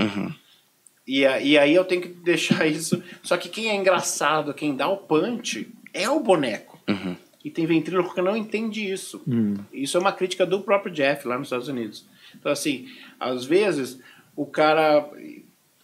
E, a- e aí eu tenho que deixar isso. Só que quem é engraçado, quem dá o punch, é o boneco. E tem ventríloco que não entende isso. Isso é uma crítica do próprio Jeff lá nos Estados Unidos. Então, assim, às vezes o cara,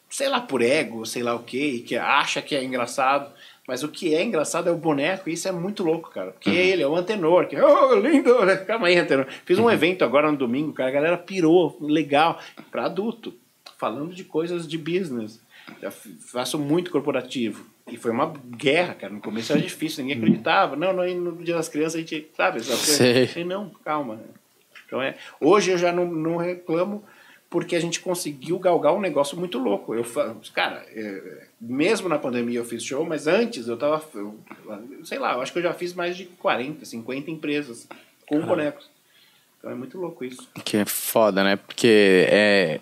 sei lá, por ego, sei lá o quê, que acha que é engraçado. Mas o que é engraçado é o boneco, e isso é muito louco, cara. Porque ele é o antenor, que, oh, lindo, né? calma aí, antenor. Fiz um evento agora no domingo, cara, a galera pirou, legal, para adulto, falando de coisas de business. Eu faço muito corporativo. E foi uma guerra, cara. No começo era difícil, ninguém acreditava. Não, não, no dia das crianças a gente, sabe? sabe? Sei. E não, calma. Então é, hoje eu já não, não reclamo porque a gente conseguiu galgar um negócio muito louco. Eu, cara, é, mesmo na pandemia eu fiz show, mas antes eu tava, eu, sei lá, eu acho que eu já fiz mais de 40, 50 empresas com bonecos. Então é muito louco isso. Que é foda, né? Porque é.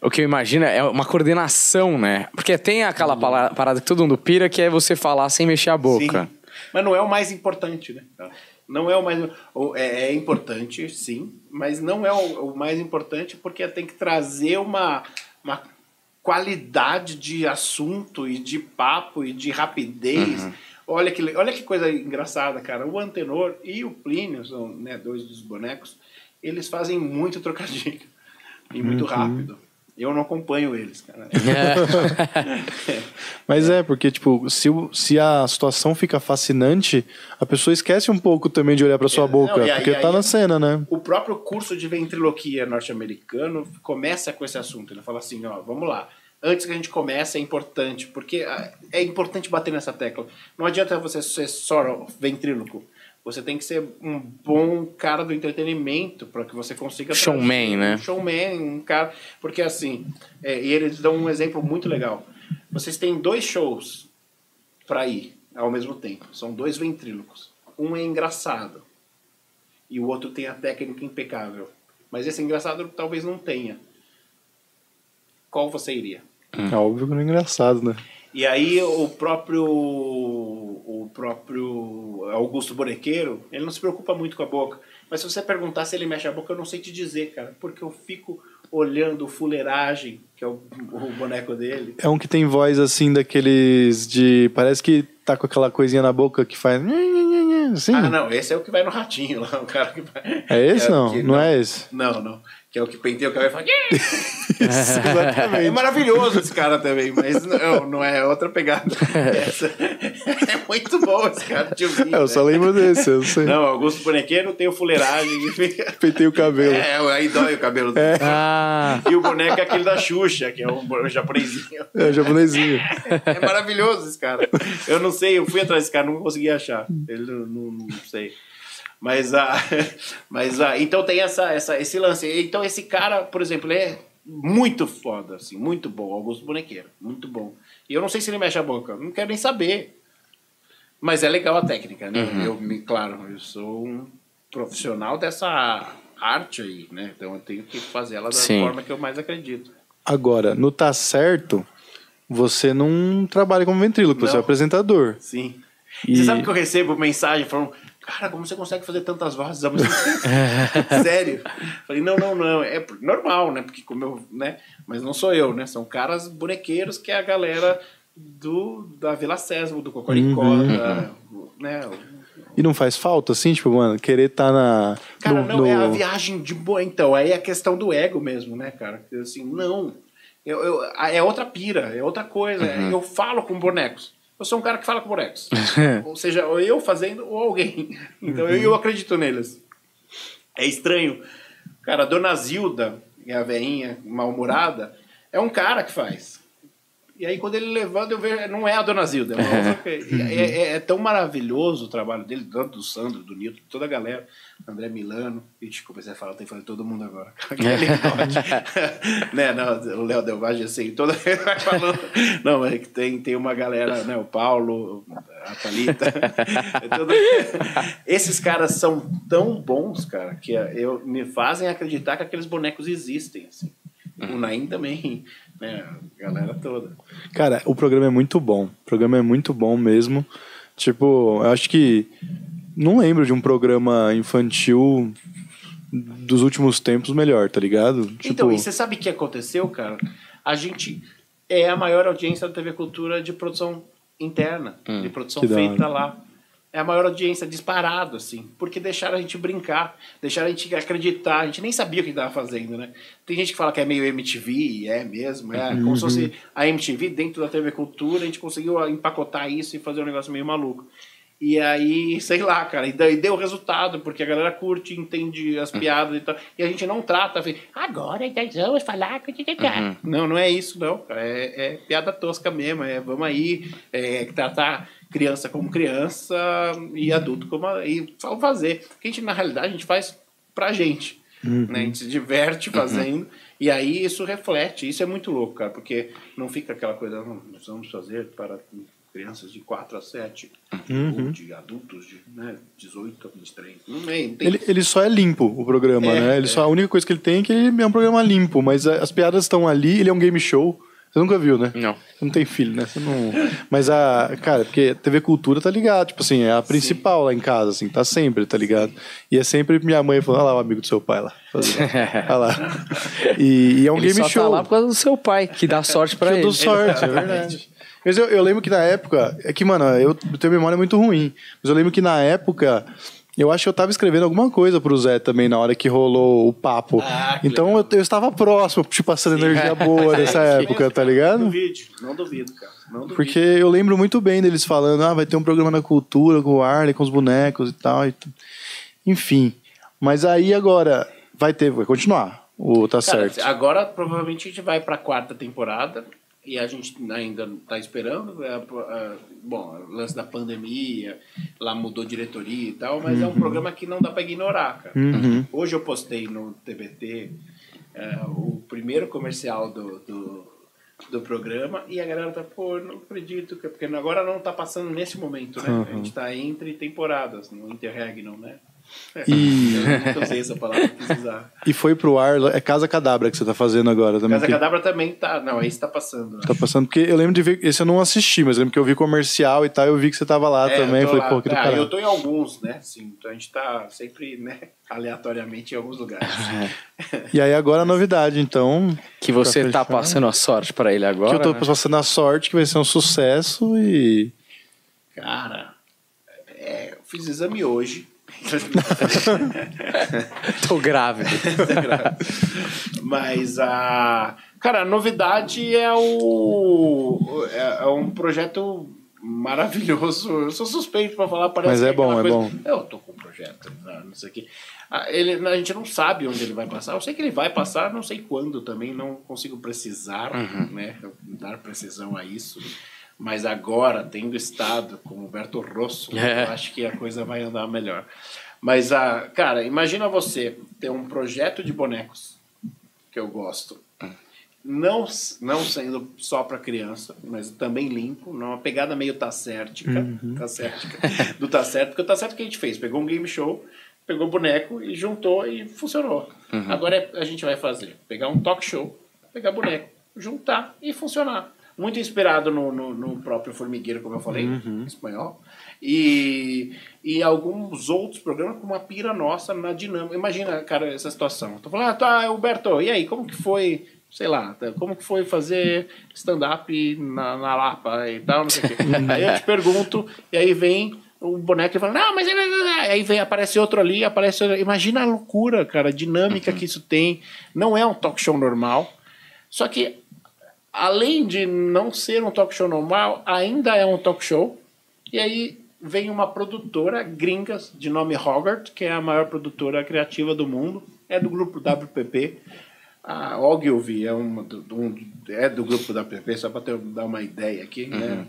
O que eu imagino é uma coordenação, né? Porque tem aquela parada que todo mundo pira, que é você falar sem mexer a boca. Sim. Mas não é o mais importante, né? Não é o mais. É, é importante, sim, mas não é o, o mais importante porque tem que trazer uma, uma qualidade de assunto e de papo e de rapidez. Olha, que, olha que coisa engraçada, cara. O Antenor e o Plínio, são né, dois dos bonecos, eles fazem muito trocadilho e muito rápido. Eu não acompanho eles, cara. Mas é, porque, tipo, se, se a situação fica fascinante, a pessoa esquece um pouco também de olhar pra sua É, boca, não, e aí- porque tá aí- na cena, né? O próprio curso de ventriloquia norte-americano começa com esse assunto. Ele fala assim, ó, vamos lá. Antes que a gente comece, é importante, porque ah, é importante bater nessa tecla. Não adianta você ser só ventríloco. Você tem que ser um bom cara do entretenimento para que você consiga... Showman, né? Showman, um cara... Porque assim, é, e eles dão um exemplo muito legal. Vocês têm dois shows para ir ao mesmo tempo. São dois ventrílocos. Um é engraçado e o outro tem a técnica impecável. Mas esse engraçado talvez não tenha. Qual você iria? É óbvio que não é engraçado, né? E aí o próprio o próprio Augusto Bonequeiro, ele não se preocupa muito com a boca. Mas se você perguntar se ele mexe a boca, eu não sei te dizer, cara, porque eu fico olhando o fuleiragem, que é o, o boneco dele. É um que tem voz assim daqueles de. Parece que tá com aquela coisinha na boca que faz. Assim. Ah, não, esse é o que vai no ratinho lá, o cara que vai. É esse que não? que- Não é esse? Não, não. Que é o que penteia o cabelo e fala. Isso, É exatamente. maravilhoso esse cara também, mas não, não é outra pegada. Essa- é muito bom esse cara de ouvir. É, eu só né? lembro desse, eu sei. Não, Augusto Bonequeiro tem o fuleiragem e fica. Pentei o cabelo. É, aí dói o cabelo dele. Ah, E o boneco é aquele da Xuxa, que é um japonesinho. É, o japonesinho. É maravilhoso esse cara. Eu não sei, eu fui atrás desse cara, não consegui achar. Ele não, não, não sei. Mas, a, mas a, então tem essa, essa, esse lance. Então esse cara, por exemplo, ele é muito foda, assim, muito bom. Augusto Bonequeiro, muito bom. E eu não sei se ele mexe a boca, não quero nem saber. Mas é legal a técnica, né? Eu, me, claro, eu sou um profissional dessa arte aí, né? Então eu tenho que fazer ela da Sim. forma que eu mais acredito. Agora, no Tá Certo, você não trabalha como ventríloco, você é apresentador. Sim. E- Você sabe que eu recebo mensagem falando, cara, como você consegue fazer tantas vozes ao mesmo tempo? Sério? Falei, não, não, não. É normal, né? Porque como eu, né? Mas não sou eu, né? São caras bonequeiros que é a galera do, da Vila Sésamo, do Cocoricó, Uhum. da, né? E não faz falta, assim, tipo, mano, querer tá na. Cara, no- não, no- é a viagem de boa. Então, aí é a questão do ego mesmo, né, cara? Assim, não. Eu, eu- é outra pira, é outra coisa. Eu falo com bonecos. Eu sou um cara que fala com bonecos. ou seja, ou eu fazendo ou alguém. Então eu, eu acredito neles. É estranho. Cara, a dona Zilda, que é a veinha mal-humorada, é um cara que faz. E aí, quando ele levanta, eu vejo. Não é a Dona Zilda. É, uma é, é- é tão maravilhoso o trabalho dele, tanto do Sandro, do Nilton, de toda a galera. André Milano. Ixi, comecei a falar, tem que fazer todo mundo agora. Negócio. né, não, o Léo Delvage, assim, toda vez vai falando. Não, é que tem, tem uma galera, né? O Paulo, a Thalita. é todo- Esses caras são tão bons, cara, que eu, me fazem acreditar que aqueles bonecos existem, assim. O Naim também, né? A galera toda. Cara, o programa é muito bom. O programa é muito bom mesmo. Tipo, eu acho que. Não lembro de um programa infantil dos últimos tempos melhor, tá ligado? Tipo, Então, e você sabe o que aconteceu, cara? A gente é a maior audiência da TV Cultura de produção interna, de produção feita lá. É a maior audiência disparado, assim, porque deixaram a gente brincar, deixaram a gente acreditar, a gente nem sabia o que estava fazendo, né? Tem gente que fala que é meio MTV, e é mesmo, é como se fosse a MTV dentro da TV Cultura, a gente conseguiu empacotar isso e fazer um negócio meio maluco. E aí, sei lá, cara, e daí deu resultado, porque a galera curte, entende as piadas e tal. E a gente não trata, assim, agora nós vamos falar com o Não, não é isso, não. É, é piada tosca mesmo. É vamos aí é, tratar criança como criança e adulto como. E só fazer. Porque a gente, na realidade, a gente faz pra gente. Né? A gente se diverte fazendo. E aí isso reflete. Isso é muito louco, cara, porque não fica aquela coisa, "Não, nós vamos fazer para crianças de 4 a 7, ou de adultos de né, 18 a 23. Não, é, não tem. Ele, ele só é limpo, o programa, É, né? Ele é. só, a única coisa que ele tem é que ele é um programa limpo, mas a- as piadas estão ali, ele é um game show. Você nunca viu, né? Não. Você não tem filho, né? Você não... Mas a. Cara, porque TV Cultura tá ligado. Tipo assim, é a principal lá em casa, assim, tá sempre, tá ligado? E é sempre minha mãe falando, olha lá o amigo do seu pai lá. Olha lá. E, e é um Ele game só show. tá lá por causa do seu pai, que dá sorte pra Que eu ele. dou sorte, é verdade. Mas eu, eu lembro que na época. É que, mano, eu tenho memória muito ruim. Mas eu lembro que na época. Eu acho que eu tava escrevendo alguma coisa pro Zé também na hora que rolou o papo. Ah, então eu, eu estava próximo, te passando energia boa nessa É época, mesmo, tá ligado? Não duvido, não duvido, cara. Não duvido. Porque eu lembro muito bem deles falando, ah, vai ter um programa na cultura com o Arley, com os bonecos e tal. e t- Enfim. Mas aí agora vai ter, vai continuar. O tá Cara, certo. Agora provavelmente a gente vai pra quarta temporada e a gente ainda tá esperando. é, é, bom, o lance da pandemia, lá mudou diretoria e tal, mas é um programa que não dá pra ignorar, cara. Hoje eu postei no TBT é, o primeiro comercial do, do, do programa e a galera tá, pô, não acredito, que- porque agora não tá passando nesse momento, né? A gente tá entre temporadas, no interregno, né? E- Eu usei essa palavra. E foi pro ar, é Casa Cadabra que você tá fazendo agora também. Casa que- Cadabra também tá. Não, esse tá passando. Tá passando, porque eu lembro de ver. Esse eu não assisti, mas eu lembro que eu vi comercial e tal, eu vi que você tava lá É, também. eu tô Falei, lá. pô, que Ah, eu tô em alguns, né? Sim, então a gente tá sempre, né, aleatoriamente em alguns lugares. E aí agora a novidade, então. Que você tá fechar. passando a sorte pra ele agora. que eu tô né? passando a sorte, que vai ser um sucesso e. Cara, é, eu fiz exame hoje. Tô grávido. Mas a. Cara, a novidade é o. É, é um projeto maravilhoso. Eu sou suspeito pra falar, parece Mas que é bom, é coisa- bom. Eu tô com um projeto, ah, não sei o quê. Ah, Ele, a gente não sabe onde ele vai passar. Eu sei que ele vai passar, não sei quando também, não consigo precisar, Uhum. né? Dar precisão a isso. Mas agora, tendo estado com o Humberto Rosso, É. eu acho que a coisa vai andar melhor. Mas, a cara, imagina você ter um projeto de bonecos que eu gosto. Não, não sendo só para criança, mas também limpo, numa pegada meio tacértica, tacértica do tá certo, porque o tá certo que a gente fez, pegou um game show, pegou boneco e juntou e funcionou. Agora é- a gente vai fazer, pegar um talk show, pegar boneco, juntar e funcionar. Muito inspirado no, no, no próprio Formigueiro, como eu falei, em espanhol. E, e alguns outros programas com uma pira nossa na dinâmica. Imagina, cara, essa situação. Tô falando, ah, tá, Huberto, e aí, como que foi, sei lá, tá, como que foi fazer stand-up na, na Lapa e tal, não sei o quê. aí eu te pergunto, e aí vem o, boneco e fala, não, mas... Aí vem, aparece outro ali, aparece outro. Imagina a loucura, cara, a dinâmica que isso tem. Não é um talk show normal. Só que, além de não ser um talk show normal, ainda é um talk show. E aí vem uma produtora gringa de nome Hogarth, que é a maior produtora criativa do mundo. É do grupo WPP. A Ogilvy é, uma, do, um, é do grupo WPP, só para dar uma ideia aqui, né?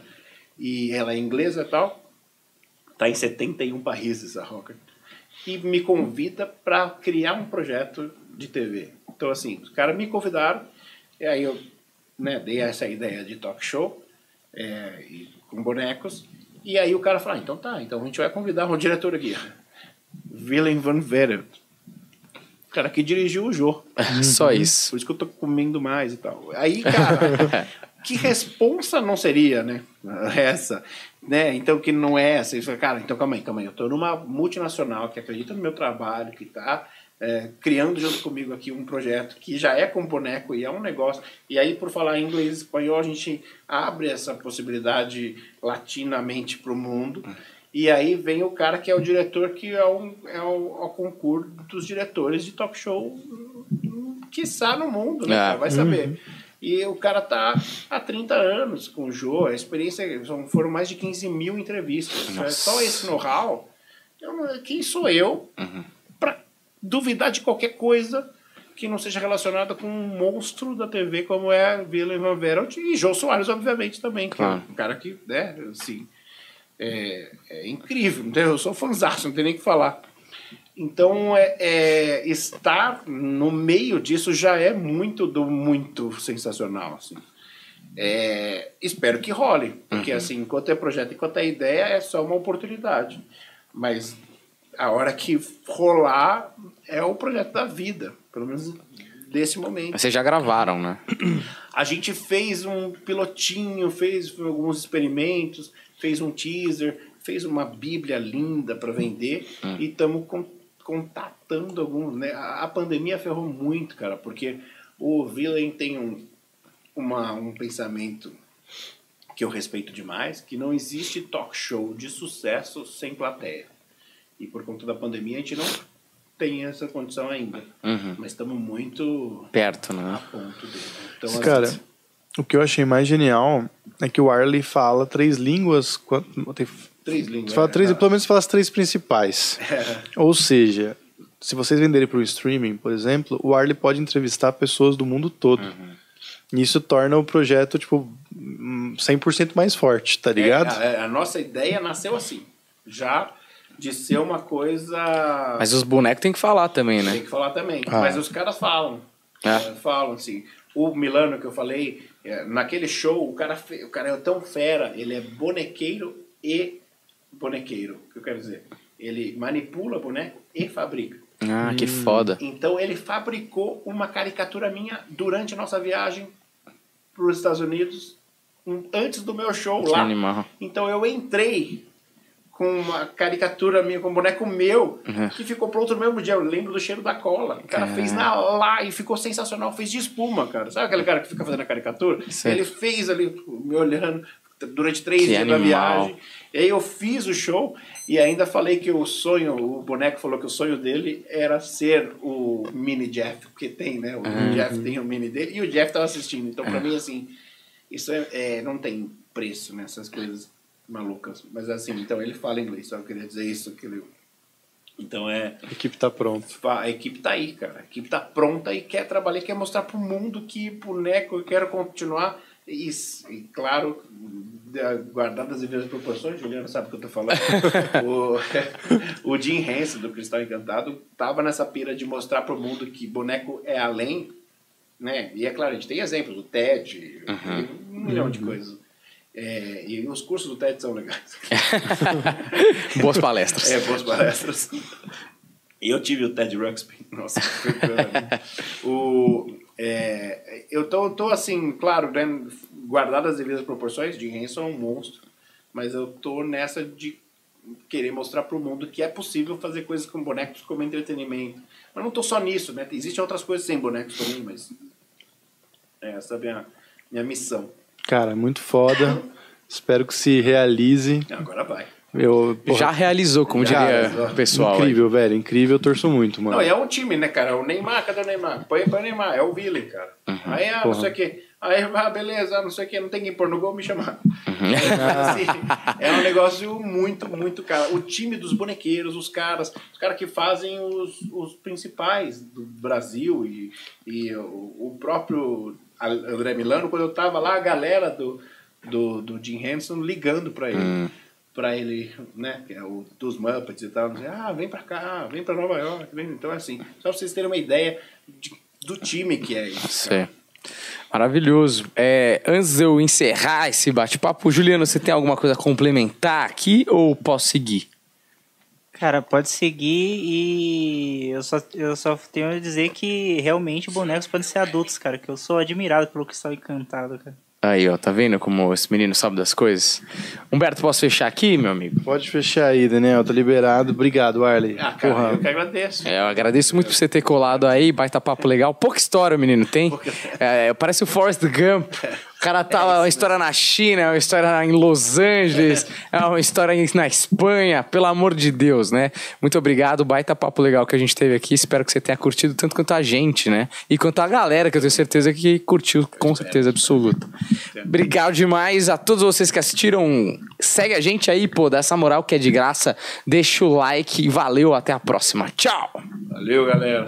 E ela é inglesa e tal. Está em 71 países a Hogarth. E me convida para criar um projeto de TV. Então, assim, os caras me convidaram, e aí eu né, dei essa ideia de talk show é, e, com bonecos. E aí o cara falou, ah, então tá, então a gente vai convidar um diretor aqui. Willem van Veren. O cara que dirigiu o jogo. Só isso. Por isso que eu tô comendo mais e tal. Aí, cara, que responsa não seria, né? Essa, né? Então, que não é essa. Fala, cara, então calma aí, calma aí. Eu tô numa multinacional que acredita no meu trabalho, que tá é, criando junto comigo aqui um projeto que já é com boneco e é um negócio. E aí, por falar inglês e espanhol, a gente abre essa possibilidade latinamente para o mundo. E aí vem o cara que é o diretor, que é, um, é o, o concurso dos diretores de talk show, que está no mundo, né? É. Vai saber. E o cara tá há 30 anos com o Jô, a experiência são- foram mais de 15 mil entrevistas. É Só esse know-how, quem sou eu para duvidar de qualquer coisa que não seja relacionada com um monstro da TV como é Willem Van Verelt e Jô Soares, obviamente, também. Que Claro. é um cara que, né, assim, é, é incrível. Eu sou fãzaço, não tem nem o que falar. Então, é, é, estar no meio disso já é muito do muito sensacional, assim. É, espero que role, porque assim, enquanto é projeto, enquanto é ideia, é só uma oportunidade. Mas a hora que rolar é o projeto da vida, pelo menos desse momento. Vocês já gravaram, né? A gente fez um pilotinho, fez alguns experimentos, fez um teaser, fez uma bíblia linda para vender e estamos contatando alguns. Né? A, a pandemia ferrou muito, cara, porque o Villain tem um, uma, um pensamento que eu respeito demais, que não existe talk show de sucesso sem plateia. E por conta da pandemia a gente não tem essa condição ainda. Mas estamos muito Perto, a né? ponto dele. Então, Mas, Cara, assim, o que eu achei mais genial é que o Arley fala três línguas. tem- três línguas. Fala né? três, Tá. pelo menos fala as três principais. Ou seja, se vocês venderem para o streaming, por exemplo, o Arley pode entrevistar pessoas do mundo todo. E isso torna o projeto, tipo, hum, 100% mais forte, tá ligado? É, a, a nossa ideia nasceu assim. Já de ser uma coisa. Mas os bonecos tem que falar também, Tem né? que falar também. Ah. Mas os caras falam. É. É, Falam assim. O Milano que eu falei, é, naquele show, o cara, o cara é tão fera, ele é bonequeiro e bonequeiro. O que eu quero dizer? Ele manipula boneco e fabrica. Ah, que foda. Então ele fabricou uma caricatura minha durante a nossa viagem para os Estados Unidos, um- antes do meu show Que lá. animal. Então eu entrei com uma caricatura minha, com um boneco meu, Uhum. que ficou pronto no mesmo dia. Eu lembro do cheiro da cola. O cara fez na lá e ficou sensacional. Fez de espuma, cara. Sabe aquele cara que fica fazendo a caricatura? Sei. Ele fez ali, me olhando durante três Que dias da animal. viagem. E aí eu fiz o show e ainda falei que o sonho, o boneco falou que o sonho dele era ser o mini Jeff, porque tem, né? O Jeff tem o mini dele e o Jeff tava assistindo. Então, pra mim, assim, isso é, é- não tem preço nessas coisas malucas. Mas assim, então ele fala inglês, só eu queria dizer isso. Que ele... Então é. A equipe tá pronta. A equipe tá aí, cara. A equipe tá pronta e quer trabalhar, quer mostrar pro mundo que boneco eu quero continuar. E, e claro, da- guardadas as devidas proporções, Juliano sabe o que eu tô falando. o, o Jim Henson, do Cristal Encantado, tava nessa pira de mostrar pro mundo que boneco é além, né? E é claro, a gente tem exemplos, o TED, tem um milhão de coisas. É, e os cursos do TED são legais. Boas palestras. É, boas palestras. E eu tive o Ted Ruxpin. Nossa, que foi o, é, eu tô, tô assim, claro, né, guardado as devidas proporções, de Henson é um monstro, mas eu tô nessa de querer mostrar pro mundo que é possível fazer coisas com bonecos como entretenimento. Mas não tô só nisso, né? Existem outras coisas sem bonecos também, mas é, essa é a minha, minha missão. Cara, muito foda. Espero que se realize. Agora vai. Eu, porra, Já realizou, como diria cara, o pessoal. aí. Incrível, velho. Incrível, eu torço muito, mano. Não, é um time, né, cara? O Neymar, cadê o Neymar? Põe, o Neymar, é o Vili, cara. Aí, ah, não sei o quê. Aí, ah, beleza, não sei o quê, não tem quem pôr no gol, me chamar. Assim, é um negócio muito, muito, cara. O time dos bonequeiros, os caras, os caras que fazem os, os principais do Brasil e, e o, o próprio André Milano, quando eu tava lá, a galera do, do, do Jim Henson ligando pra ele. Pra ele, né, que é o dos Muppets e tal, dizer, ah, vem pra cá, vem pra Nova York, vem. Então, assim, só pra vocês terem uma ideia de- do time que é isso. Sim. Maravilhoso. É, antes de eu encerrar esse bate-papo, Juliano, você tem alguma coisa a complementar aqui ou posso seguir? Cara, pode seguir e eu só, eu só tenho a dizer que realmente bonecos podem ser adultos, cara, que eu sou admirado pelo Cristal Encantado, cara. Aí, ó, tá vendo como esse menino sabe das coisas? Humberto, posso fechar aqui, meu amigo? Pode fechar aí, Daniel. Tá liberado. Obrigado, Arley. Ah, cara, Porra. eu que agradeço. É, eu agradeço muito por você ter colado aí, baita papo legal. Pouca história, menino, tem? É, parece o Forrest Gump. O cara tá lá, uma história na China, uma história em Los Angeles, é uma história na Espanha, pelo amor de Deus, né? Muito obrigado, baita papo legal que a gente teve aqui. Espero que você tenha curtido tanto quanto a gente, né? E quanto a galera, que eu tenho certeza que curtiu, com certeza absoluta. Obrigado demais a todos vocês que assistiram. Segue a gente aí, pô, dá essa moral que é de graça. Deixa o like e valeu, até a próxima. Tchau! Valeu, galera.